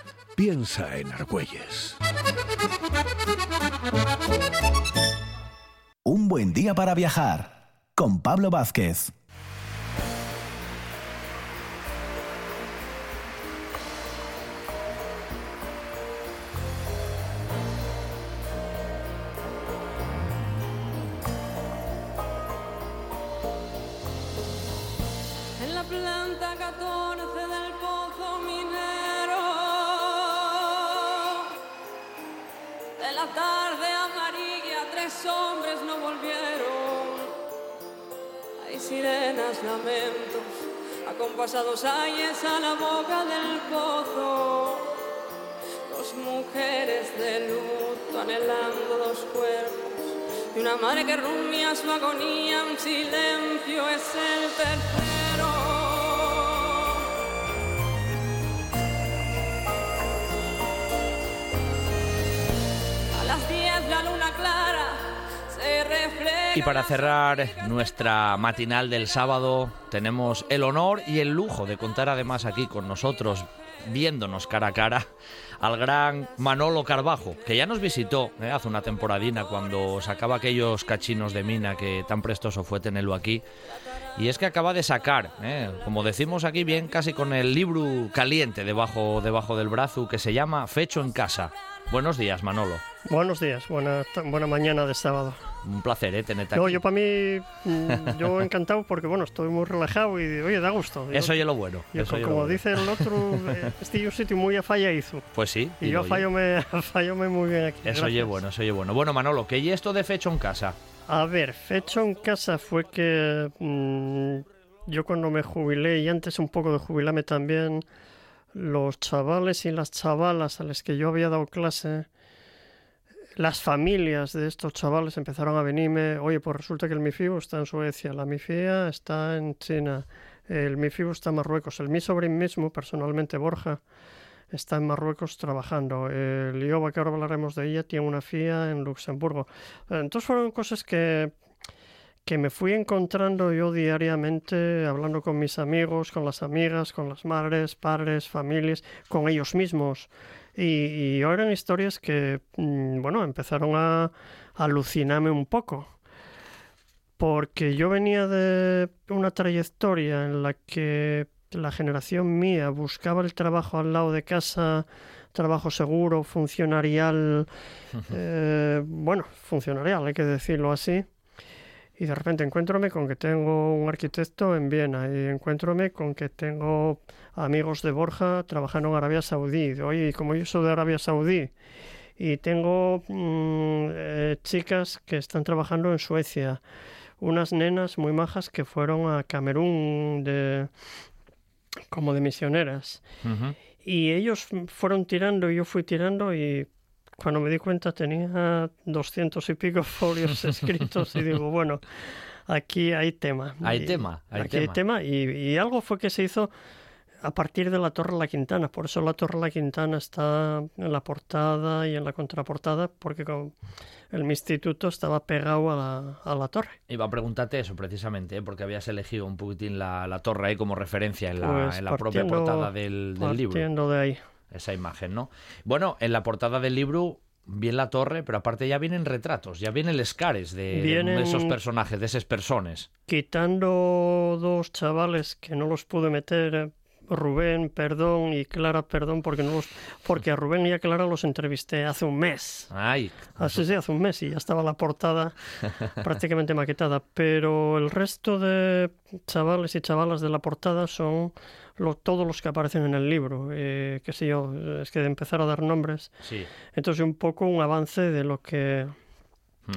Piensa en Argüelles. Un buen día para viajar con Pablo Vázquez. En la planta 14 hombres no volvieron. Hay sirenas lamentos acompasados ayes a la boca del pozo. Dos mujeres de luto anhelando dos cuerpos y una madre que rumia su agonía en silencio es el tercero. A las 10 la luna clara Y para cerrar nuestra matinal del sábado, tenemos el honor y el lujo de contar además aquí con nosotros, viéndonos cara a cara, al gran Manolo Carbajo, que ya nos visitó ¿eh? hace una temporadina cuando sacaba aquellos cachinos de mina que tan prestoso fue tenerlo aquí. Y es que acaba de sacar, ¿eh? como decimos aquí bien, casi con el libro caliente debajo, debajo del brazo, que se llama Fecho en casa. Buenos días, Manolo. Buenos días, buena, buena mañana de sábado. Un placer, ¿eh? Tenerte No, aquí. yo para mí, mm, yo encantado porque, bueno, estoy muy relajado y, oye, da gusto. Yo- Eso es lo bueno. yo, eso lo como bueno. dice el otro, eh, este es un sitio muy afallaizo. Pues sí. Y yo digo fallome, fallome muy bien aquí. Eso oye bueno, eso oye bueno. Bueno, Manolo, ¿qué y esto de fecho en casa? A ver, fecho en casa fue que mm, yo cuando me jubilé y antes un poco de jubilarme también, los chavales y las chavalas a los que yo había dado clase, las familias de estos chavales empezaron a venirme, oye, pues resulta que el MIFIBO está en Suecia, la MIFIA está en China, el MIFIBO está en Marruecos, el mi sobrino mismo, personalmente Borja, está en Marruecos trabajando. El IOBA, que ahora hablaremos de ella, tiene una FIA en Luxemburgo. Entonces fueron cosas que, que me fui encontrando yo diariamente, hablando con mis amigos, con las amigas, con las madres, padres, familias, con ellos mismos. Y, y eran historias que, mm, bueno, empezaron a alucinarme un poco. Porque yo venía de una trayectoria en la que la generación mía buscaba el trabajo al lado de casa, trabajo seguro, funcionarial, eh, bueno, funcionarial, hay que decirlo así. Y de repente encuéntrome con que tengo un arquitecto en Viena y encuéntrome con que tengo amigos de Borja trabajando en Arabia Saudí. Oye, como yo soy de Arabia Saudí y tengo mm, eh, chicas que están trabajando en Suecia, unas nenas muy majas que fueron a Camerún de, como de misioneras. Y ellos fueron tirando y yo fui tirando y cuando me di cuenta tenía doscientos y pico folios escritos y digo, bueno, aquí hay tema. Hay Y tema, hay aquí hay tema. tema y, y algo fue que se hizo a partir de la Torre La Quintana. Por eso la Torre La Quintana está en la portada y en la contraportada, porque con el mi instituto estaba pegado a la, a la torre. Iba a preguntarte eso precisamente, ¿eh? porque habías elegido un poquitín la, la torre ahí como referencia en la, Pues en la propia portada del, del libro. Partiendo de ahí. Esa imagen, ¿no? Bueno, en la portada del libro bien la torre, pero aparte ya vienen retratos, ya vienen escares de, de Vienen- esos personajes, de esas personas. Quitando dos chavales que no los pude meter, eh, Rubén, perdón, y Clara, perdón, porque no los, porque a Rubén y a Clara los entrevisté hace un mes. Ay, Así sí, hace un mes y ya estaba la portada prácticamente maquetada. Pero el resto de chavales y chavalas de la portada son lo- todos los que aparecen en el libro. Eh, qué sé yo, es que de empezar a dar nombres. sí. Entonces un poco un avance de lo que.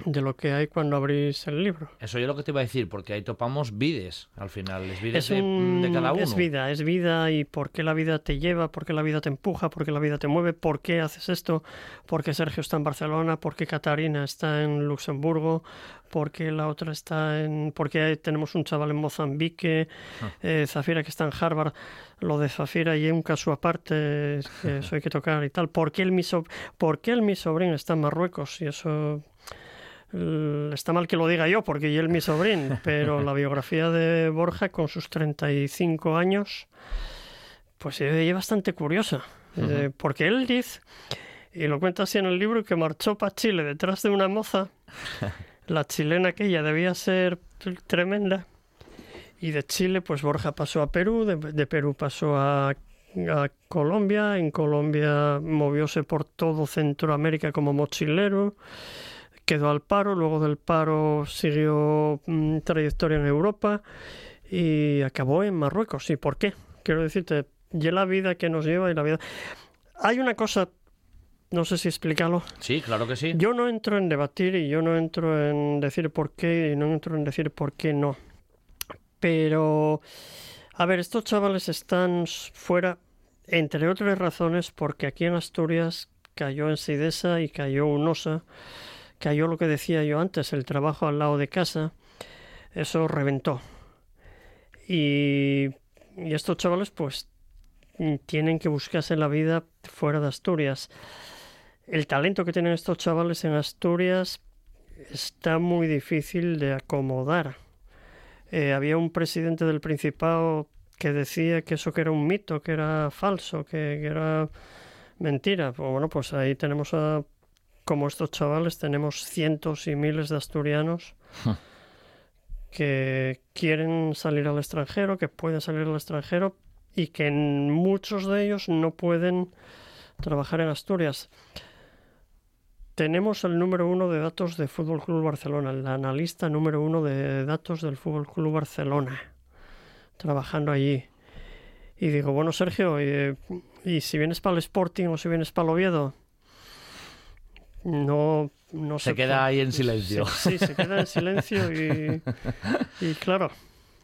De lo que hay cuando abrís el libro. Eso yo lo que te iba a decir, porque ahí topamos vides al final, es vides Es, de, un- de cada uno. es vida, es vida y por qué la vida te lleva, por qué la vida te empuja, por qué la vida te mueve, por qué haces esto, por qué Sergio está en Barcelona, por qué Catarina está en Luxemburgo, por qué la otra está en... por qué tenemos un chaval en Mozambique, Ah. eh, Zafira que está en Harvard, lo de Zafira y un caso aparte, que eso hay que tocar y tal, por qué el mi, so- por qué el mi sobrino está en Marruecos y eso... l- Está mal que lo diga yo porque yo es mi sobrino, pero la biografía de Borja con sus 35 años, pues es bastante curiosa. Eh, porque él dice, y lo cuenta así en el libro, que marchó para Chile detrás de una moza, la chilena aquella debía ser tremenda, y de Chile pues Borja pasó a Perú, de, de Perú pasó a, a Colombia, en Colombia movióse por todo Centroamérica como mochilero, quedó al paro, luego del paro siguió mm, trayectoria en Europa y acabó en Marruecos. ¿Y por qué? Quiero decirte, ya la vida que nos lleva y la vida... Hay una cosa, no sé si explicarlo. Sí, claro que sí. Yo no entro en debatir y yo no entro en decir por qué y no entro en decir por qué no. Pero, a ver, estos chavales están fuera, entre otras razones, porque aquí en Asturias cayó en Sidesa y cayó Unosa, cayó lo que decía yo antes, el trabajo al lado de casa, eso reventó. Y, estos chavales, pues, tienen que buscarse la vida fuera de Asturias. El talento que tienen estos chavales en Asturias está muy difícil de acomodar. Eh, había un presidente del Principado que decía que eso que era un mito, que era falso, que, que era mentira. Pues bueno, pues ahí tenemos a, como estos chavales, tenemos cientos y miles de asturianos que quieren salir al extranjero, que pueden salir al extranjero y que muchos de ellos no pueden trabajar en Asturias. tenemos el número uno de datos de Fútbol Club Barcelona, el analista número uno de datos del Fútbol Club Barcelona, trabajando allí. Y digo, bueno, Sergio, ¿y, y si vienes para el Sporting o si vienes para el Oviedo? No, no Se queda ahí en silencio. Sí, sí, se queda en silencio y, y claro.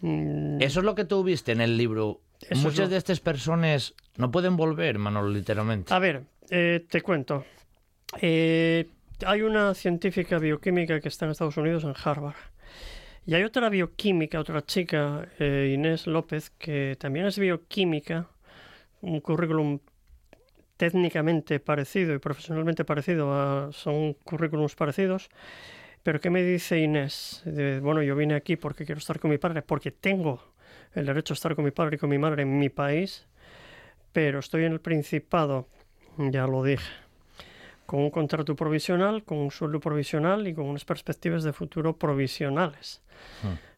mm, Eso es lo que tú viste en el libro. Eso Muchas lo- de estas personas no pueden volver, Manolo, literalmente. A ver, eh, te cuento. Eh, hay una científica bioquímica que está en Estados Unidos, en Harvard. Y hay otra bioquímica, otra chica, eh, Inés López, que también es bioquímica, un currículum técnicamente parecido y profesionalmente parecido, a- son currículums parecidos. Pero ¿qué me dice Inés? De, bueno, yo vine aquí porque quiero estar con mi padre, porque tengo el derecho a estar con mi padre y con mi madre en mi país, pero estoy en el Principado, ya lo dije, con un contrato provisional, con un sueldo provisional y con unas perspectivas de futuro provisionales.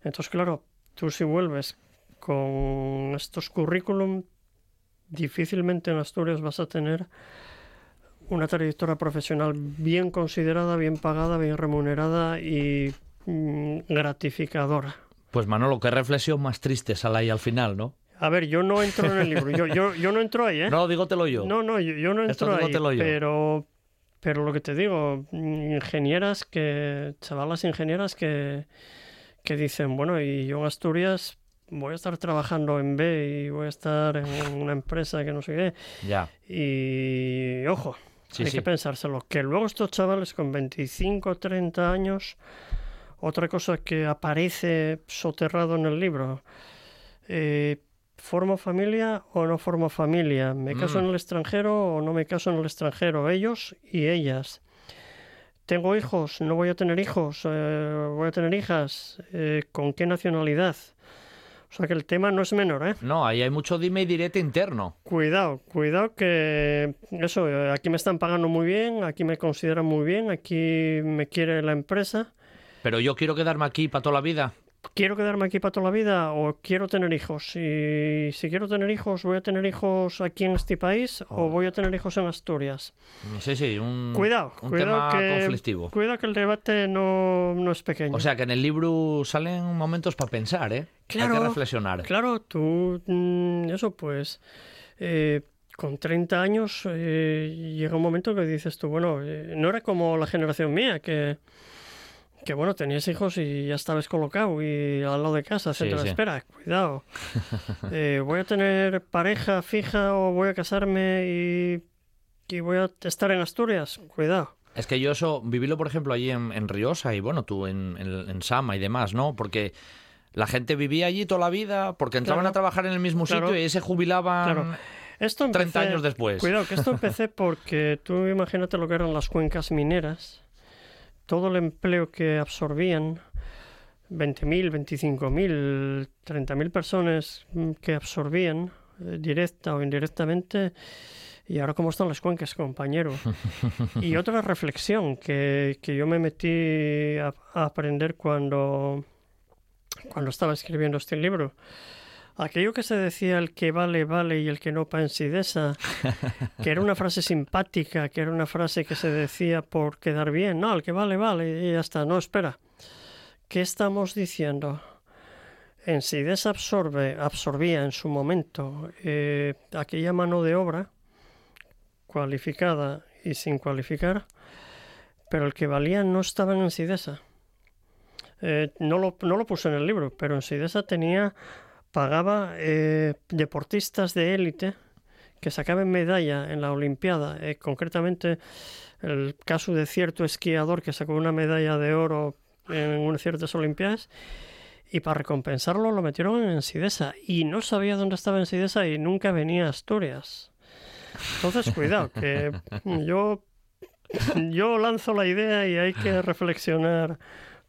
Entonces, claro, tú si vuelves con estos currículum, difícilmente en Asturias vas a tener una trayectoria profesional bien considerada, bien pagada, bien remunerada y mm, gratificadora. Pues Manolo, qué reflexión más triste sale ahí al final, ¿no? A ver, yo no entro en el libro, yo, yo, yo no entro ahí, ¿eh? No, dígotelo yo. No, no, yo, yo no Esto entro ahí, yo. pero, pero lo que te digo, ingenieras que, chavalas ingenieras que, que dicen, bueno, y yo en Asturias voy a estar trabajando en B y voy a estar en una empresa que no sé qué, Ya. y ojo, Sí, hay sí. que pensárselo, que luego estos chavales con 25, 30 años, otra cosa que aparece soterrado en el libro, eh, ¿formo familia o no formo familia? ¿Me caso Mm. en el extranjero o no me caso en el extranjero? Ellos y ellas. ¿Tengo hijos? ¿No voy a tener hijos? Eh, ¿Voy a tener hijas? Eh, ¿Con qué nacionalidad? O sea que el tema no es menor, ¿eh? No, ahí hay mucho dime y direte interno. Cuidado, cuidado que eso, eh, aquí me están pagando muy bien, aquí me consideran muy bien, aquí me quiere la empresa. Pero yo quiero quedarme aquí para toda la vida. ¿Quiero quedarme aquí para toda la vida o quiero tener hijos? Y si quiero tener hijos, ¿voy a tener hijos aquí en este país o voy a tener hijos en Asturias? Sí, sí, un, Cuidado, un cuidado tema que, conflictivo. cuidado que el debate no, no es pequeño. O sea que en el libro salen momentos para pensar, ¿eh? Hay que reflexionar. Claro, tú, mm, eso pues, eh, con 30 años eh, llega un momento que dices tú, bueno, eh, no era como la generación mía, que, que bueno, tenías hijos y ya estabas colocado y al lado de casa, Sí, etcétera. sí. Espera, cuidado. Eh, voy a tener pareja fija o voy a casarme y, y voy a estar en Asturias. Cuidado. Es que yo eso, vivirlo por ejemplo allí en, en Riosa y bueno, tú en, en- en Sama y demás, ¿no? Porque la gente vivía allí toda la vida porque entraban Claro. a trabajar en el mismo Claro. sitio y ahí se jubilaban Claro. Esto 30 empecé- años después. Cuidado, que esto empecé porque tú imagínate lo que eran las cuencas mineras, todo el empleo que absorbían, 20.000, 25.000, 30.000 personas mm, que absorbían, eh, directa o indirectamente, y ahora cómo están las cuencas, compañero. y otra reflexión que, que yo me metí a, a aprender cuando, cuando estaba escribiendo este libro. Aquello que se decía el que vale, vale y el que no pansidesa, que era una frase simpática, que era una frase que se decía por quedar bien, no, el que vale, vale y ya está, no, espera. ¿Qué estamos diciendo? Ensidesa absorbe, absorbía en su momento eh, aquella mano de obra cualificada y sin cualificar, pero el que valía no estaba en Ensidesa. Eh, no, lo, no lo puse en el libro, pero Ensidesa tenía pagaba eh, deportistas de élite que sacaban medalla en la Olimpiada, eh, concretamente el caso de cierto esquiador que sacó una medalla de oro en unas ciertas Olimpiadas y para recompensarlo lo metieron en Sidesa y no sabía dónde estaba en Sidesa y nunca venía a Asturias. Entonces, cuidado, que yo, yo lanzo la idea y hay que reflexionar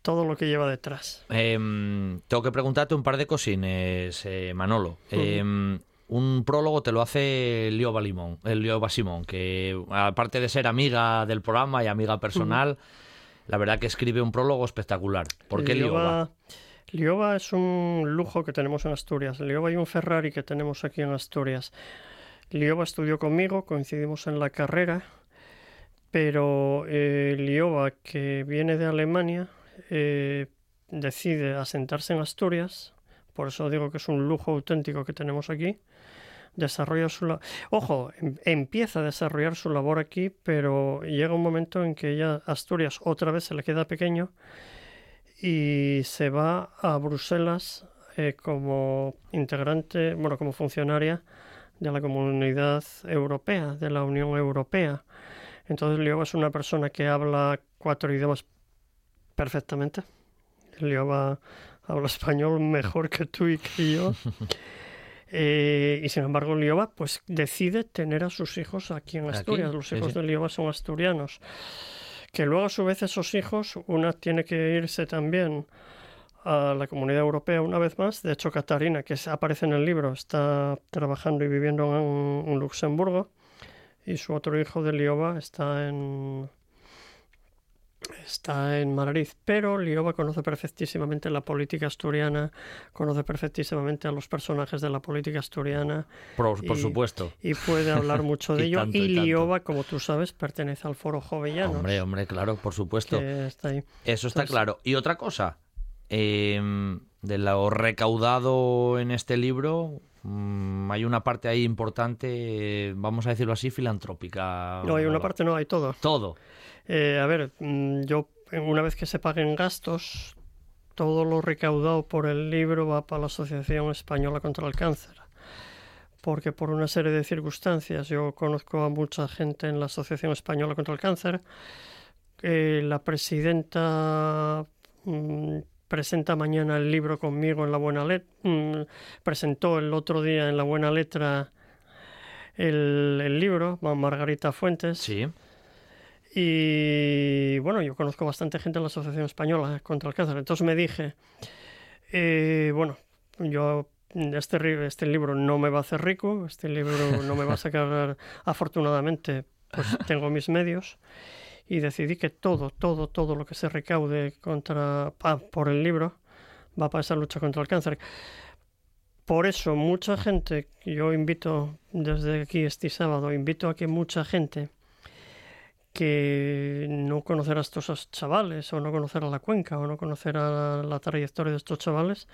todo lo que lleva detrás. Em, tengo que preguntarte un par de cosines, eh, Manolo. Em, un prólogo te lo hace Lio Balimón, el Lio Basimón, que aparte de ser amiga del programa y amiga personal, la verdad que escribe un prólogo espectacular. ¿Por qué Lioba? Lioba es un lujo que tenemos en Asturias. Lioba y un Ferrari que tenemos aquí en Asturias. Lioba estudió conmigo, coincidimos en la carrera pero eh, Lioba, que viene de Alemania, eh, decide asentarse en Asturias, por eso digo que es un lujo auténtico que tenemos aquí, desarrolla su ojo em, empieza a desarrollar su labor aquí pero llega un momento en que ella Asturias otra vez se le queda pequeño y se va a Bruselas eh, como integrante bueno como funcionaria de la comunidad europea de la Unión Europea. Entonces Lioba es una persona que habla cuatro idiomas perfectamente Lioba habla español mejor que tú y que yo Eh, y sin embargo, Lioba pues decide tener a sus hijos aquí en Asturias. Los hijos de Lioba son asturianos. Que luego, a su vez, esos hijos, una tiene que irse también a la comunidad europea una vez más. De hecho, Catarina, que aparece en el libro, está trabajando y viviendo en, en Luxemburgo. Y su otro hijo de Lioba está en, está en Madrid, pero Lioba conoce perfectísimamente la política asturiana, conoce perfectísimamente a los personajes de la política asturiana. Por, supuesto. Y puede hablar mucho de ello. y, Lioba, como tú sabes, pertenece al foro Jovellano. Hombre, hombre, claro, por supuesto. Está ahí. Eso está claro. Y otra cosa, em, de lo recaudado en este libro, mm, hay una parte ahí importante, vamos a decirlo así, filantrópica. No, hay una parte, no, hay todo. Todo. Eh, a ver, mm, yo una vez que se paguen gastos, todo lo recaudado por el libro va para la Asociación Española contra el Cáncer. Porque por una serie de circunstancias, yo conozco a mucha gente en la Asociación Española contra el Cáncer. Eh, la presidenta mm, presenta mañana el libro conmigo en la Buena Letra. Mm, presentó el otro día en la Buena Letra el, el libro, Margarita Fuentes. Sí. Y bueno, yo conozco bastante gente en la Asociación Española contra el Cáncer. Entonces me dije, eh, bueno, yo este, este libro no me va a hacer rico, este libro no me va a sacar, afortunadamente, pues tengo mis medios y decidí que todo, todo, todo lo que se recaude contra, por el libro va para esa lucha contra el cáncer. Por eso mucha gente, yo invito desde aquí este sábado, invito a que mucha gente que no conocer a estos chavales o no conocer a la cuenca o no conocer a la, trayectoria de estos chavales,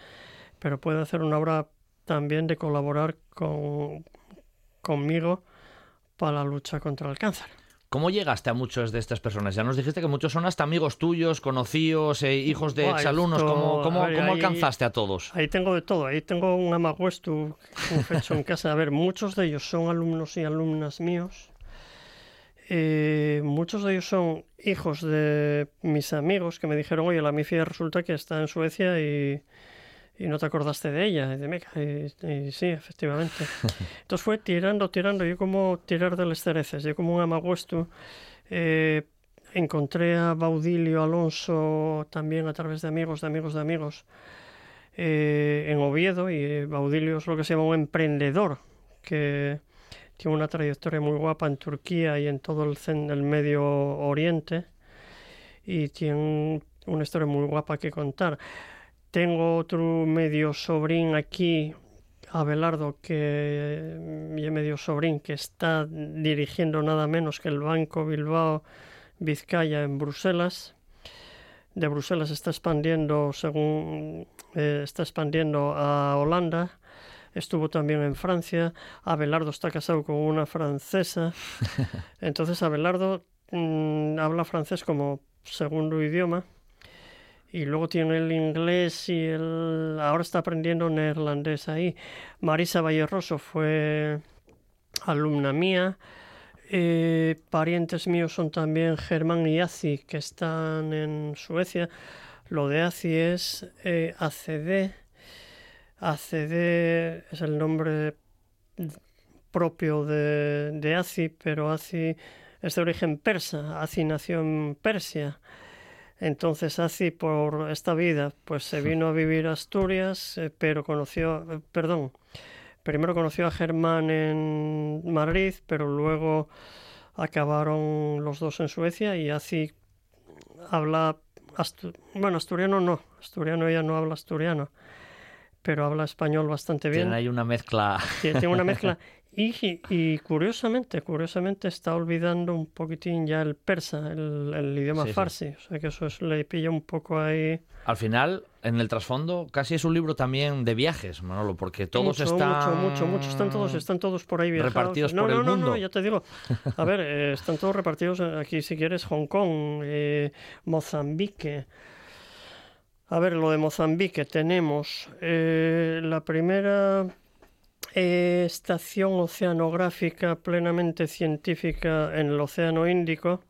pero puede hacer una obra también de colaborar con, conmigo para la lucha contra el cáncer. ¿Cómo llegaste a muchos de estas personas? Ya nos dijiste que muchos son hasta amigos tuyos, conocidos, eh, hijos de exalumnos. ¿Cómo, cómo, alcanzaste a todos? Ahí tengo de todo. Ahí tengo un amaguestu hecho en casa. A ver, muchos de ellos son alumnos y alumnas míos eh, muchos de ellos son hijos de mis amigos que me dijeron, oye, la Mifia resulta que está en Suecia y, no te acordaste de ella, de Meca. Y, sí, efectivamente. Entonces fue tirando, tirando, yo como tirar de las cereces, yo como un amaguesto. Eh, encontré a Baudilio Alonso también a través de amigos, de amigos, de amigos, eh, en Oviedo, y Baudilio es lo que se llama un emprendedor, que tiene una trayectoria muy guapa en Turquía y en todo el, el Medio Oriente y tiene una historia muy guapa que contar. Tengo otro medio sobrín aquí, Abelardo, que mi medio sobrín que está dirigiendo nada menos que el Banco Bilbao Vizcaya en Bruselas. De Bruselas está expandiendo según eh, está expandiendo a Holanda. Estuvo también en Francia, Abelardo está casado con una francesa, entonces Abelardo mm, habla francés como segundo idioma y luego tiene el inglés y el ahora está aprendiendo neerlandés ahí. Marisa Valleroso fue alumna mía. Eh, parientes míos son también Germán y Azi, que están en Suecia. Lo de Azi es eh, ACD, ACD es el nombre propio de, de Azi, pero Azi es de origen persa. Azi nació en Persia. Entonces Azi por esta vida pues se vino a vivir a Asturias, eh, pero conoció, eh, perdón, primero conoció a Germán en Madrid, pero luego acabaron los dos en Suecia y Azi habla, bueno, asturiano no, asturiano ella no habla asturiano, pero habla español bastante bien. Tiene ahí una mezcla. Tiene una mezcla. Y, curiosamente, curiosamente está olvidando un poquitín ya el persa, el, idioma farsi. O sea que eso es, le pilla un poco ahí. Al final, en el trasfondo, casi es un libro también de viajes, Manolo, porque todos están. Mucho, mucho, mucho. Están todos, están todos por ahí viajados. Repartidos no, por no, el no, mundo. No, ya te digo. A ver, eh, están todos repartidos aquí, si quieres, Hong Kong, eh, Mozambique. A ver, lo de Mozambique tenemos eh, la primera estación oceanográfica plenamente científica en el Océano Índico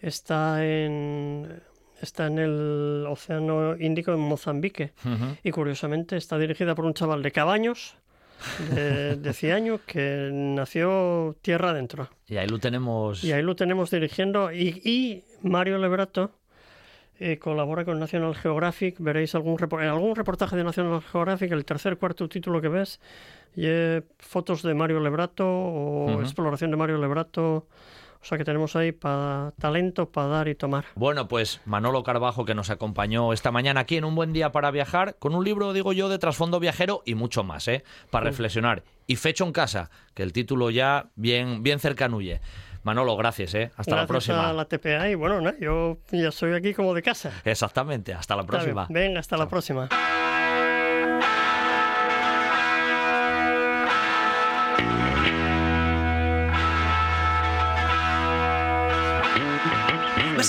está en está en el Océano Índico en Mozambique y curiosamente está dirigida por un chaval de Cabaños de, de Ciaño que nació tierra adentro. Y ahí lo tenemos. Y ahí lo tenemos dirigiendo y, y Mario Lebrato eh, colabora con National Geographic. Veréis algún en algún reportaje de National Geographic, el tercer, cuarto título que ves, y fotos de Mario Lebrato o exploración de Mario Lebrato. O sea que tenemos ahí para talento para dar y tomar. Bueno, pues Manolo Carbajo que nos acompañó esta mañana aquí en Un Buen Día para Viajar, con un libro, digo yo, de trasfondo viajero y mucho más, ¿eh? Para reflexionar. Y fecho en casa, que el título ya bien, bien cercanuye. Manolo, gracias, ¿eh? Hasta la próxima. A la TPA y bueno, yo ya estoy aquí como de casa. Exactamente, hasta la próxima. Venga, hasta la próxima. Me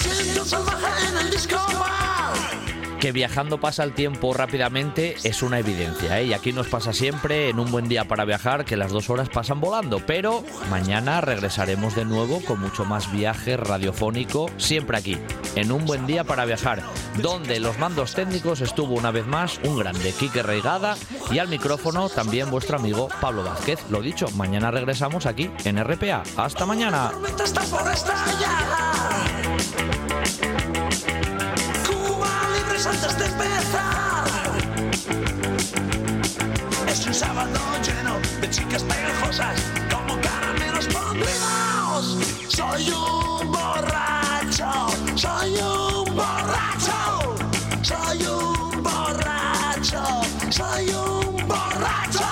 que viajando pasa el tiempo rápidamente es una evidencia, ¿eh? y aquí nos pasa siempre en un buen día para viajar que las dos horas pasan volando, pero mañana regresaremos de nuevo con mucho más viaje radiofónico, siempre aquí, en un buen día para viajar, donde los mandos técnicos estuvo una vez más un grande Quique Reigada y al micrófono también vuestro amigo Pablo Vázquez. Lo dicho, mañana regresamos aquí en RPA. Hasta mañana antes de empezar. Es un sábado lleno de chicas pegajosas como caramelos podridos. Soy un borracho, soy un borracho, soy un borracho, soy un borracho.